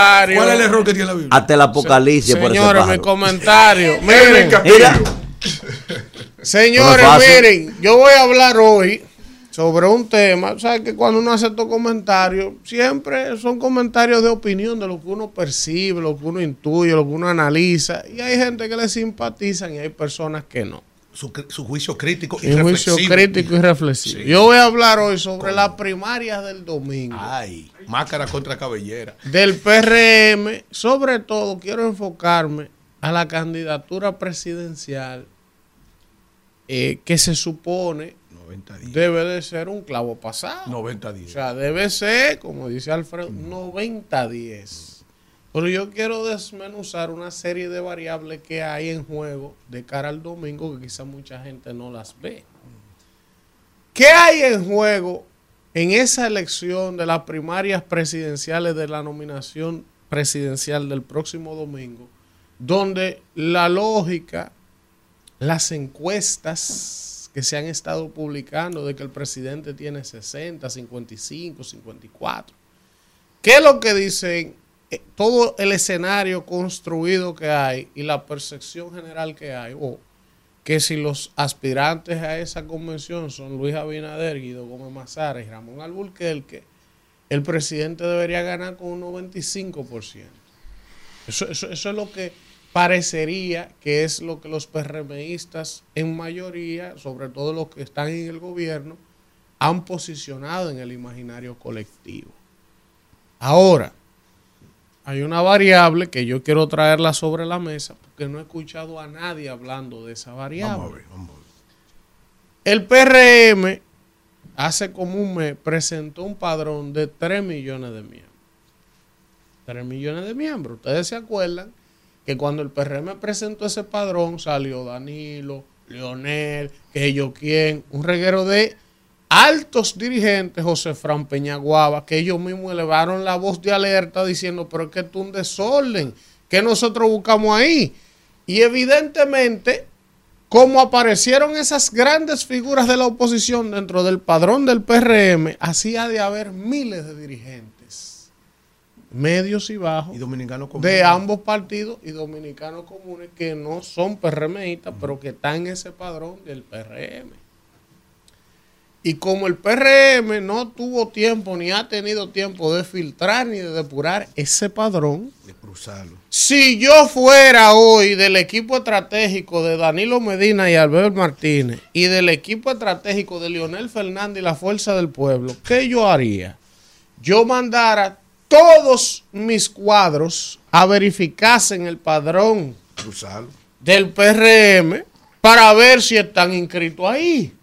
Comentario. ¿Cuál es el error que tiene la Biblia? Hasta el Apocalipsis por ese Señores, mi comentario. <laughs> Miren. Mira. señores, No miren, yo voy a hablar hoy sobre un tema. ¿Sabes que cuando uno hace estos comentarios, siempre son comentarios de opinión, de lo que uno percibe, lo que uno intuye, lo que uno analiza. Y hay gente que le simpatizan y hay personas que no. Su, su juicio crítico y un juicio reflexivo. crítico y reflexivo. Sí. Yo voy a hablar hoy sobre las primarias del domingo. Ay, máscara contra cabellera. del PRM, sobre todo quiero enfocarme a la candidatura presidencial eh, que se supone 90 días. debe de ser un clavo pasado. 90 O días. sea, debe ser, como dice Alfredo, 90-10. Pero yo quiero desmenuzar una serie de variables que hay en juego de cara al domingo que quizá mucha gente no las ve. ¿Qué hay en juego en esa elección de las primarias presidenciales de la nominación presidencial del próximo domingo? Donde la lógica, las encuestas que se han estado publicando de que el presidente tiene 60, 55, 54. ¿Qué es lo que dicen? Eh, Todo el escenario construido que hay y la percepción general que hay, o que si los aspirantes a esa convención son Luis Abinader, Guido Gómez Mazara y Ramón Alburquerque, el presidente debería ganar con un 95%. Eso, eso, eso es lo que parecería que es lo que los PRMistas en mayoría, sobre todo los que están en el gobierno, han posicionado en el imaginario colectivo. Ahora, hay una variable que yo quiero traerla sobre la mesa porque no he escuchado a nadie hablando de esa variable. Vamos a ver, vamos a ver. El PRM hace como un mes presentó un padrón de 3 millones de miembros. 3 millones de miembros. Ustedes se acuerdan que cuando el PRM presentó ese padrón salió Danilo, Leonel, que yo quién, un reguero de altos dirigentes, José Fran Peñaguaba, que ellos mismos elevaron la voz de alerta diciendo, pero es que es un desorden, que nosotros buscamos ahí. Y evidentemente, como aparecieron esas grandes figuras de la oposición dentro del padrón del PRM, así ha de haber miles de dirigentes, medios y bajos, Y de ambos partidos y dominicanos comunes que no son PRMistas, pero que están en ese padrón del PRM. Y como el PRM no tuvo tiempo ni ha tenido tiempo de filtrar ni de depurar ese padrón, De cruzarlo. si yo fuera hoy del equipo estratégico de Danilo Medina y Albert Martínez y del equipo estratégico de Leonel Fernández y la Fuerza del Pueblo, ¿qué yo haría? Yo mandara todos mis cuadros a verificarse en el padrón Cruzarlo. del PRM para ver si están inscritos ahí.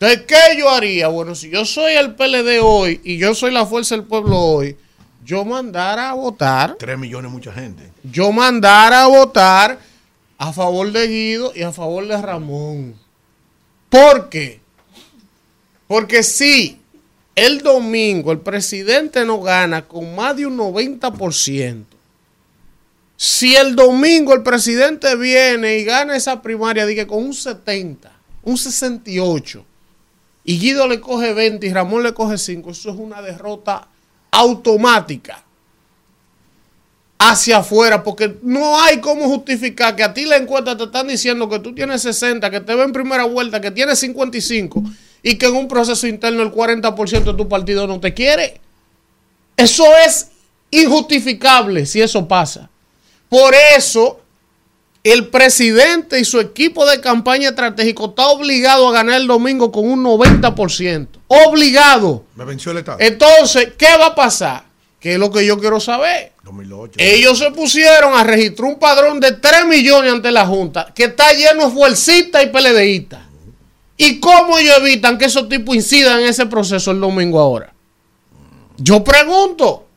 Entonces, ¿qué yo haría? Bueno, si yo soy el PLD hoy y yo soy la Fuerza del Pueblo hoy, yo mandara a votar 3 millones, mucha gente. yo mandara a votar a favor de Guido y a favor de Ramón. ¿Por qué? Porque si el domingo el presidente no gana con más de un 90%, si el domingo el presidente viene y gana esa primaria, diga con un 70, un 68, y Guido le coge 20 y Ramón le coge 5, eso es una derrota automática hacia afuera, porque no hay cómo justificar que a ti la encuesta te están diciendo que tú tienes 60, que te ven en primera vuelta, que tienes 55 y que en un proceso interno el 40% de tu partido no te quiere. Eso es injustificable si eso pasa. Por eso el presidente y su equipo de campaña estratégico está obligado a ganar el domingo con un 90%. Obligado. Me venció el Estado. Entonces, ¿qué va a pasar? que es lo que yo quiero saber. Ellos se pusieron a registrar un padrón de 3 millones ante la Junta, que está lleno de fuercistas y PLDistas. ¿Y cómo ellos evitan que esos tipos incidan en ese proceso el domingo ahora? Yo pregunto,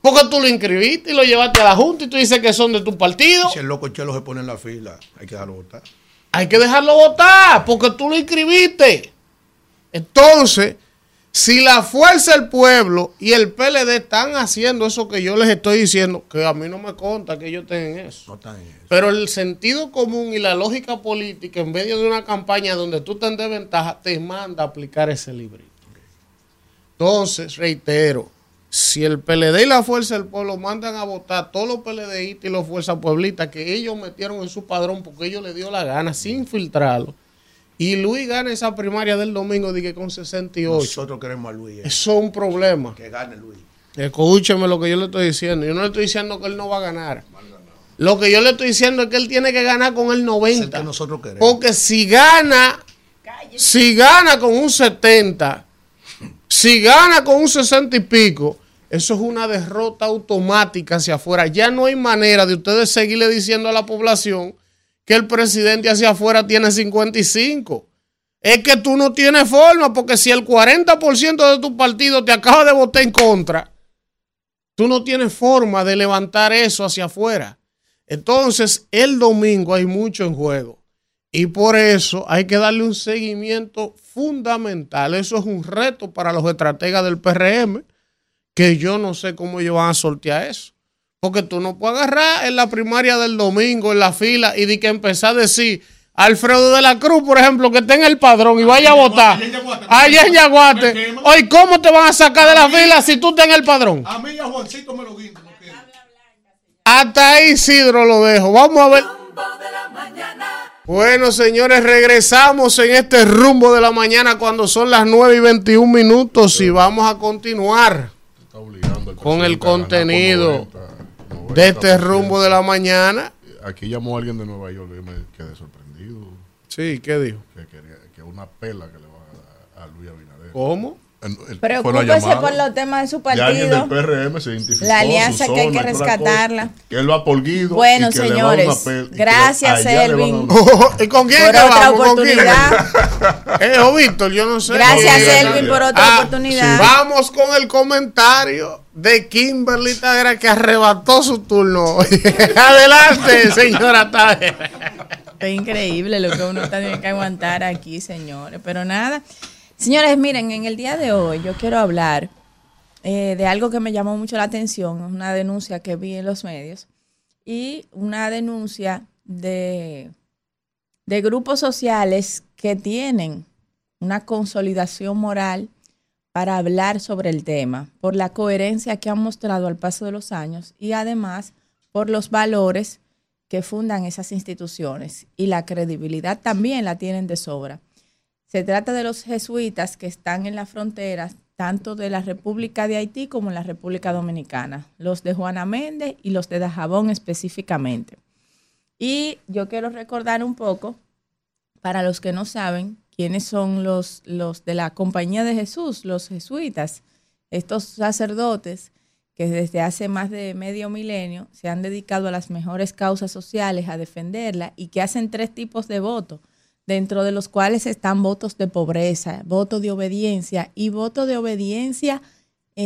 porque tú lo inscribiste y lo llevaste a la Junta y tú dices que son de tu partido. Si el loco Chelo se pone en la fila, hay que dejarlo votar. Hay que dejarlo votar porque tú lo inscribiste. Entonces, si la fuerza del pueblo y el PLD están haciendo eso que yo les estoy diciendo, que a mí no me conta que ellos tengan eso. Pero el sentido común y la lógica política, en medio de una campaña donde tú estás en desventaja, te manda a aplicar ese librito. Entonces, reitero, si el PLD y la Fuerza del Pueblo mandan a votar todos los PLDistas y los Fuerzas Pueblitas que ellos metieron en su padrón porque ellos le dio la gana sin filtrarlo, y Luis gana esa primaria del domingo, dije con 68. Nosotros queremos a Luis. eh. Eso es un problema. Que gane Luis. Escúcheme lo que yo le estoy diciendo. Yo no le estoy diciendo que él no va a ganar. Lo que yo le estoy diciendo es que él tiene que ganar con el 90. que nosotros queremos. Porque si gana, si gana con un 70, si gana con un 60 y pico, eso es una derrota automática hacia afuera. Ya no hay manera de ustedes seguirle diciendo a la población que el presidente hacia afuera tiene 55. Es que tú no tienes forma, porque si el 40% de tu partido te acaba de votar en contra, tú no tienes forma de levantar eso hacia afuera. Entonces, el domingo hay mucho en juego. Y por eso hay que darle un seguimiento fundamental. Eso es un reto para los estrategas del PRM, que yo no sé cómo ellos van a sortear eso. Porque tú no puedes agarrar en la primaria del domingo, en la fila, y de que empezar a decir, Alfredo de la Cruz, por ejemplo, que esté en el padrón y vaya a votar. Allá en Yaguate. Hoy, ¿cómo te van a sacar de la fila si tú estás en el padrón? A mí y a Juancito me lo. Hasta ahí, Isidro, lo dejo. Vamos a ver. Bueno, señores, regresamos en este rumbo de la mañana cuando son las 9 y 21 minutos y vamos a continuar con el contenido de este rumbo de la mañana. Aquí llamó alguien de Nueva York y me quedé sorprendido. Sí, ¿qué dijo? Que quería que una pela que le va a dar a Luis Abinader. ¿Cómo? Preocúpese por los temas de su del partido. PRM se identificó La alianza que hay que cosa, rescatarla. Que él va por Guido. Bueno, y que le va señores, gracias, le van a Elvin. dar una- <laughs> ¿Y con quién Por otra vamos? ¿Con quién? oportunidad. <laughs> Eh, o Víctor, yo no sé. Gracias, Elvin, por otra ah, oportunidad. sí. Vamos con el comentario de Kimberly Tadera que arrebató su turno. <laughs> Adelante, señora Tadera. Es increíble lo que uno tiene que aguantar aquí, señores. Pero nada. Señores, miren, en el día de hoy yo quiero hablar eh, de algo que me llamó mucho la atención, una denuncia que vi en los medios y una denuncia de, de grupos sociales que tienen una consolidación moral para hablar sobre el tema, por la coherencia que han mostrado al paso de los años y además por los valores que fundan esas instituciones y la credibilidad también la tienen de sobra. Se trata de los jesuitas que están en las fronteras tanto de la República de Haití como en la República Dominicana, los de Juana Méndez y los de Dajabón específicamente. Y yo quiero recordar un poco, para los que no saben, quiénes son los, los de la Compañía de Jesús, los jesuitas, estos sacerdotes que desde hace más de medio milenio se han dedicado a las mejores causas sociales, a defenderla y que hacen tres tipos de votos, dentro de los cuales están votos de pobreza, voto de obediencia y voto de obediencia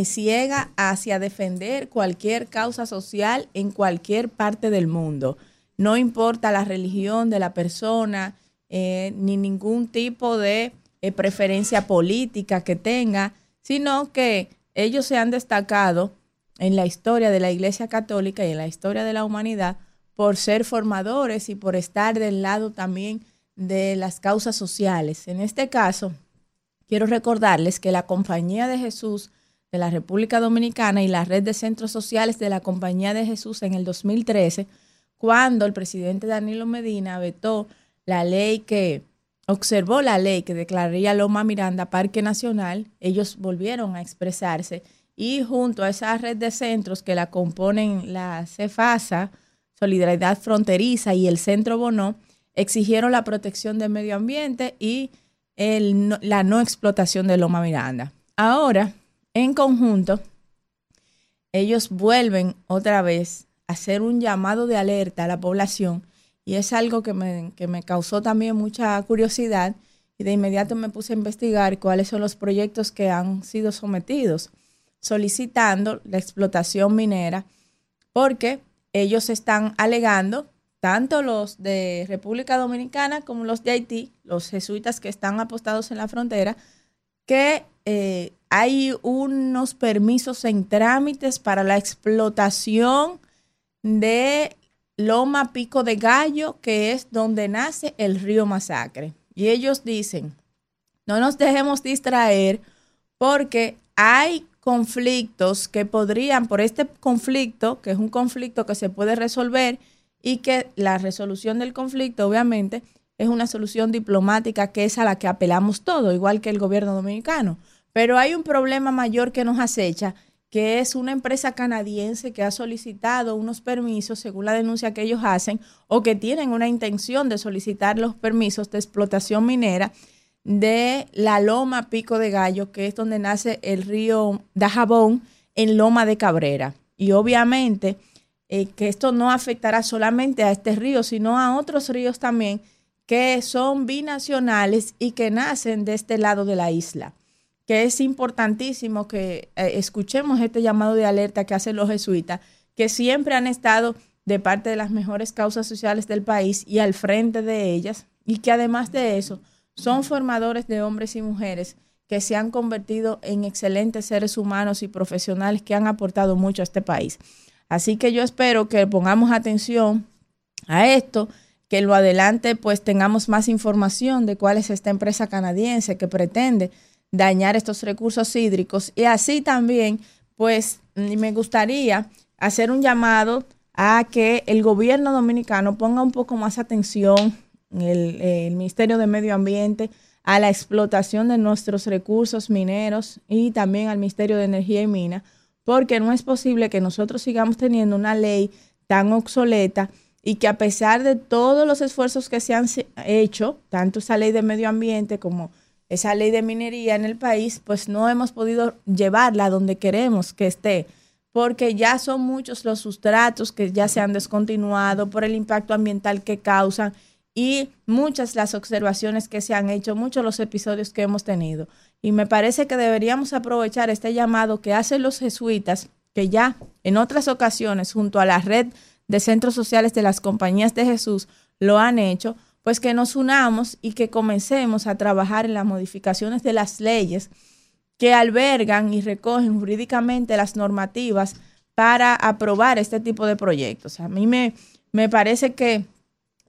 ciega hacia defender cualquier causa social en cualquier parte del mundo. No importa la religión de la persona, eh, ni ningún tipo de eh, preferencia política que tenga, sino que ellos se han destacado en la historia de la Iglesia Católica y en la historia de la humanidad por ser formadores y por estar del lado también de las causas sociales. En este caso, quiero recordarles que la Compañía de Jesús de la República Dominicana y la red de centros sociales de la Compañía de Jesús en el 2013, cuando el presidente Danilo Medina vetó la ley que observó la ley que declararía Loma Miranda Parque Nacional, ellos volvieron a expresarse y junto a esa red de centros que la componen la CEFASA, Solidaridad Fronteriza y el Centro Bono, exigieron la protección del medio ambiente y la no explotación de Loma Miranda. Ahora, en conjunto, ellos vuelven otra vez a hacer un llamado de alerta a la población y es algo que me, que me causó también mucha curiosidad y de inmediato me puse a investigar cuáles son los proyectos que han sido sometidos solicitando la explotación minera porque ellos están alegando, tanto los de República Dominicana como los de Haití, los jesuitas que están apostados en la frontera, que eh, hay unos permisos en trámites para la explotación de Loma Pico de Gallo, que es donde nace el río Masacre. Y ellos dicen, no nos dejemos distraer porque hay conflictos que podrían, por este conflicto, que es un conflicto que se puede resolver y que la resolución del conflicto, obviamente, es una solución diplomática que es a la que apelamos todo, igual que el gobierno dominicano. Pero hay un problema mayor que nos acecha, que es una empresa canadiense que ha solicitado unos permisos, según la denuncia que ellos hacen, o que tienen una intención de solicitar los permisos de explotación minera de la Loma Pico de Gallo, que es donde nace el río Dajabón en Loma de Cabrera. Y obviamente eh, que esto no afectará solamente a este río, sino a otros ríos también que son binacionales y que nacen de este lado de la isla. Que es importantísimo que eh, escuchemos este llamado de alerta que hacen los jesuitas, que siempre han estado de parte de las mejores causas sociales del país y al frente de ellas, y que además de eso, son formadores de hombres y mujeres que se han convertido en excelentes seres humanos y profesionales que han aportado mucho a este país. Así que yo espero que pongamos atención a esto, que en lo adelante pues tengamos más información de cuál es esta empresa canadiense que pretende dañar estos recursos hídricos. Y así también pues me gustaría hacer un llamado a que el gobierno dominicano ponga un poco más atención el, Ministerio de Medio Ambiente, a la explotación de nuestros recursos mineros y también al Ministerio de Energía y Minas, porque no es posible que nosotros sigamos teniendo una ley tan obsoleta y que a pesar de todos los esfuerzos que se han hecho, tanto esa ley de medio ambiente como esa ley de minería en el país, pues no hemos podido llevarla donde queremos que esté, porque ya son muchos los sustratos que ya se han descontinuado por el impacto ambiental que causan y muchas las observaciones que se han hecho, muchos los episodios que hemos tenido. Y me parece que deberíamos aprovechar este llamado que hacen los jesuitas, que ya en otras ocasiones junto a la red de centros sociales de las compañías de Jesús lo han hecho, pues que nos unamos y que comencemos a trabajar en las modificaciones de las leyes que albergan y recogen jurídicamente las normativas para aprobar este tipo de proyectos. A mí me, me parece que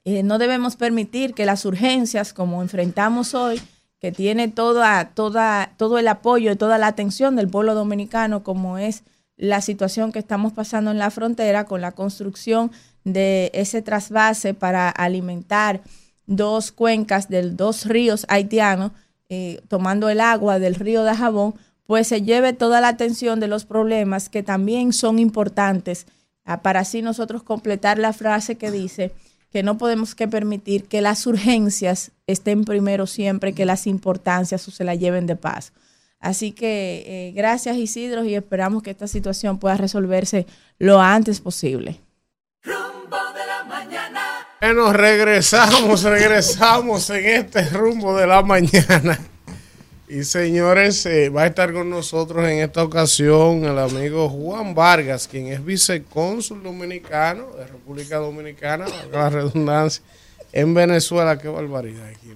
eh, no debemos permitir que las urgencias, como enfrentamos hoy, que tiene toda, toda, todo el apoyo y toda la atención del pueblo dominicano, como es la situación que estamos pasando en la frontera con la construcción de ese trasvase para alimentar dos cuencas de dos ríos haitianos, eh, tomando el agua del río de Jabón, pues se lleve toda la atención de los problemas que también son importantes, ah, para así nosotros completar la frase que dice, que no podemos que permitir que las urgencias estén primero siempre, que las importancias se la lleven de paz. Así que eh, gracias Isidro y esperamos que esta situación pueda resolverse lo antes posible. Rumbo de la mañana. Bueno, regresamos, <laughs> regresamos en este rumbo de la mañana. Y señores, eh, va a estar con nosotros en esta ocasión el amigo Juan Vargas, quien es vicecónsul dominicano de República Dominicana, la redundancia, en Venezuela. Qué barbaridad aquí,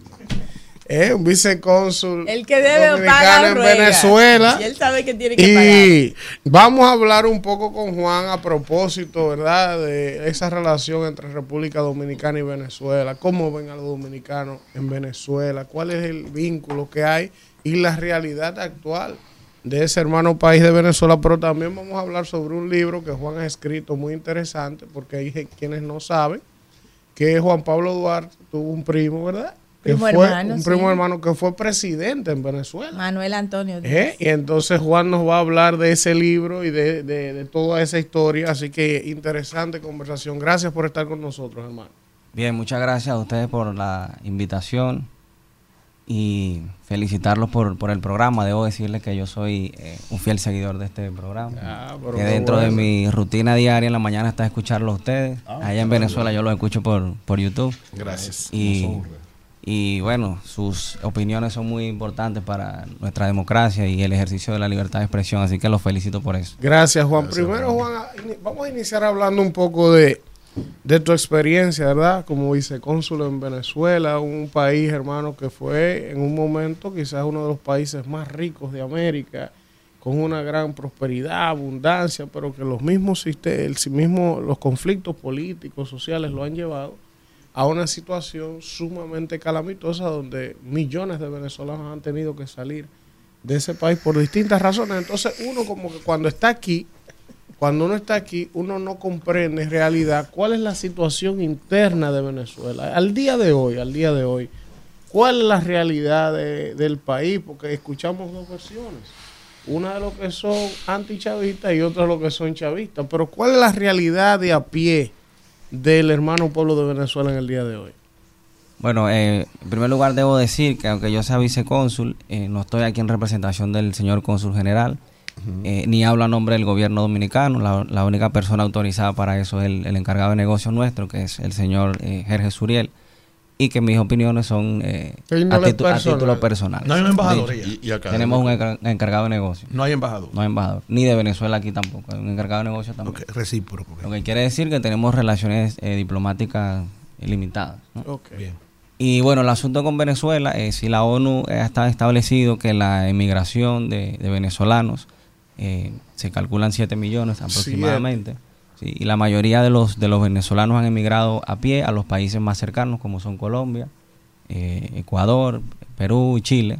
Es un vicecónsul el que debe dominicano en Venezuela. Y él sabe que tiene que y vamos a hablar un poco con Juan a propósito, ¿verdad? De esa relación entre República Dominicana y Venezuela. ¿Cómo ven a los dominicanos en Venezuela? ¿Cuál es el vínculo que hay? Y la realidad actual de ese hermano país de Venezuela, pero también vamos a hablar sobre un libro que Juan ha escrito muy interesante, porque hay quienes no saben que Juan Pablo Duarte tuvo un primo, ¿verdad? Que fue un primo hermano que fue presidente en Venezuela. Manuel Antonio. ¿Eh? Y entonces Juan nos va a hablar de ese libro y de, de toda esa historia, así que interesante conversación. Gracias por estar con nosotros, hermano. Bien, muchas gracias a ustedes por la invitación y felicitarlos por, por el programa. Debo decirles que yo soy eh, un fiel seguidor de este programa. Ah, pero que dentro de mi rutina diaria en la mañana está escucharlos a ustedes. Ah, Allá en Venezuela yo los escucho por, por YouTube. Gracias. Y, y bueno, sus opiniones son muy importantes para nuestra democracia y el ejercicio de la libertad de expresión. Así que los felicito por eso. Gracias, Juan. Primero, Juan, vamos a iniciar hablando un poco de, de tu experiencia, ¿verdad? Como vicecónsul en Venezuela, un país, hermano, que fue en un momento quizás uno de los países más ricos de América, con una gran prosperidad, abundancia, pero que los mismos, el los conflictos políticos, sociales lo han llevado a una situación sumamente calamitosa donde millones de venezolanos han tenido que salir de ese país por distintas razones. Entonces uno como que cuando está aquí, cuando uno está aquí, uno no comprende en realidad cuál es la situación interna de Venezuela. Al día de hoy, al día de hoy, cuál es la realidad de- del país, porque escuchamos dos versiones. Una de los que son antichavistas y otra de los que son chavistas. Pero ¿cuál es la realidad de a pie del hermano pueblo de Venezuela en el día de hoy? Bueno, eh, en primer lugar debo decir que aunque yo sea vicecónsul, eh, no estoy aquí en representación del señor cónsul general, eh, ni hablo a nombre del gobierno dominicano. La, la única persona autorizada para eso es el, el encargado de negocios nuestro, que es el señor eh, Jerjes Suriel, y que mis opiniones son eh, a, personal. título personal. No hay un embajador Dicho. allá. Y- y académico. Tenemos un encar- encargado de negocios. No hay embajador. No hay embajador. Ni de Venezuela aquí tampoco. Hay un encargado de negocios también. recíproco. Lo que quiere decir que tenemos relaciones eh, diplomáticas limitadas. ¿no? Y bueno, el asunto con Venezuela, eh, si la ONU está establecido que la emigración de, de venezolanos eh, se calculan 7 millones aproximadamente, sí, y la mayoría de los, de los venezolanos han emigrado a pie a los países más cercanos, como son Colombia, eh, Ecuador, Perú y Chile,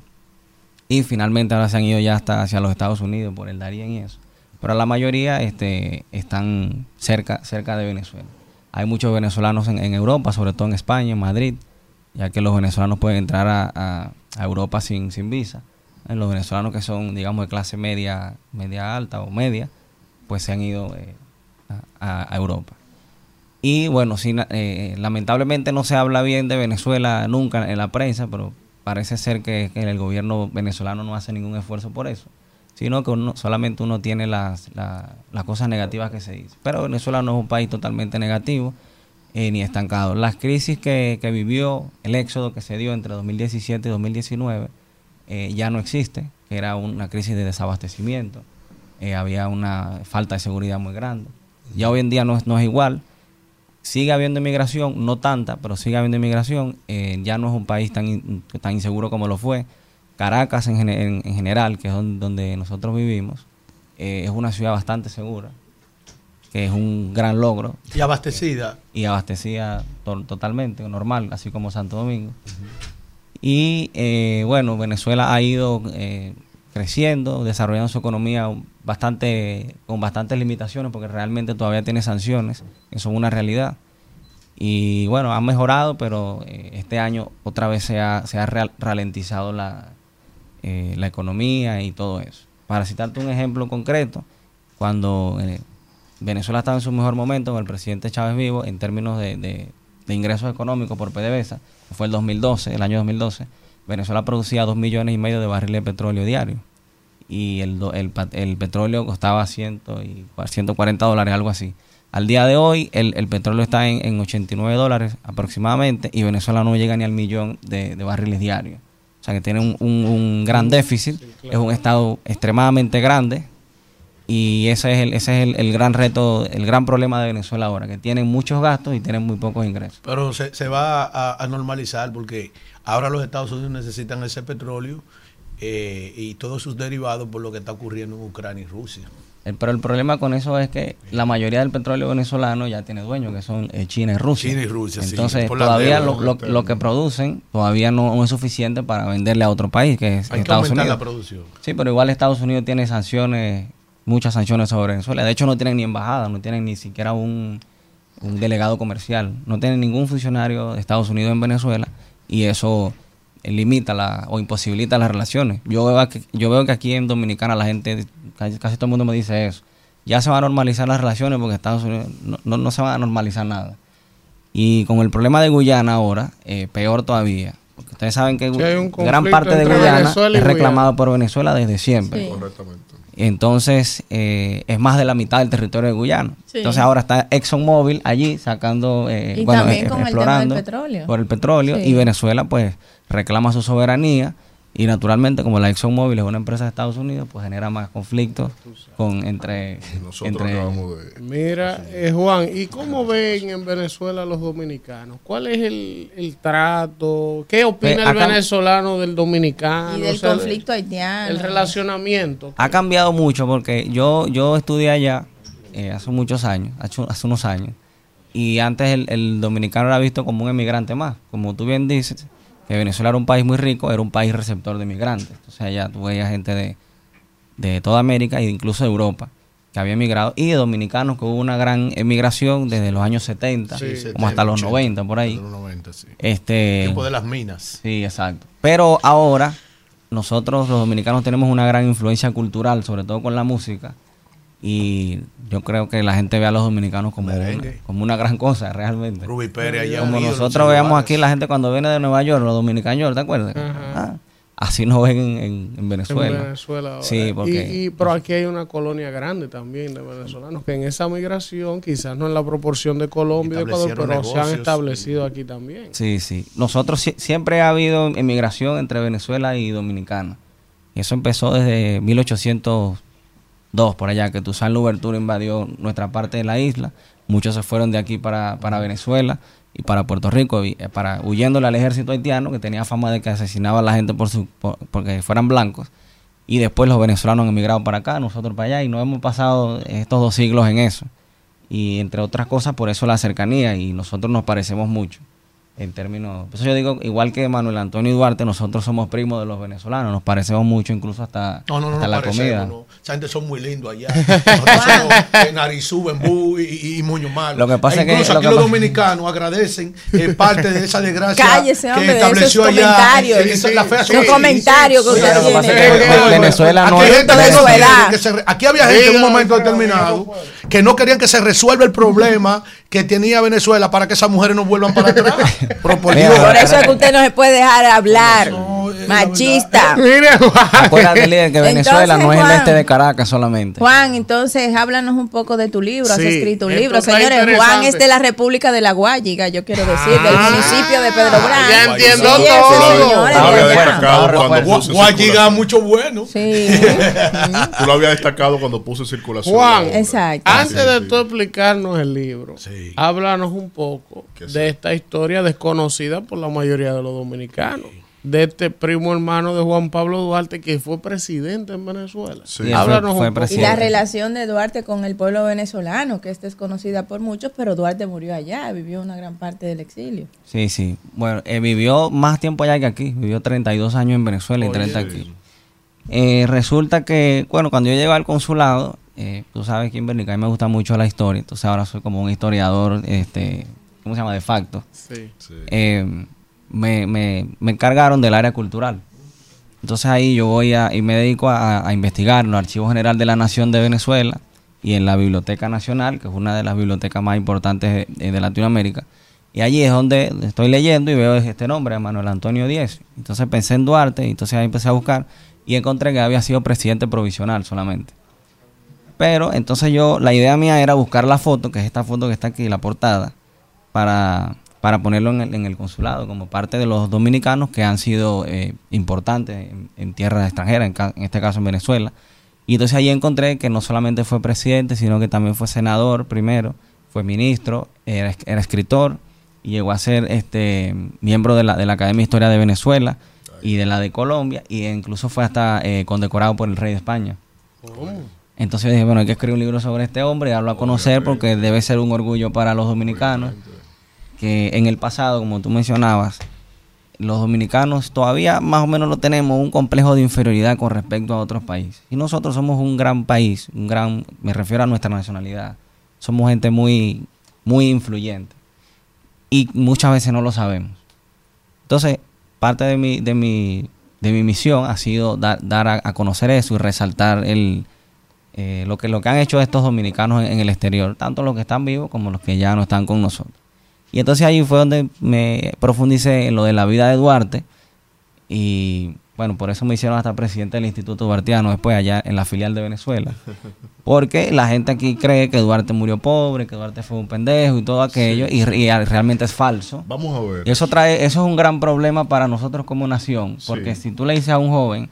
y finalmente ahora se han ido ya hasta hacia los Estados Unidos por el Darién y eso. Pero la mayoría este, están cerca, cerca de Venezuela. Hay muchos venezolanos en, en Europa, sobre todo en España, en Madrid, ya que los venezolanos pueden entrar a, a- a Europa sin, sin visa. Los venezolanos que son, digamos, de clase media, media alta o media, pues se han ido eh, a, Europa. Y bueno, eh, lamentablemente no se habla bien de Venezuela nunca en la prensa, pero parece ser que, el gobierno venezolano no hace ningún esfuerzo por eso, sino que uno, solamente uno tiene las, la- las cosas negativas que se dicen. Pero Venezuela no es un país totalmente negativo eh, ni estancado. Las crisis que, que vivió, el éxodo que se dio entre 2017 y 2019, eh, ya no existe, que era una crisis de desabastecimiento, eh, había una falta de seguridad muy grande. Ya hoy en día no es, no es igual, sigue habiendo inmigración, no tanta, pero sigue habiendo inmigración, eh, ya no es un país tan, in- tan inseguro como lo fue. Caracas en, en- en general, que es don- donde nosotros vivimos, es una ciudad bastante segura, que es un gran logro. Y abastecida. Y abastecida to- totalmente, normal, así como Santo Domingo. Y eh, bueno, Venezuela ha ido eh, creciendo, desarrollando su economía bastante con bastantes limitaciones, porque realmente todavía tiene sanciones, que son una realidad. Y bueno, ha mejorado, pero eh, este año otra vez se ha, se ha ralentizado la, eh, la economía y todo eso. Para citarte un ejemplo concreto, cuando eh, Venezuela estaba en su mejor momento con el presidente Chávez vivo en términos de- de ingresos económicos por PDVSA, que fue el 2012, el año 2012, Venezuela producía 2 millones y medio de barriles de petróleo diario y el, el, el petróleo costaba 100 y cua- 140 dólares, algo así. Al día de hoy el, el petróleo está en, en 89 dólares aproximadamente y Venezuela no llega ni al millón de, de barriles diarios. O sea que tiene un, un- un gran déficit, es un estado extremadamente grande y ese es, el, ese es el, el gran reto, el gran problema de Venezuela ahora, que tienen muchos gastos y tienen muy pocos ingresos. Pero se, se va a, a normalizar porque ahora los Estados Unidos necesitan ese petróleo eh, y todos sus derivados por lo que está ocurriendo en Ucrania y Rusia. El- pero el problema con eso es que la mayoría del petróleo venezolano ya tiene dueños, que son eh, China y Rusia. China y Rusia, Entonces, todavía lo, lo- lo que producen todavía no, no es suficiente para venderle a otro país, que es Hay que Estados aumentar Unidos. la producción. Sí, pero igual Estados Unidos tiene sanciones, muchas sanciones sobre Venezuela. De hecho, no tienen ni embajada, no tienen ni siquiera un, un delegado comercial, no tienen ningún funcionario de Estados Unidos en Venezuela y eso eh, limita la, o imposibilita las relaciones. Yo veo, que, yo veo que aquí en Dominicana la gente, casi, casi todo el mundo me dice eso. Ya se van a normalizar las relaciones porque Estados Unidos no, no, no se van a normalizar nada. Y con el problema de Guyana ahora, eh, peor todavía. porque Ustedes saben que Sí, gran parte de Guyana es reclamado Guyana. por Venezuela desde siempre. Sí. Correctamente. Entonces, eh, es más de la mitad del territorio de Guyana. Sí. Entonces, ahora está ExxonMobil allí sacando, eh, Y bueno, también eh, con el tema explorando del petróleo. por el petróleo. Sí. Y Venezuela, pues, reclama su soberanía. Y naturalmente, como la ExxonMobil es una empresa de Estados Unidos, pues genera más conflictos con, entre. <laughs> Nosotros entre acabamos de... Mira, eh, Juan, ¿y cómo ven en Venezuela los dominicanos? ¿Cuál es el, el trato? ¿Qué opina Eh, el venezolano del dominicano? Y del O sea, conflicto haitiano. El relacionamiento. Ha cambiado mucho porque yo, yo estudié allá eh, hace muchos años, hace, hace unos años, y antes el, el dominicano era visto como un emigrante más. Como tú bien dices, que Venezuela era un país muy rico, era un país receptor de migrantes. Entonces allá tú veías gente de, de toda América e incluso de Europa que había emigrado y de dominicanos que hubo una gran emigración desde los años 70 Sí, como hasta los 80, 90 por ahí. los 90, sí. Este Tiempo de las minas. Sí, exacto. Pero ahora nosotros los dominicanos tenemos una gran influencia cultural, sobre todo con la música. Y yo creo que la gente ve a los dominicanos como, una, como una gran cosa, realmente. Rubí Pérez allá Como unido, nosotros veamos aquí la gente cuando viene de Nueva York, los dominicanos, ¿te acuerdas? Ah, así nos ven en, en- en Venezuela. En Venezuela ahora. Sí, porque... Y, y- pero aquí hay una colonia grande también de venezolanos que en esa migración, quizás no en la proporción de Colombia y de Ecuador, pero se han establecido aquí también. Sí, sí. Nosotros sie- siempre ha habido emigración entre Venezuela y Dominicana. Y eso empezó desde 1802 por allá, que Toussaint Louverture invadió nuestra parte de la isla. Muchos se fueron de aquí para, para Venezuela y para Puerto Rico, eh, para huyéndole al ejército haitiano, que tenía fama de que asesinaba a la gente por su, por- porque fueran blancos. Y después los venezolanos han emigrado para acá, nosotros para allá, y nos hemos pasado estos dos siglos en eso. Y entre otras cosas, por eso la cercanía, y nosotros nos parecemos mucho en términos. Por eso yo digo, igual que Manuel Antonio y Duarte, nosotros somos primos de los venezolanos, nos parecemos mucho, incluso hasta, No, no, no, hasta no la parecemos, comida. no. Esa gente son muy lindos allá. Somos en Arizú, Bembú y, y Muñoz Malo. Lo que pasa E es que- incluso lo aquí que los pasa- dominicanos agradecen eh, parte de esa desgracia Cállese, hombre, que de estableció esos allá. eh, la fea Esos sociedad. comentarios que usted tiene. es Venezuela Aquí no hay es- Venezuela. Aquí había gente en un momento determinado que no querían que se resuelva el problema que tenía Venezuela para que esas mujeres no vuelvan para atrás. Pero por Mira, Dios. Por eso es que usted no se puede dejar hablar. Machista. Acuérdate, líder, que Venezuela Entonces, no es el este de Caracas solamente. Juan, entonces háblanos un poco de tu libro. Has Sí, escrito un libro. Señores, Juan es de la República de la Guayiga, yo quiero decir, del municipio de Pedro Brán. ya entiendo Sí, todo. señor es Tú lo de habías allá. destacado cuando puse Guayiga, mucho bueno. Sí. Tú lo habías destacado cuando puse circulación. Juan, Exacto. antes de tú explicarnos el libro, háblanos un poco de esta historia desconocida por la mayoría de los dominicanos. De este primo hermano de Juan Pablo Duarte que fue presidente en Venezuela. Sí, háblanos fue- fue poco. Y la relación de Duarte con el pueblo venezolano, que es desconocida por muchos, pero Duarte murió allá, vivió una gran parte del exilio. Sí, sí. Bueno, eh, vivió más tiempo allá que aquí. Vivió 32 años en Venezuela y Oye. 30 aquí. Eh, resulta que, bueno, cuando yo llegué al consulado, eh, tú sabes que en Bernica a mí me gusta mucho la historia, entonces ahora soy como un historiador, este, ¿cómo se llama? De facto. Sí. Eh, me, me, encargaron del área cultural. Entonces ahí yo voy a, y me dedico a, investigar en el Archivo General de la Nación de Venezuela y en la Biblioteca Nacional, que es una de las bibliotecas más importantes de, de Latinoamérica. Y allí es donde estoy leyendo y veo este nombre, Manuel Antonio Díez. Entonces pensé en Duarte y entonces ahí empecé a buscar y encontré que había sido presidente provisional solamente. Pero entonces yo, la idea mía era buscar la foto, que es esta foto que está aquí, la portada, para, para ponerlo en el, en el consulado, como parte de los dominicanos que han sido eh, importantes en, en tierras extranjeras, en, ca- en este caso en Venezuela. Y entonces ahí encontré que no solamente fue presidente, sino que también fue senador primero, fue ministro, era, es- era escritor y llegó a ser este miembro de la, de la Academia de Historia de Venezuela y de la de Colombia, y incluso fue hasta eh, condecorado por el rey de España. Entonces dije, bueno, hay que escribir un libro sobre este hombre y darlo a conocer porque debe ser un orgullo para los dominicanos que en el pasado, como tú mencionabas, los dominicanos todavía más o menos lo tenemos un complejo de inferioridad con respecto a otros países. Y nosotros somos un gran país, un gran, me refiero a nuestra nacionalidad. Somos gente muy, muy influyente. Y muchas veces no lo sabemos. Entonces, parte de mi, de mi, de mi misión ha sido dar, dar a, conocer eso y resaltar el, eh, lo, que, lo que han hecho estos dominicanos en el exterior, tanto los que están vivos como los que ya no están con nosotros. Y entonces ahí fue donde me profundicé en lo de la vida de Duarte, Y bueno, por eso me hicieron hasta presidente del Instituto Duartiano después allá en la filial de Venezuela. <laughs> Porque la gente aquí cree que Duarte murió pobre, que Duarte fue un pendejo y todo aquello, y, y realmente es falso. Vamos a ver. Eso trae, eso es un gran problema para nosotros como nación, porque si tú le dices a un joven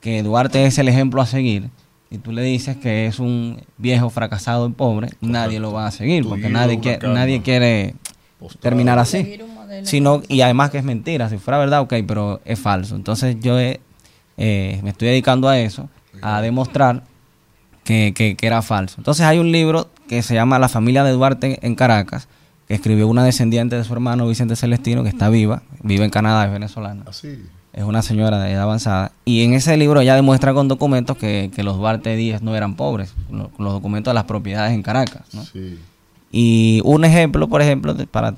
que Duarte es el ejemplo a seguir, y tú le dices que es un viejo fracasado y pobre, nadie lo va a seguir, porque nadie, quiere, nadie quiere terminar así. Sino, y además que es mentira, si fuera verdad, ok, pero es falso. Entonces yo he- eh, me estoy dedicando a eso, a demostrar que, que- que era falso. Entonces hay un libro que se llama La familia de Duarte en Caracas, que escribió una descendiente de su hermano Vicente Celestino, que está viva, vive en Canadá, es venezolana. Así. Es una señora de edad avanzada. Y en ese libro ella demuestra con documentos que, que los Duarte Díaz no eran pobres, lo- con los documentos de las propiedades en Caracas. ¿no? Y un ejemplo, por ejemplo, de- para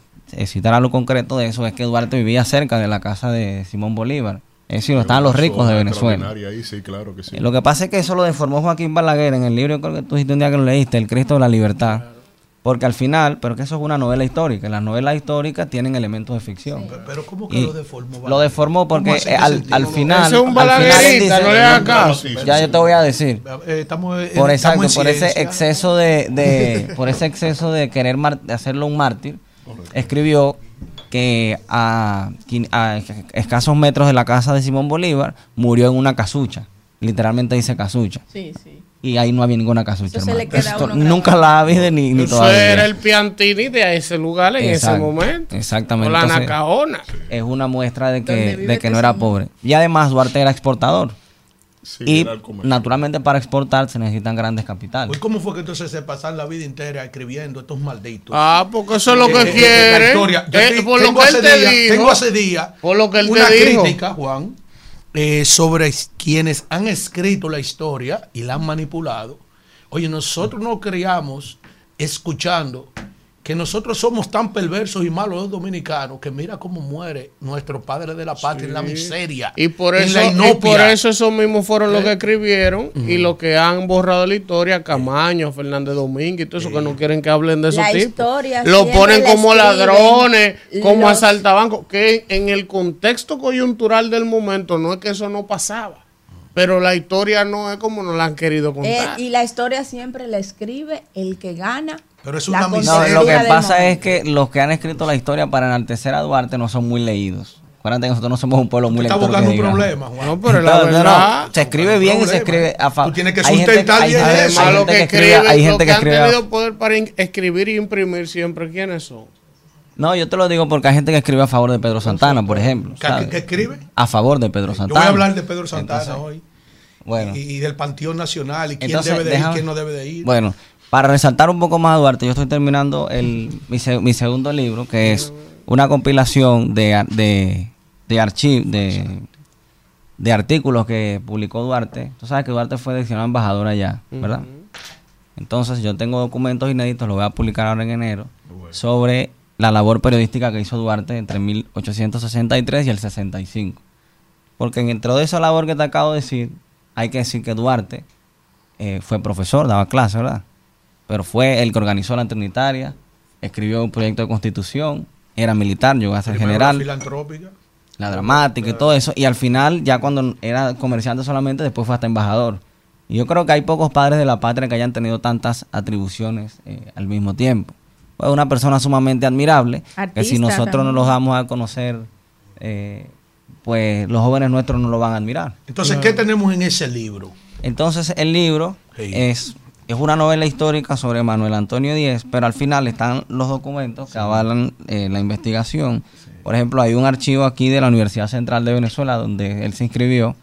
citar algo concreto de eso, es que Duarte vivía cerca de la casa de Simón Bolívar. Es decir, estaban los ricos de Venezuela. Ahí, sí, claro que sí. Lo que pasa es que eso lo deformó Joaquín Balaguer en el libro, creo que tú dijiste un día que lo leíste, El Cristo de la Libertad. Porque al final, pero que eso es una novela histórica, las novelas históricas tienen elementos de ficción. Pero ¿cómo que Y lo deformó? Lo deformó porque ¿Cómo así? eh, ¿Qué al, al final... Ese es un balaguerista, dice- no le hagas caso. Ya yo te voy a decir. Eh, estamos, eh, Por estamos exacto, en por ese exceso de, de- <laughs> por ese exceso de querer mar- de hacerlo un mártir, escribió que a, a escasos metros de la casa de Simón Bolívar murió en una casucha. Literalmente dice casucha. Sí, sí. Y ahí no había ninguna casucha. Nunca la ha habido ni, ni Eso todavía. era el Piantini de ese lugar en Exacto, ese momento. Exactamente. O la Entonces, Nacaona. Es una muestra de ¿Dónde que, de que no era pobre. Y además Duarte era exportador. y era el comercio. naturalmente para exportar se necesitan grandes capitales. Pues, ¿Cómo fue que entonces se pasan la vida entera escribiendo estos malditos? Ah, porque eso es lo que Eh, eh, quiere. La historia. Yo Eh, por lo tengo que él te día- dijo. Tengo hace día Por lo que él una te dijo. crítica, Juan, eh, sobre quienes han escrito la historia y la han manipulado. Oye, nosotros nos criamos escuchando que nosotros somos tan perversos y malos los dominicanos que mira cómo muere nuestro padre de la patria en la miseria. Y por en eso, la y por eso esos mismos fueron los Eh. que escribieron y los que han borrado la historia, Camaño, Fernández Domínguez y todo eso que no quieren que hablen de esos La tipos. Lo ponen como ladrones, como los- asaltabancos, que en el contexto coyuntural del momento no es que eso no pasaba. Pero la historia no es como nos la han querido Eh, contar. y la historia siempre la escribe el que gana. Pero es la No, contextura lo que pasa es que los que han escrito la historia para enaltecer a Duarte no son muy leídos. Acuérdate que nosotros no somos un pueblo muy Está buscando un problema, Juan. No, pero la Entonces, no, se escribe bien y se escribe a favor. Tú tienes que Hay gente- sustentar hay bien gente- eso. hay gente que escribe- hay gente que que han escribe a- tenido poder para escribir y imprimir siempre, ¿quiénes son? No, yo te lo digo porque hay gente que escribe a favor de Pedro Santana, por ejemplo. ¿Qué- ¿sabes? qué escribe? A favor de Pedro Yo Santana. voy a hablar de Pedro Santana Entonces, hoy. Bueno. Y, y del Panteón Nacional y quién Entonces, debe de ir, déjame- quién no debe de ir. Bueno, para resaltar un poco más a Duarte, yo estoy terminando el, mi, se- mi segundo libro, que es una compilación de, de, de archiv- de, de artículos que publicó Duarte. Tú sabes que Duarte fue diccionario embajador allá, ¿verdad? Entonces yo tengo documentos inéditos, lo voy a publicar ahora en enero, sobre la labor periodística que hizo Duarte entre 1863 y el 65. Porque dentro de esa labor que te acabo de decir, hay que decir que Duarte eh, fue profesor, daba clases, ¿verdad? Pero fue el que organizó la Trinitaria, escribió un proyecto de constitución, era militar, llegó a ser Primero la general, filantrópica. la dramática y todo eso, y al final, ya cuando era comerciante solamente, después fue hasta embajador. Y yo creo que hay pocos padres de la patria que hayan tenido tantas atribuciones eh, al mismo tiempo. Fue una persona sumamente admirable, que si nosotros no los damos a conocer, eh, pues los jóvenes nuestros no lo van a admirar. Entonces, ¿qué tenemos en ese libro? Entonces el libro Sí. es, es una novela histórica sobre Manuel Antonio Díez, pero al final están los documentos que avalan eh, la investigación. Por ejemplo, hay un archivo aquí de la Universidad Central de Venezuela donde él se inscribió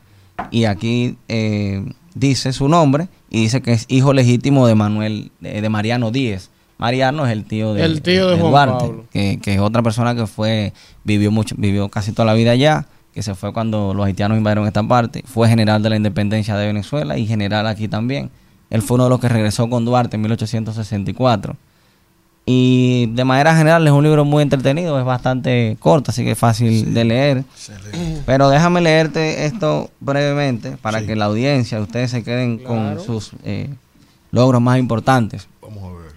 y aquí eh, dice su nombre y dice que es hijo legítimo de Manuel, de, de Mariano Díez. Mariano es el tío de, El tío de Juan Duarte, Pablo. que, que es otra persona que fue, vivió mucho, vivió casi toda la vida allá, que se fue cuando los haitianos invadieron esta parte, fue general de la independencia de Venezuela y general aquí también. Él fue uno de los que regresó con Duarte en 1864. Y de manera general es un libro muy entretenido, es bastante corto, así que es fácil de leer. Pero déjame leerte esto brevemente para que la audiencia, ustedes se queden con sus eh, logros más importantes. Vamos a ver.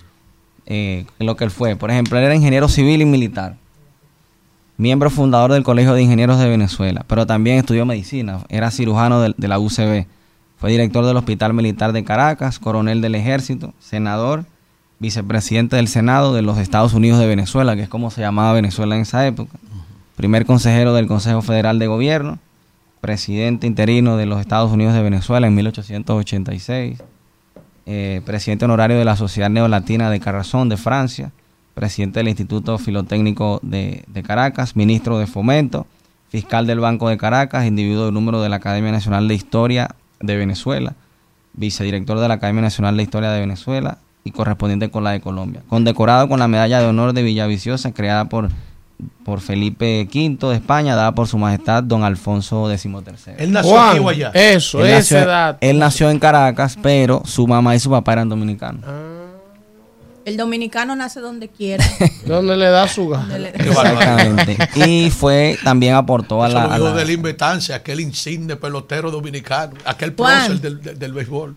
Eh, lo que él fue. Por ejemplo, él era ingeniero civil y militar. miembro fundador del Colegio de Ingenieros de Venezuela, pero también estudió medicina, era cirujano de, de la UCB, fue director del Hospital Militar de Caracas, coronel del Ejército, senador, vicepresidente del Senado de los Estados Unidos de Venezuela, que es como se llamaba Venezuela en esa época, primer consejero del Consejo Federal de Gobierno, presidente interino de los Estados Unidos de Venezuela en 1886, eh, presidente honorario de la Sociedad Neolatina de Carrazón de Francia, presidente del Instituto Filotécnico de, de Caracas, ministro de Fomento, fiscal del Banco de Caracas, individuo de número de la Academia Nacional de Historia de Venezuela, vicedirector de la Academia Nacional de Historia de Venezuela y correspondiente con la de Colombia. Condecorado con la Medalla de Honor de Villaviciosa, creada por, por Felipe V de España, dada por su majestad don Alfonso XIII. Él nació Juan, aquí o allá. Eso, Él ese nació, dato. él nació en Caracas, pero su mamá y su papá eran dominicanos. El dominicano nace donde quiera. <laughs> Donde le da su gana. Exactamente. Y fue, también aportó a Eso la... lo a dijo la- del Invetancia, aquel insigne pelotero dominicano, aquel Juan. prócer del, del, del béisbol.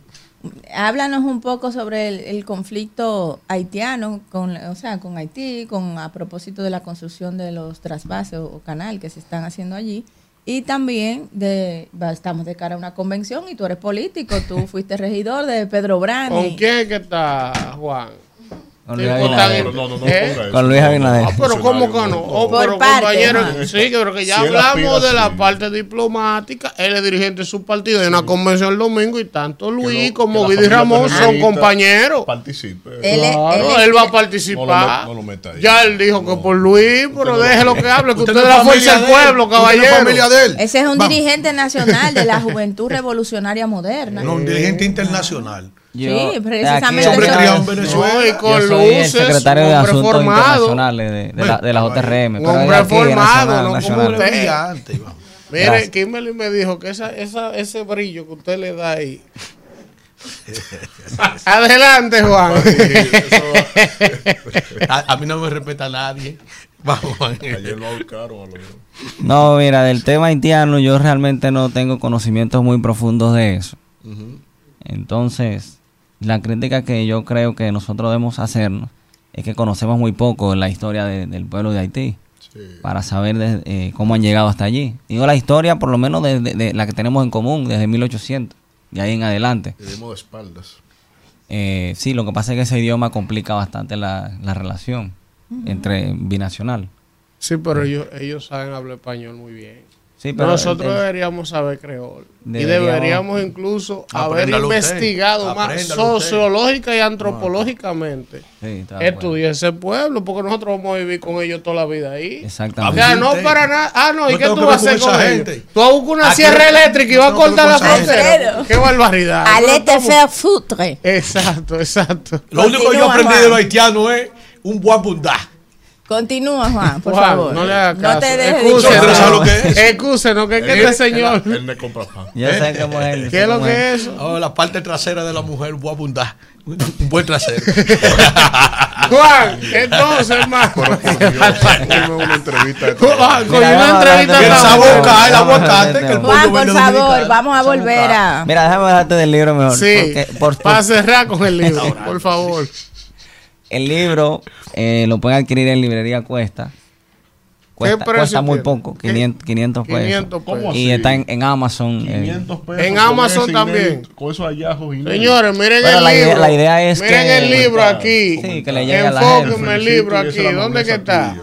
Háblanos un poco sobre el, el conflicto haitiano, con, o sea, con Haití, con a propósito de la construcción de los trasvases o, o canal que se están haciendo allí. Y también de, estamos de cara a una convención y tú eres político, tú <laughs> fuiste regidor de Pedro Brani. ¿Con quién que está Juan? Con Sí, Luis Abinader. tan- No, no, no ¿Eh? Con Luis Abinader. Ah, pero ¿cómo que no? Oh, Por pero parte, compañero, sí, que creo que ya Si él hablamos de la sí. parte diplomática. Él es dirigente de su partido. Hay una convención el domingo y tanto Luis lo- como Vidi Ramón son compañeros. Participe. Él Claro, él es- él va a No participar. lo lo meta ahí. Ya él dijo que por Luis, pero no- déjelo que hable, que Usted es la fuerza del él. pueblo, caballero. familia de él. Ese es un Vamos. dirigente nacional de la <laughs> Juventud Revolucionaria Moderna. No, un dirigente internacional. Yo- Sí, precisamente Hombre criado en Venezuela. No, y con Yo soy el luces, secretario de Asuntos formado. Internacionales de, de la, de la JRM. Un hombre aquí, formado, nacional, no como usted. Mire, Gracias. Kimberly me dijo que esa, esa, ese brillo que usted le da ahí. <laughs> Adelante, Juan. <laughs> A, a mí no me respeta nadie. Vamos, Juan. Ayer lo dos. No, mira, del tema haitiano yo realmente no tengo conocimientos muy profundos de eso. Entonces, la crítica que yo creo que nosotros debemos hacernos es que conocemos muy poco la historia de- del pueblo de Haití para saber de- eh, cómo han llegado hasta allí. Digo la historia por lo menos de, de- de la que tenemos en común desde 1800 y ahí en adelante. Le dimos de espaldas. Eh, sí, lo que pasa es que ese idioma complica bastante la, la relación entre binacional. Sí, pero ellos, ellos saben hablar español muy bien. Sí, pero Nosotros el- deberíamos saber creol. y Deberíamos- incluso haber usted. investigado más usted. sociológica y antropológicamente. Sí. Estudiar ese pueblo, porque nosotros vamos a vivir con ellos toda la vida ahí. Exactamente. Ya, no Usted. para nada. Ah, no, ¿y No qué tú vas a hacer con con esa ellos? gente. Tú vas a buscar una Aquí sierra no- eléctrica y vas a no cortar la frontera. gente. Qué barbaridad. Allez No te estamos- faire foutre. Exacto, exacto. Lo único que yo aprendí de lo haitiano es un guapundá. Continúa, Juan, por Juan, favor. no le hagas caso. No te dejes Excúsenos. ¿Usted sabe lo que es? Excúsenos, que es que este señor. Él le compra pan. Yo sé cómo es él, ¿Qué es lo que es eso? Oh, la parte trasera de la mujer, un guapundá. Un buen trasero. <laughs> Juan, entonces, hermano. Dime una entrevista de Juan, con una vamos a entrevista Que el Vamos a aguacate, que el Juan, por favor, vamos a volver a... Mira, déjame hablarte del libro mejor. Sí, por- por- para cerrar con el libro, por favor. El libro eh, lo pueden adquirir en librería Cuesta. Cuesta, cuesta muy tiene? poco, ¿Qué? 500, 500 pesos. 500 pesos. ¿Cómo Y está en, en Amazon. eh. 500 pesos. En Amazon también. inédito, Con esos hallazgos inéditos. Señores, miren Bueno, el la idea- libro. la idea es miren que- el libro aquí. Sí, que le llegue a la Enfóquenme gente. el libro aquí. ¿Dónde que está?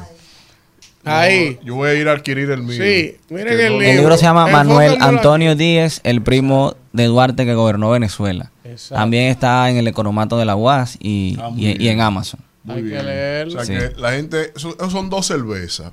Ahí. Yo voy a ir a adquirir el mío. Sí, miren Que el no- El libro se llama Manuel Antonio Díez, el primo de Duarte que gobernó Venezuela. Exacto. También está en el economato de la UAS y, Ah, y- en Amazon. Muy Hay que leerlo. O sea Sí. que la gente, son dos cervezas.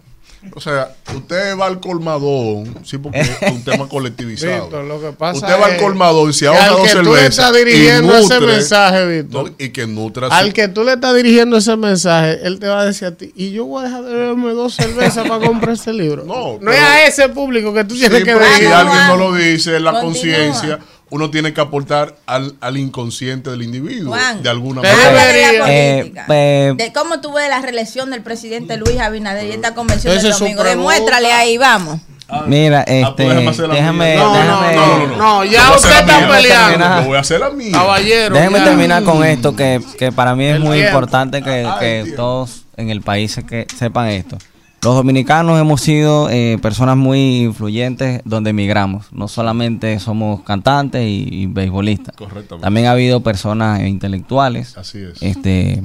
O sea, usted va al colmadón, sí, porque es un tema <laughs> colectivizado. Víctor, lo que pasa usted va al colmadón, se que ahorra al dos que tú le cervezas. estás y dirigiendo ese mensaje, Víctor. no, y que nutra Al su- que tú le estás dirigiendo ese mensaje, él te va a decir a ti, y yo voy a dejar de beberme dos cervezas para comprar ese libro. No, no pero- es a ese público que tú Sí, tienes que pero si alguien no lo dice, la conciencia, uno tiene que aportar al, al inconsciente del individuo, Juan. de alguna manera. Habla de la Eh, política. eh, de cómo tú ves la reelección del presidente Luis Abinader y esta convención del domingo. pregunta. Demuéstrale ahí, vamos. Mira, pues este, déjame déjame. No, no, déjame, no, no, no, ya usted está mía. peleando. Voy a hacer la mía. Caballero. déjeme ya. terminar con esto que, que para mí es El muy tiempo. importante que, Ay, que Dios. todos en el país se- que sepan esto. Los dominicanos hemos sido eh, personas muy influyentes donde emigramos. No solamente somos cantantes y, y beisbolistas. Correctamente. También ha habido personas eh, intelectuales. Así es. Este,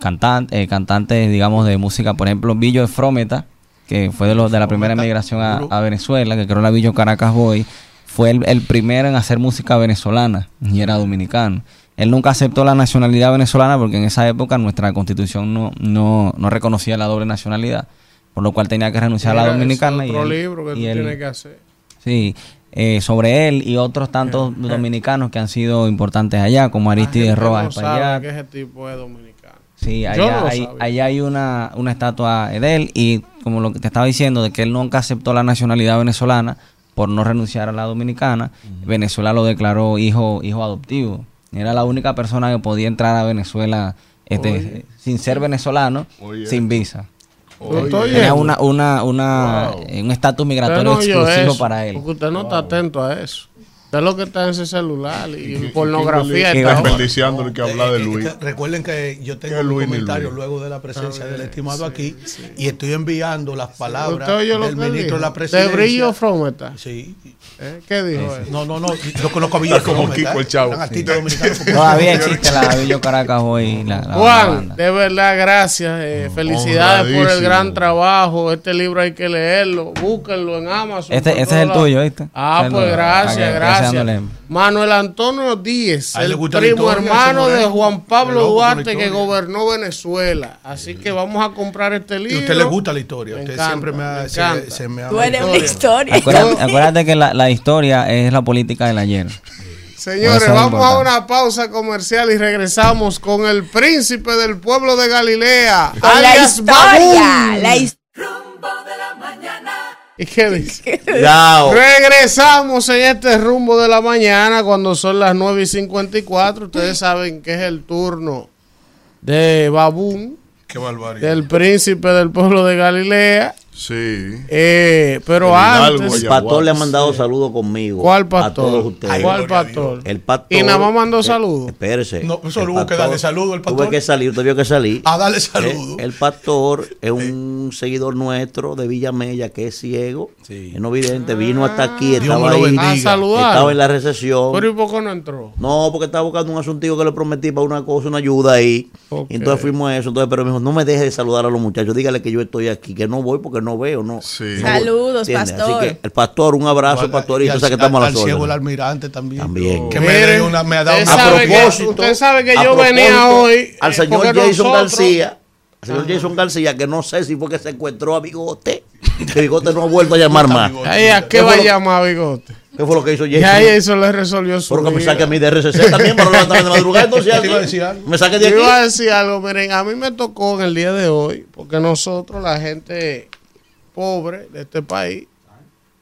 cantan- eh, cantantes, digamos, de música. Por ejemplo, Billo Frometa, que fue de, los de la primera emigración a, a Venezuela, que creó la Billo Caracas Boy. Fue el, el primero en hacer música venezolana y era dominicano. Él nunca aceptó la nacionalidad venezolana porque en esa época nuestra constitución no, no, no reconocía la doble nacionalidad, por lo cual tenía que renunciar a la dominicana. y otro él- libro que y tú él- tienes que hacer. Sí, eh, sobre él y otros tantos dominicanos que han sido importantes allá, como Aristide Rojas no Espaillat. que ese tipo es dominicano. Sí, Yo allá, no hay, allá hay una, una estatua de él y como lo que te estaba diciendo, de que él nunca aceptó la nacionalidad venezolana por no renunciar a la dominicana, Venezuela lo declaró hijo, hijo adoptivo. Era la única persona que podía entrar a Venezuela este, sin ser venezolano, Oye. sin visa. Oyendo. una, una, una, un estatus migratorio no exclusivo para él. Porque usted no está atento a eso. Usted lo que está en ese celular y, en pornografía. Y está ahora. desperdiciándole que habla de Eh, Luis. eh, que recuerden que yo tengo ¿Qué un Luis comentario Luis? luego de la presencia Ah, del estimado sí, aquí y estoy enviando las palabras ¿Usted oyó lo del ministro de la ¿De presidencia. brillo Frometa? Sí. ¿Eh? ¿Qué dijo él? No, no, no. Yo conozco a Está como Kiko el. Chavo. <laughs> Todavía existe la Billo Caracas hoy. La, la Juan, banda. de verdad, gracias. eh, felicidades por el gran trabajo. Este libro hay que leerlo. Búsquenlo en Amazon. Este, por este es el lados. tuyo, ¿viste? Ah, pues gracias, que- gracias. Manuel Antonio Díez, el primo historia, hermano de. Juan Pablo Duarte que historia. gobernó Venezuela. Así que vamos a comprar este Y libro. a usted le gusta la historia. Me Usted encanta, siempre me, ha, me se, me ha Tú eres una historia. Acuérdate, acuérdate que la, la historia es la política del ayer. Señores, es vamos a una pausa comercial y regresamos con el príncipe del pueblo de Galilea, Con la alias historia. La his- ¿Y qué dice? Yao. Regresamos en este rumbo de la mañana cuando son las 9 y 54. Ustedes saben que es el turno de Babún, Qué barbaridad. del príncipe del pueblo de Galilea. Sí. Eh, pero Hidalgo, antes, El pastor le ha mandado saludos conmigo. ¿Cuál A todos pastor? ustedes. ¿Cuál pastor? El pastor. Y nada más mandó eh, saludos. Espérese. No, El hubo que pastor- darle saludo al pastor. Tuve que salir, tuve que salir. <laughs> A darle Eh, saludo. El, pastor es un seguidor nuestro de Villamella que es ciego, Sí. es no vidente, vino hasta aquí, estaba ahí, bendiga. A saludar. estaba en la recesión. Pero ¿y por qué no entró? No, porque estaba buscando un asuntico que le prometí para una cosa, una ayuda ahí. Entonces fuimos a eso. Entonces, pero me dijo, no me deje de saludar a los muchachos. Dígale que yo estoy aquí, que no voy porque no veo, no. Sí. No. Saludos, pastor. Así que el pastor, un abrazo, Igual, pastorito, y al- o sea que estamos a al las ciego, el almirante también. También. Que me, Mire, dio una, me ha dado usted una sabe que- propósito, usted sabe que a yo venía hoy, Al eh, señor porque Jason nosotros- García. Al señor Jason García, que no sé si fue que se encontró a Bigote. Que Bigote no ha vuelto a llamar más. Ay, ¿A qué ¿Qué va a llamar Bigote? ¿Qué fue lo que hizo Ya Jason? eso le resolvió su Pero que me saque a mí de RCC también para no levantarme de madrugada. Entonces, Te iba a decir algo. me saque de Yo iba a aquí. decir algo, miren, a mí me tocó en el día de hoy, porque nosotros, la gente pobre de este país,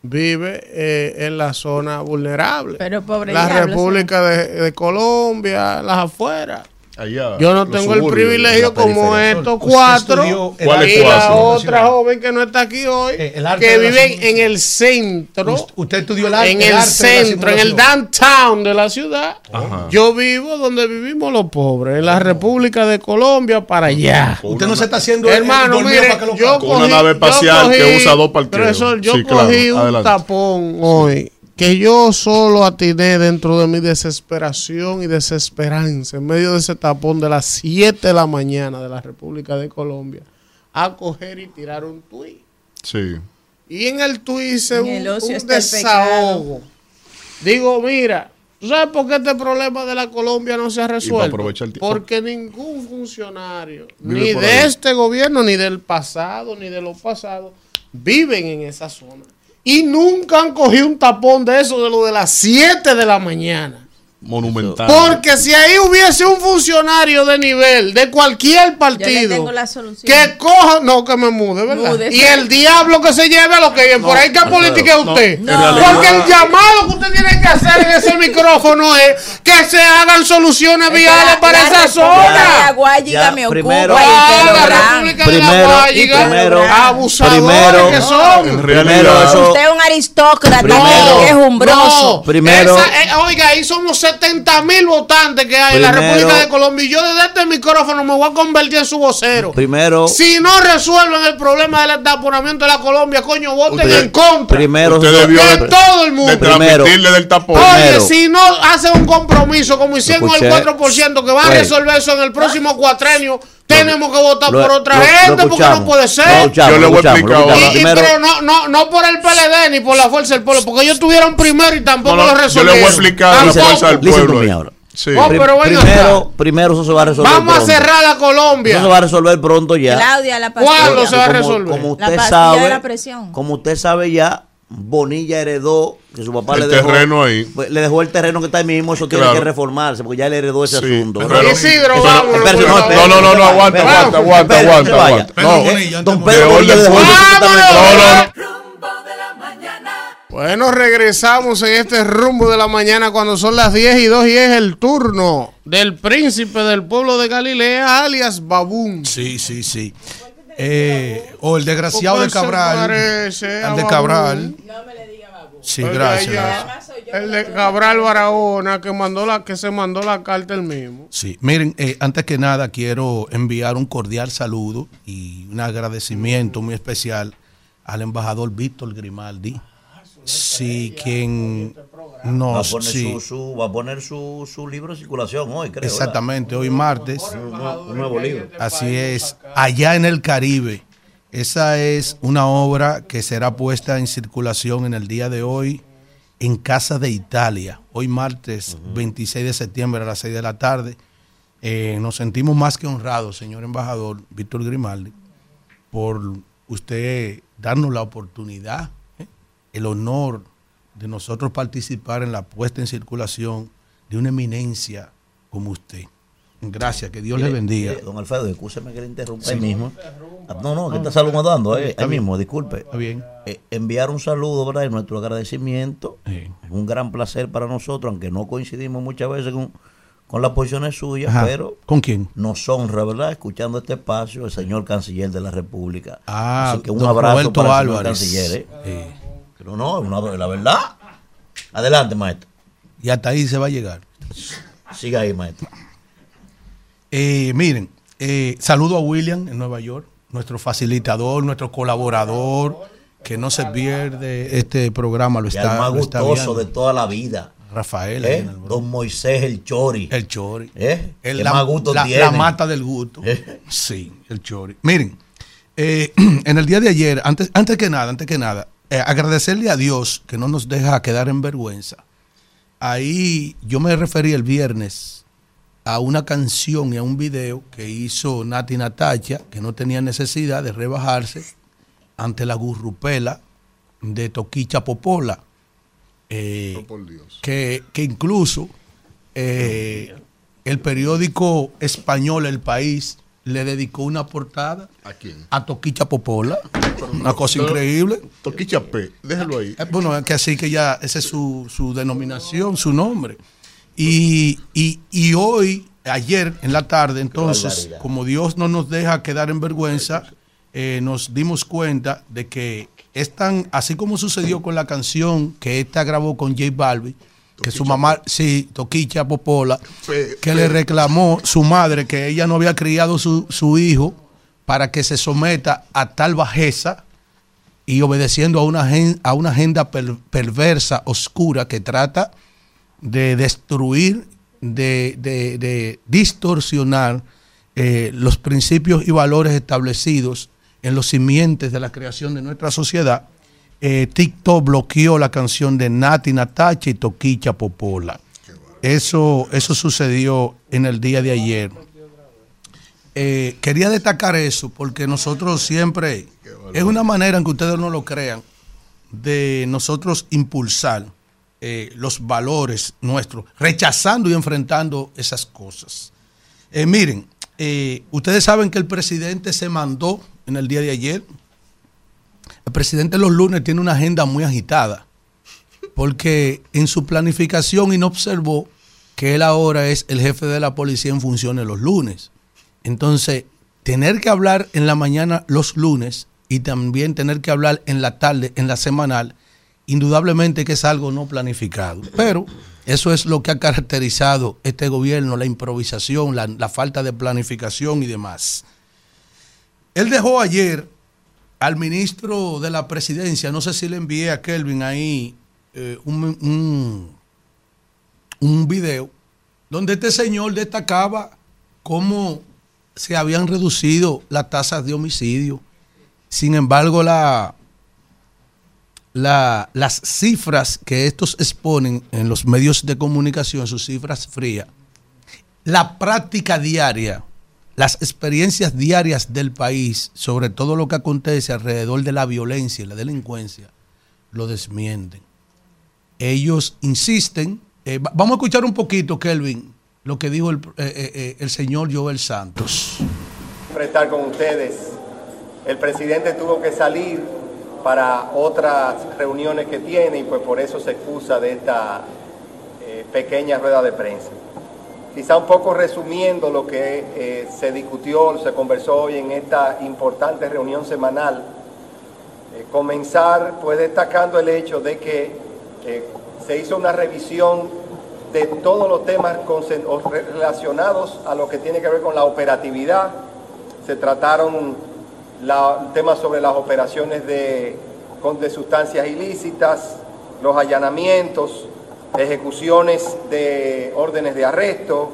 vive eh, en la zona vulnerable. Pero pobre la diablo, República de, de Colombia, las afueras. Allá. Yo no tengo el privilegio como estos cuatro estudió el ¿Cuál es y la otra joven que no está aquí hoy, Eh, el que viven en el centro, Usted- Usted estudió el arte, en el el arte centro, en el downtown de la ciudad. Ajá. Yo vivo donde vivimos los pobres, en la República de Colombia para allá. Usted no se está haciendo el- el Hermano, dormido mire, para que lo yo Con una cogí- nave yo espacial que cogí- usa dos parqueos. Profesor, yo Sí, claro, cogí un adelante. tapón hoy que yo solo atiné dentro de mi desesperación y desesperanza en medio de ese tapón de las 7 de la mañana de la República de Colombia a coger y tirar un tuit. Sí. Y en el tuit hice un, un desahogo. Digo, mira, ¿tú sabes por qué este problema de la Colombia no se ha resuelto? aprovechar el tiempo. Porque ningún funcionario, Vive ni de ahí. este gobierno, ni del pasado, ni de los pasados, viven en esa zona. Y nunca han cogido un tapón de eso de lo de las 7 de la mañana. Monumental. Porque si ahí hubiese un funcionario de nivel de cualquier Yo le partido tengo la solución. que coja, no que me mude, ¿verdad? Y el diablo que se lleve a lo que por ahí que no, política es no, usted. Porque el llamado que usted tiene que hacer en ese micrófono es que se hagan soluciones viales para la esa zona. Me primero- ocupa Ah, la de la Primero- Guayiga, primero- abusadores primero- que son. Primero eso- Usted es un aristócrata que es umbroso. Primero- esa- eh, oiga, ahí somos 70 mil votantes que hay en la Primero- República de Colombia y yo desde este micrófono me voy a convertir en su vocero. Primero, Si no resuelven el problema del entaponamiento de la Colombia, coño, voten Usted- en contra. primero, Usted debió de de- todo el mundo. de transmitirle del tapón. Oye, Primero. si no hacen un compromiso como hicieron el Escuché. 4%, que van a Oye. resolver eso en el próximo cuatrenio, tenemos que votar lo- por otra lo- lo gente porque no puede Lo ser. Yo le lo voy a explicar lo ahora. Y- pero no, no, no por el PLD ni por la fuerza del pueblo, porque ellos tuvieron primero y tampoco No, no, lo yo le resolvieron. voy a explicar la fuerza del pueblo. Sí. Oh, pero primero, primero eso se va a resolver Vamos a pronto. cerrar la Colombia. Eso se va a resolver pronto ya. Claudia, la pastilla. ¿Cuándo se va a Como- resolver? Como La usted pastilla sabe, de la presión. como usted sabe ya, Bonilla heredó que su papá El le dejó terreno ahí. pues, le dejó el terreno que está ahí mismo, eso tiene Claro. que reformarse porque ya le heredó ese Sí, asunto. pero- ¿verdad? Isidro, Pero- vámonos. Espérese, por no, espérese, No, no, no, no, aguanta, espérese, aguanta, aguanta, aguanta, aguanta. No, Bonilla, Don Pedro Bonilla dejó no, no. Bueno, regresamos en este rumbo de la mañana cuando son las 10 y 2 y es el turno del príncipe del pueblo de Galilea, alias Babún. Sí, sí, sí. Eh, o el desgraciado de ¿Por qué se Cabral. El de? Cabral. Sí, Oiga, gracias. ya, gracias. El de Cabral Barahona que mandó la que se mandó la carta el mismo. Sí, miren, eh, antes que nada quiero enviar un cordial saludo y un agradecimiento muy especial al embajador Víctor Grimaldi. Sí, quien Va a nos... poner, sí, su, su- va a poner su, su libro en circulación hoy, creo. ¿verdad? exactamente, hoy martes. Un, nuevo- un nuevo libro. Así es, allá en el Caribe. Esa es una obra que será puesta en circulación en el día de hoy en Casa de Italia, hoy martes 26 de septiembre a las 6 de la tarde. Eh, nos sentimos más que honrados, señor embajador Víctor Grimaldi, por usted darnos la oportunidad, ¿eh? el honor de nosotros participar en la puesta en circulación de una eminencia como usted. Gracias, que Dios le Mire, bendiga. mire, don Alfredo, escúcheme que le interrumpa Sí. ahí mismo. Ah, No, no, que está saludando, eh, ahí bien. mismo, disculpe. Está bien. Eh, enviar un saludo, ¿verdad? Y nuestro agradecimiento. Sí. Es un gran placer para nosotros, aunque no coincidimos muchas veces con, con las posiciones suyas, Ajá. pero ¿Con quién? nos honra, ¿verdad? Escuchando este espacio, el señor canciller de la República. Ah, Así que un abrazo Roberto para el señor Álvarez. canciller, ¿eh? Sí. Pero no, una- la verdad. Adelante, maestro. Y hasta ahí se va a llegar. Siga ahí, maestro. Eh, miren, eh, saludo a William en Nueva York, nuestro facilitador, nuestro colaborador, que no se pierde este programa, lo está, el más gustoso de toda la vida. Rafael, ¿eh? Don Moisés el Chori. el Chori. ¿Eh? El ¿Qué la, más gusto la- tiene? la mata del gusto. ¿Eh? Sí, el Chori. Miren, <clears throat> en el día de ayer, antes, antes que nada, antes que nada, eh, agradecerle a Dios que no nos deja quedar en vergüenza. Ahí yo me referí el viernes a una canción y a un video que hizo Nati Natacha, que no tenía necesidad de rebajarse ante la gurrupela de Toquicha Popola. Eh, Oh, que, que incluso eh, el periódico español El País le dedicó una portada ¿A quién? a Toquicha Popola. Una cosa increíble. Toquicha P, déjalo ahí. Eh, Bueno, es que así que ya, esa es su, su denominación, su nombre. Y, y, y hoy, ayer en la tarde, entonces, como Dios no nos deja quedar en vergüenza, eh, nos dimos cuenta de que es tan, así como sucedió con la canción que esta grabó con J Balbi, que su mamá, sí, Toquicha Popola, que le reclamó su madre que ella no había criado su, su hijo para que se someta a tal bajeza y obedeciendo a una, a una agenda per- perversa, oscura, que trata de destruir, de, de- de distorsionar eh, los principios y valores establecidos en los simientes de la creación de nuestra sociedad, eh, TikTok bloqueó la canción de Nati Natacha y Toquicha Popola. Eso, eso sucedió en el día de ayer. Eh, quería destacar eso porque nosotros siempre, es una manera en que ustedes no lo crean, de nosotros impulsar eh, los valores nuestros, rechazando y enfrentando esas cosas. Miren, ustedes saben que el presidente se mandó en el día de ayer. El presidente los lunes tiene una agenda muy agitada porque en su planificación y no observó que él ahora es el jefe de la policía en funciones los lunes. Entonces, tener que hablar en la mañana los lunes y también tener que hablar en la tarde, en la semanal, indudablemente que es algo no planificado. Pero eso es lo que ha caracterizado este gobierno, la improvisación, la, falta de planificación y demás. Él dejó ayer al ministro de la presidencia, no sé si le envié a Kelvin ahí eh, un, un, video, donde este señor destacaba cómo se habían reducido las tasas de homicidio. Sin embargo, la, la- las cifras que estos exponen en los medios de comunicación, sus cifras frías, la práctica diaria, las experiencias diarias del país sobre todo lo que acontece alrededor de la violencia y la delincuencia, lo desmienten. Ellos insisten. eh, va- vamos a escuchar un poquito, Kelvin, lo que dijo el, eh, eh, eh, el señor Joel Santos. estar con ustedes. El presidente tuvo que salir para otras reuniones que tiene y pues por eso se excusa de esta pequeña rueda de prensa. Quizá un poco resumiendo lo que eh, se discutió, se conversó hoy en esta importante reunión semanal, eh, comenzar pues destacando el hecho de que eh, se hizo una revisión de todos los temas relacionados a lo que tiene que ver con la operatividad. Se trataron temas sobre las operaciones de, de sustancias ilícitas, los allanamientos, ejecuciones de órdenes de arresto,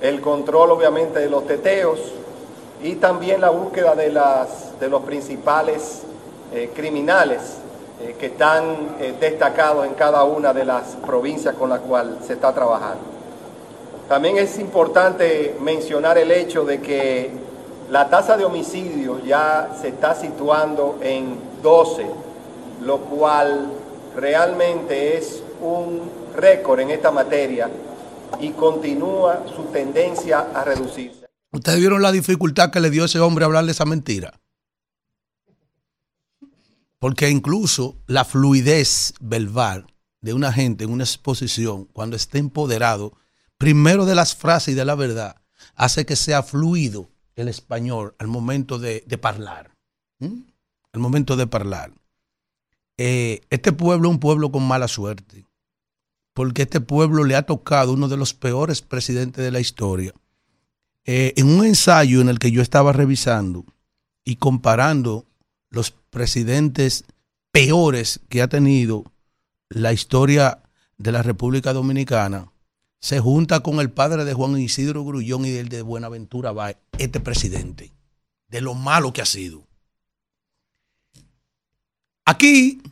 el control obviamente de los teteos y también la búsqueda de, las, de los principales eh, criminales eh, que están eh, destacados en cada una de las provincias con las cuales se está trabajando. También es importante mencionar el hecho de que la tasa de homicidios ya se está situando en 12, lo cual realmente es un récord en esta materia y continúa su tendencia a reducirse. ¿Ustedes vieron la dificultad que le dio ese hombre a hablarle esa mentira? Porque incluso la fluidez verbal de una gente en una exposición, cuando está empoderado, primero de las frases y de la verdad, hace que sea fluido el español al momento de, hablar. Al momento de hablar. Eh, este pueblo es un pueblo con mala suerte, porque este pueblo le ha tocado uno de los peores presidentes de la historia. Eh, en un ensayo en el que yo estaba revisando y comparando los presidentes peores que ha tenido la historia de la República Dominicana, se junta con el padre de Juan Isidro Grullón y el de Buenaventura Báez, este presidente, de lo malo que ha sido. Aquí,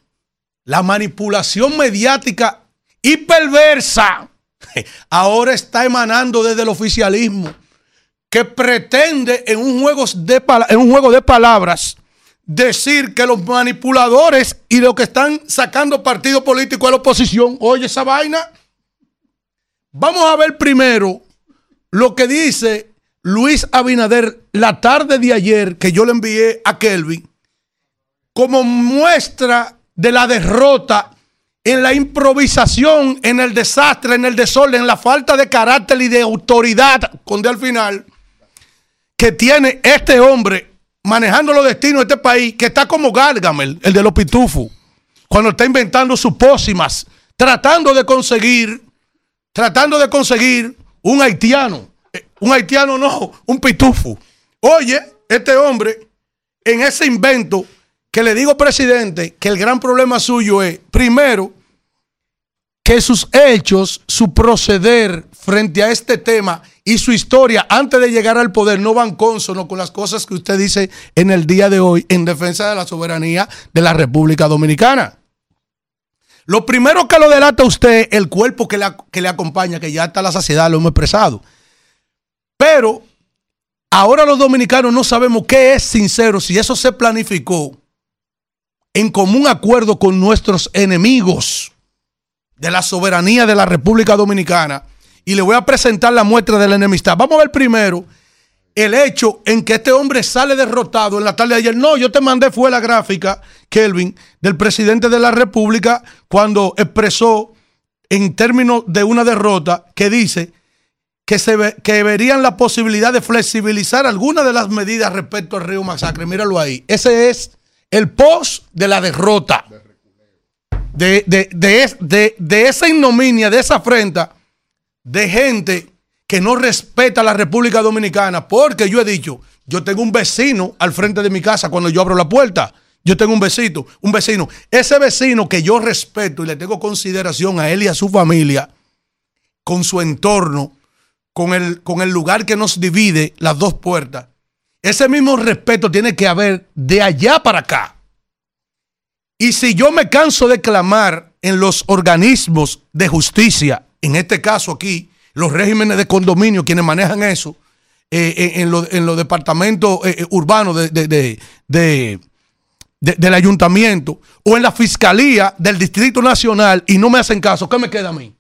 la manipulación mediática y perversa <laughs> ahora está emanando desde el oficialismo que pretende en un juego de, en un juego de palabras decir que los manipuladores y los que están sacando partido político a la oposición, oye esa vaina. Vamos a ver primero lo que dice Luis Abinader la tarde de ayer que yo le envié a Kelvin como muestra de la derrota en la improvisación, en el desastre, en el desorden, en la falta de carácter y de autoridad, con D al final, que tiene este hombre manejando los destinos de este país, que está como Gargamel, el de los pitufos, cuando está inventando sus pócimas, tratando de conseguir, tratando de conseguir un haitiano, Eh, un haitiano no, un pitufo. Oye, este hombre, en ese invento, que le digo, presidente, que el gran problema suyo es, primero, que sus hechos, su proceder frente a este tema y su historia antes de llegar al poder no van consono con las cosas que usted dice en el día de hoy en defensa de la soberanía de la República Dominicana. Lo primero que lo delata usted, el cuerpo que le, que le acompaña, que ya está la saciedad, lo hemos expresado. Pero ahora los dominicanos no sabemos qué es sincero, si eso se planificó en común acuerdo con nuestros enemigos de la soberanía de la República Dominicana. Y le voy a presentar la muestra de la enemistad. Vamos a ver primero el hecho en que este hombre sale derrotado en la tarde de ayer. No, yo te mandé fue la gráfica, Kelvin, del presidente de la República cuando expresó en términos de una derrota que dice que, se que verían la posibilidad de flexibilizar algunas de las medidas respecto al río Masacre. Míralo ahí. Ese es el post de la derrota. de, de, de, de esa ignominia, de esa afrenta de gente que no respeta a la República Dominicana. Porque yo he dicho, yo tengo un vecino al frente de mi casa cuando yo abro la puerta. Yo tengo un vecino, un vecino. Ese vecino que yo respeto y le tengo consideración a él y a su familia, con su entorno, con el, con el lugar que nos divide, las dos puertas. Ese mismo respeto tiene que haber de allá para acá. Y si yo me canso de clamar en los organismos de justicia, en este caso aquí, los regímenes de condominio, quienes manejan eso, eh, en, los en los departamentos eh, eh, urbanos de, de- del ayuntamiento o en la fiscalía del Distrito Nacional y no me hacen caso, ¿qué me queda a mí?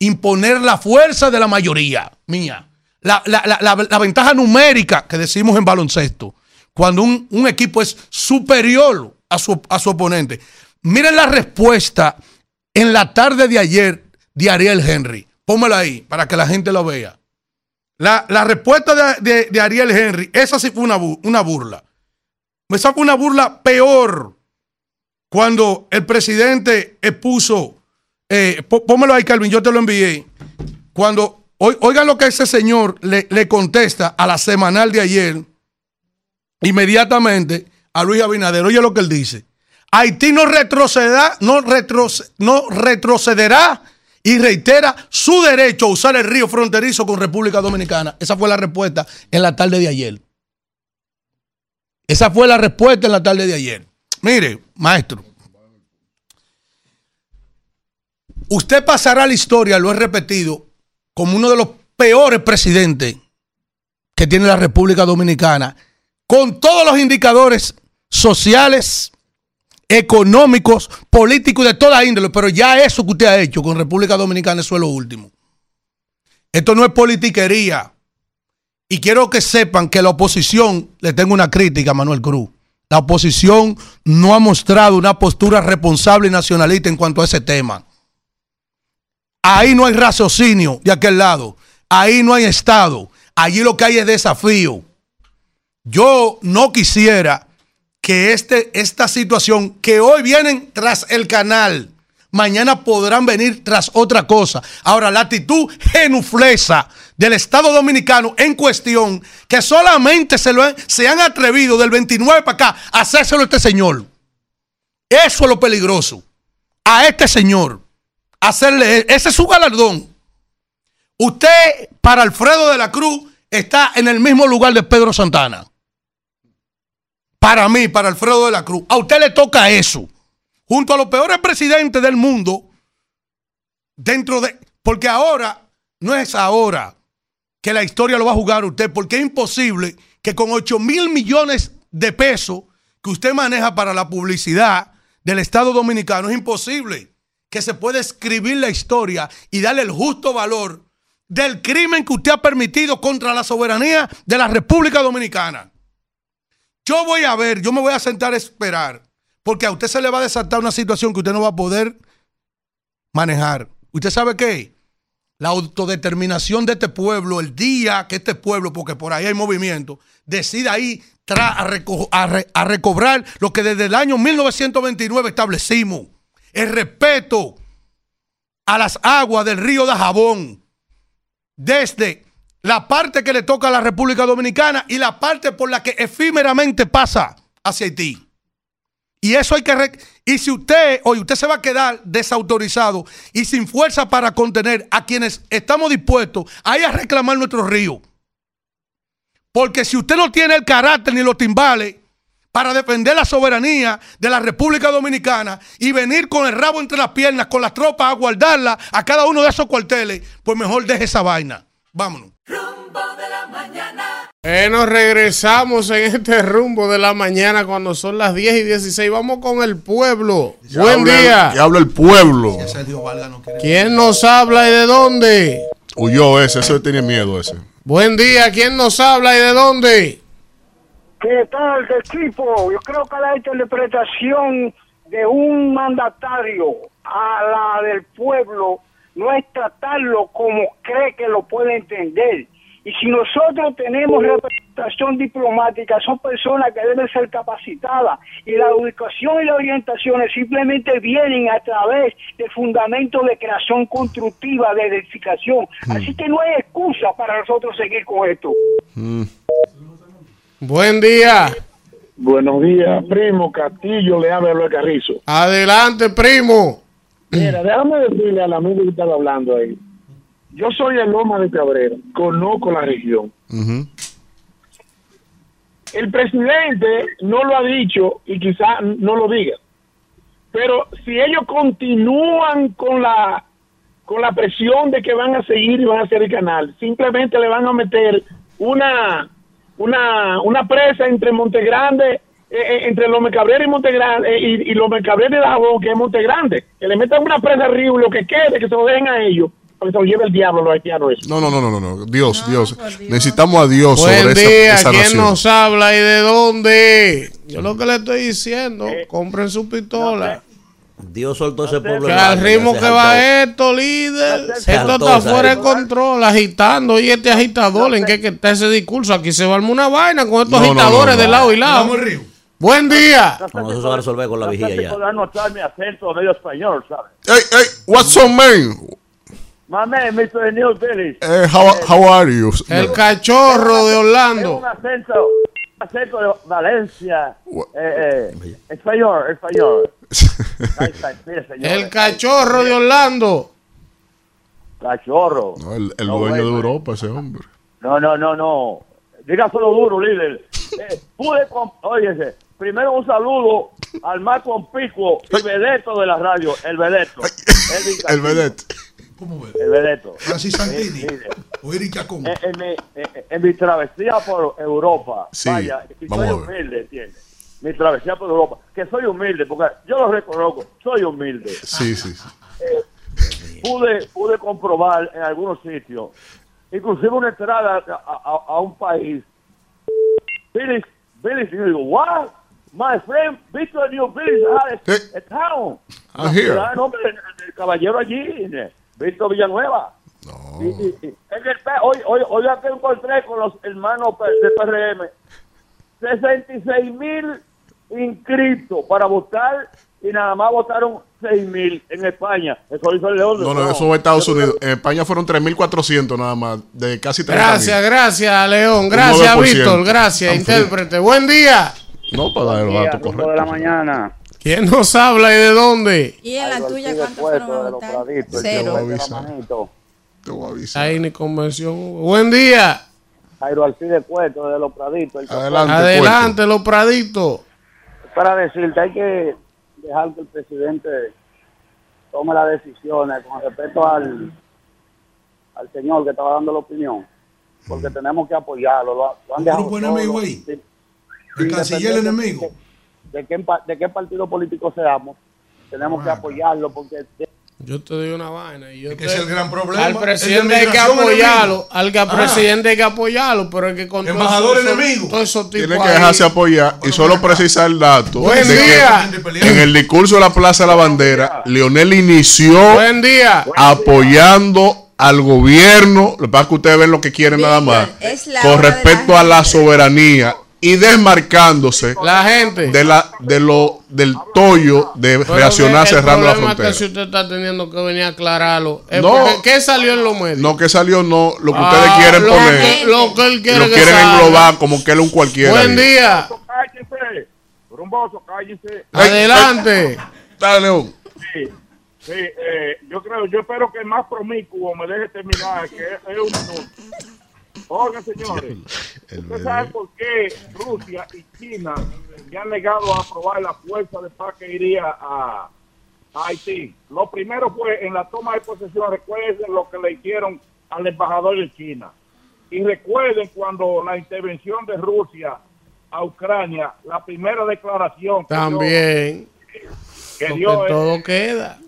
Imponer la fuerza de la mayoría mía. La, la- la- la- ventaja numérica que decimos en baloncesto, cuando un, un equipo es superior a su, a su oponente. Miren la respuesta en la tarde de ayer de Ariel Henry. Pónmela ahí para que la gente lo vea. La, la respuesta de, de- de Ariel Henry, esa sí fue una, una burla. Esa fue una burla peor cuando el presidente expuso, eh, pó- pónmelo ahí, Calvin, yo te lo envié. Cuando, oigan lo que ese señor le, contesta a la semanal de ayer, inmediatamente a Luis Abinader. Oye lo que él dice. Haití no retrocederá, no, no retrocederá y reitera su derecho a usar el río fronterizo con República Dominicana. Esa fue la respuesta en la tarde de ayer. Esa fue la respuesta en la tarde de ayer. Mire, maestro. Usted pasará a la historia, lo he repetido, como uno de los peores presidentes que tiene la República Dominicana, con todos los indicadores sociales, económicos, políticos de toda índole, pero ya eso que usted ha hecho con República Dominicana, eso es lo último. Esto no es politiquería. Y quiero que sepan que la oposición, le tengo una crítica a Manuel Cruz. La oposición no ha mostrado una postura responsable y nacionalista en cuanto a ese tema. Ahí no hay raciocinio de aquel lado. Ahí no hay Estado. Allí lo que hay es desafío. Yo no quisiera que este, esta situación, que hoy vienen tras el canal, mañana podrán venir tras otra cosa. Ahora, la actitud genuflesa del Estado Dominicano en cuestión, que solamente se, lo han- se han atrevido del 29 para acá a hacérselo a este señor. Eso es lo peligroso. A este señor. Hacerle, ese es su galardón. Usted, para Alfredo de la Cruz, está en el mismo lugar de Pedro Santana. Para mí, para Alfredo de la Cruz. A usted le toca eso. Junto a los peores presidentes del mundo, dentro de... Porque ahora, no es ahora que la historia lo va a jugar usted, porque es imposible que con 8 mil millones de pesos que usted maneja para la publicidad del Estado Dominicano, es imposible que se pueda escribir la historia y darle el justo valor del crimen que usted ha permitido contra la soberanía de la República Dominicana. Yo voy a ver, yo me voy a sentar a esperar, porque a usted se le va a desatar una situación que usted no va a poder manejar. ¿Usted sabe qué? La autodeterminación de este pueblo, el día que este pueblo, porque por ahí hay movimiento, decida tra- a, a recobrar lo que desde el año 1929 establecimos. El respeto a las aguas del río de Jabón, desde la parte que le toca a la República Dominicana y la parte por la que efímeramente pasa hacia Haití. Y eso hay que... y si usted, hoy usted se va a quedar desautorizado y sin fuerza para contener a quienes estamos dispuestos a ir a reclamar nuestro río. Porque si usted no tiene el carácter ni los timbales para defender la soberanía de la República Dominicana y venir con el rabo entre las piernas, con las tropas a guardarla a cada uno de esos cuarteles, pues mejor deje esa vaina. Vámonos. Eh, nos regresamos en este rumbo de la mañana cuando son las 10 y 16. Vamos con el pueblo. Buen habla el- día. que habla el pueblo. ¿Quién nos habla y de dónde? Huyó ese, ese tiene miedo ese. Buen día. ¿Quién nos habla y de dónde? ¿Qué tal, equipo? Yo creo que la interpretación de un mandatario a la del pueblo no es tratarlo como cree que lo puede entender. Y si nosotros tenemos representación diplomática son personas que deben ser capacitadas y la educación y las orientaciones simplemente vienen a través de fundamentos de creación constructiva, de edificación. Así que no hay excusa para nosotros seguir con esto. Buen día. Buenos días, primo Castillo, le habla Luis Carrizo. Adelante, primo. Mira, déjame decirle al amigo que estaba hablando ahí. Yo soy el Loma de Cabrera, conozco la región. El presidente no lo ha dicho y quizá no lo diga. Pero si ellos continúan con la con la presión de que van a seguir y van a hacer el canal, simplemente le van a meter una una una presa entre Montegrande, eh, eh, entre Lome Cabrera y Montegrande, eh, y, y Lome Cabrera y Dajabón, que es Montegrande. Que le metan una presa arriba y lo que quede, que se lo dejen a ellos, para que se lo lleve el diablo los haitianos. eso. No, no, no, no, no, no. Dios, Dios. Necesitamos a Dios Buen sobre día. esa, esa ¿Quién nación. nos habla y de dónde? Yo lo que le estoy diciendo, compren su pistola. Dios soltó ese pueblo. Que al ritmo que va esto, líder, Se esto saltó, está fuera de control, agitando. Y este agitador, ¿en qué que está ese discurso? Aquí se va a armar una vaina con estos No, no, agitadores no, de no. lado y lado. Vamos al río. Buen día. No, eso se va a resolver con la vigilia ya. Podrán notar mi acento medio español, ¿sabes? Hey, hey, what's up, man? My man, Mr. Neil Billy. Eh, how, how are you? El cachorro de Es Orlando. un acento, acento de Valencia. Eh, eh, español, español. <laughs> Mire. El cachorro de Orlando. Cachorro. No, el el No, dueño de bueno. Europa, ese hombre. No, no, no, no. Dígaselo duro, líder. <laughs> Eh, pude. Óyese, primero un saludo al más conspicuo y vedeto de la radio, el vedeto. Elvin <laughs> El Castillo. vedette. El vedeto. Francis Santini. Sí. O Eric. En, en mi, en- en mi travesía por Europa, Sí, vaya, soy humilde, ¿entiendes? Mi travesía por Europa, que soy humilde, porque yo lo reconozco, soy humilde. Sí, sí, sí. pude, pude comprobar en algunos sitios, inclusive una entrada a, a- a un país. Billy, Billy, yo digo, what? My friend, Victor New Billy had a, town. I hear. Ah, el caballero allí, Víctor Villanueva. Y- y- y en el P- hoy, hoy, hoy ya que encontré con los hermanos de PRM, 66 mil inscritos para votar y nada más votaron 6 mil en España. Eso hizo el León. No, no, eso fue Estados Unidos. En España fueron 3.400 nada más, de casi 30.000. Gracias, gracias, León. Gracias, 9%. Víctor. Gracias, intérprete. Buen día. No, para dar el dato correcto. de la mañana. ¿Quién nos habla y de dónde? ¿Y en la tuya cuántos fueron a Cero. avisar. Te voy a avisar. Ahí ni convención. Buen día. Jairo Alcides Cueto de los Praditos. el Adelante, Adelante, los praditos. para decirte, hay que dejar que el presidente tome las decisiones con respecto al, al señor que estaba dando la opinión, porque tenemos que apoyarlo. Lo, lo han Un dejado grupo enemigo ahí. sin- El sin canciller enemigo. De, de qué, de qué partido político seamos, tenemos que apoyarlo, porque Yo te digo una vaina. y yo Es que te- es el gran problema. Al El presidente de hay que apoyarlo. Al que- Ah. presidente hay que apoyarlo, pero hay que con todo Embajador eso- enemigo. Todos esos tipos Tiene que ahí- dejarse apoyar y solo precisar el dato. Buen de que día. En el discurso de la Plaza de la Bandera, Leonel inició Buen día. apoyando al gobierno. Lo que pasa es que ustedes ven lo que quieren nada más. Con la respecto a la soberanía y desmarcándose La gente. de la de lo del tollo de Pero reaccionar que el cerrando la es frontera. que si usted está teniendo que venir a aclararlo. Es No. ¿Qué salió en los medios? No que salió, no. Lo que Ah, ustedes quieren lo poner. que- lo que él quiere lo que quieren salga. englobar como que él es un cualquiera. Buen ahí. día. cállese, rumboso, cállese. Adelante. Dale, León. Sí, sí eh, yo creo, yo espero que el más promiscuo me deje terminar, que es, es un minuto. Oigan, señores, <laughs> ¿usted sabe por qué Rusia y China se han negado a aprobar la fuerza de paz que iría a, a Haití? Lo primero fue en la toma de posesión, recuerden lo que le hicieron al embajador de China. Y recuerden cuando la intervención de Rusia a Ucrania, la primera declaración que dio- También. que dio todo queda.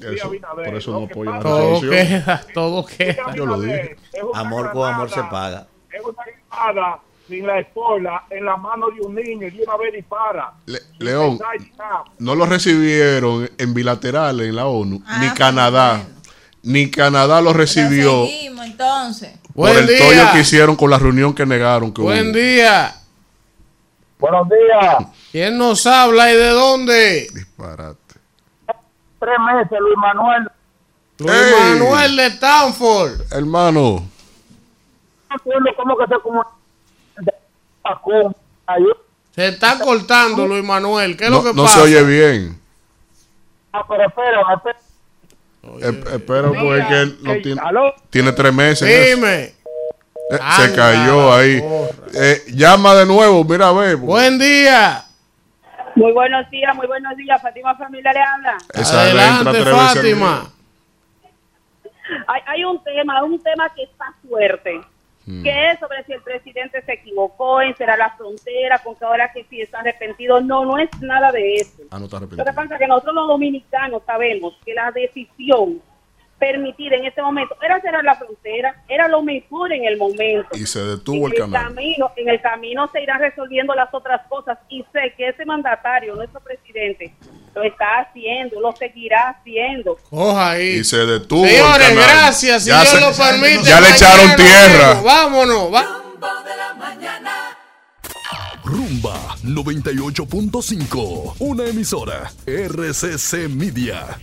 Por eso no apoyan la Todo queda. Todo queda. Yo lo dije. Amor con amor se paga. Es una granada sin la espola en la mano de un niño y de una vez dispara. Le- León, no lo recibieron en bilateral en la ONU, Ah, ni pues Canadá. Ni Canadá lo recibió Seguimos entonces. por Buen el día. tollo que hicieron con la reunión que negaron que Buen hubo. día. Buenos días. ¿Quién nos habla y de dónde? Disparate. Tres meses, Luis Manuel. Luis. Manuel de Stanford. Hermano, No entiendo cómo que se comunica. Se está cortando, Luis Manuel. ¿Qué es no, lo que no pasa? se oye bien. Ah, pero espera, espera. Eh, espera, porque es que él no Ey, tiene, ¿aló? tiene tres meses. Dime. Eh, se cayó ahí. Eh, llama de nuevo, mira a ver. Buen día. Muy buenos días, muy buenos días. Fátima Familia le habla. Esa Adelante, Fátima. Hay, hay un tema, un tema que está fuerte, Mm. que es sobre si el presidente se equivocó en cerrar la frontera, con que ahora que sí está arrepentido. No, no es nada de eso. Ah, no está Lo que pasa es que nosotros los dominicanos sabemos que la decisión permitida en este momento era cerrar la frontera, era lo mejor en el momento. Y se detuvo en el el canal. camino, en el camino se irán resolviendo las otras cosas y sé que ese mandatario, nuestro presidente, lo está haciendo, lo seguirá haciendo. Coja ahí. Y se detuvo. el Señores, canal. gracias. Si Ya Dios se- lo permite. Ya le echaron tierra. Vámonos. va- Rumba 98.5, una emisora RCC Media.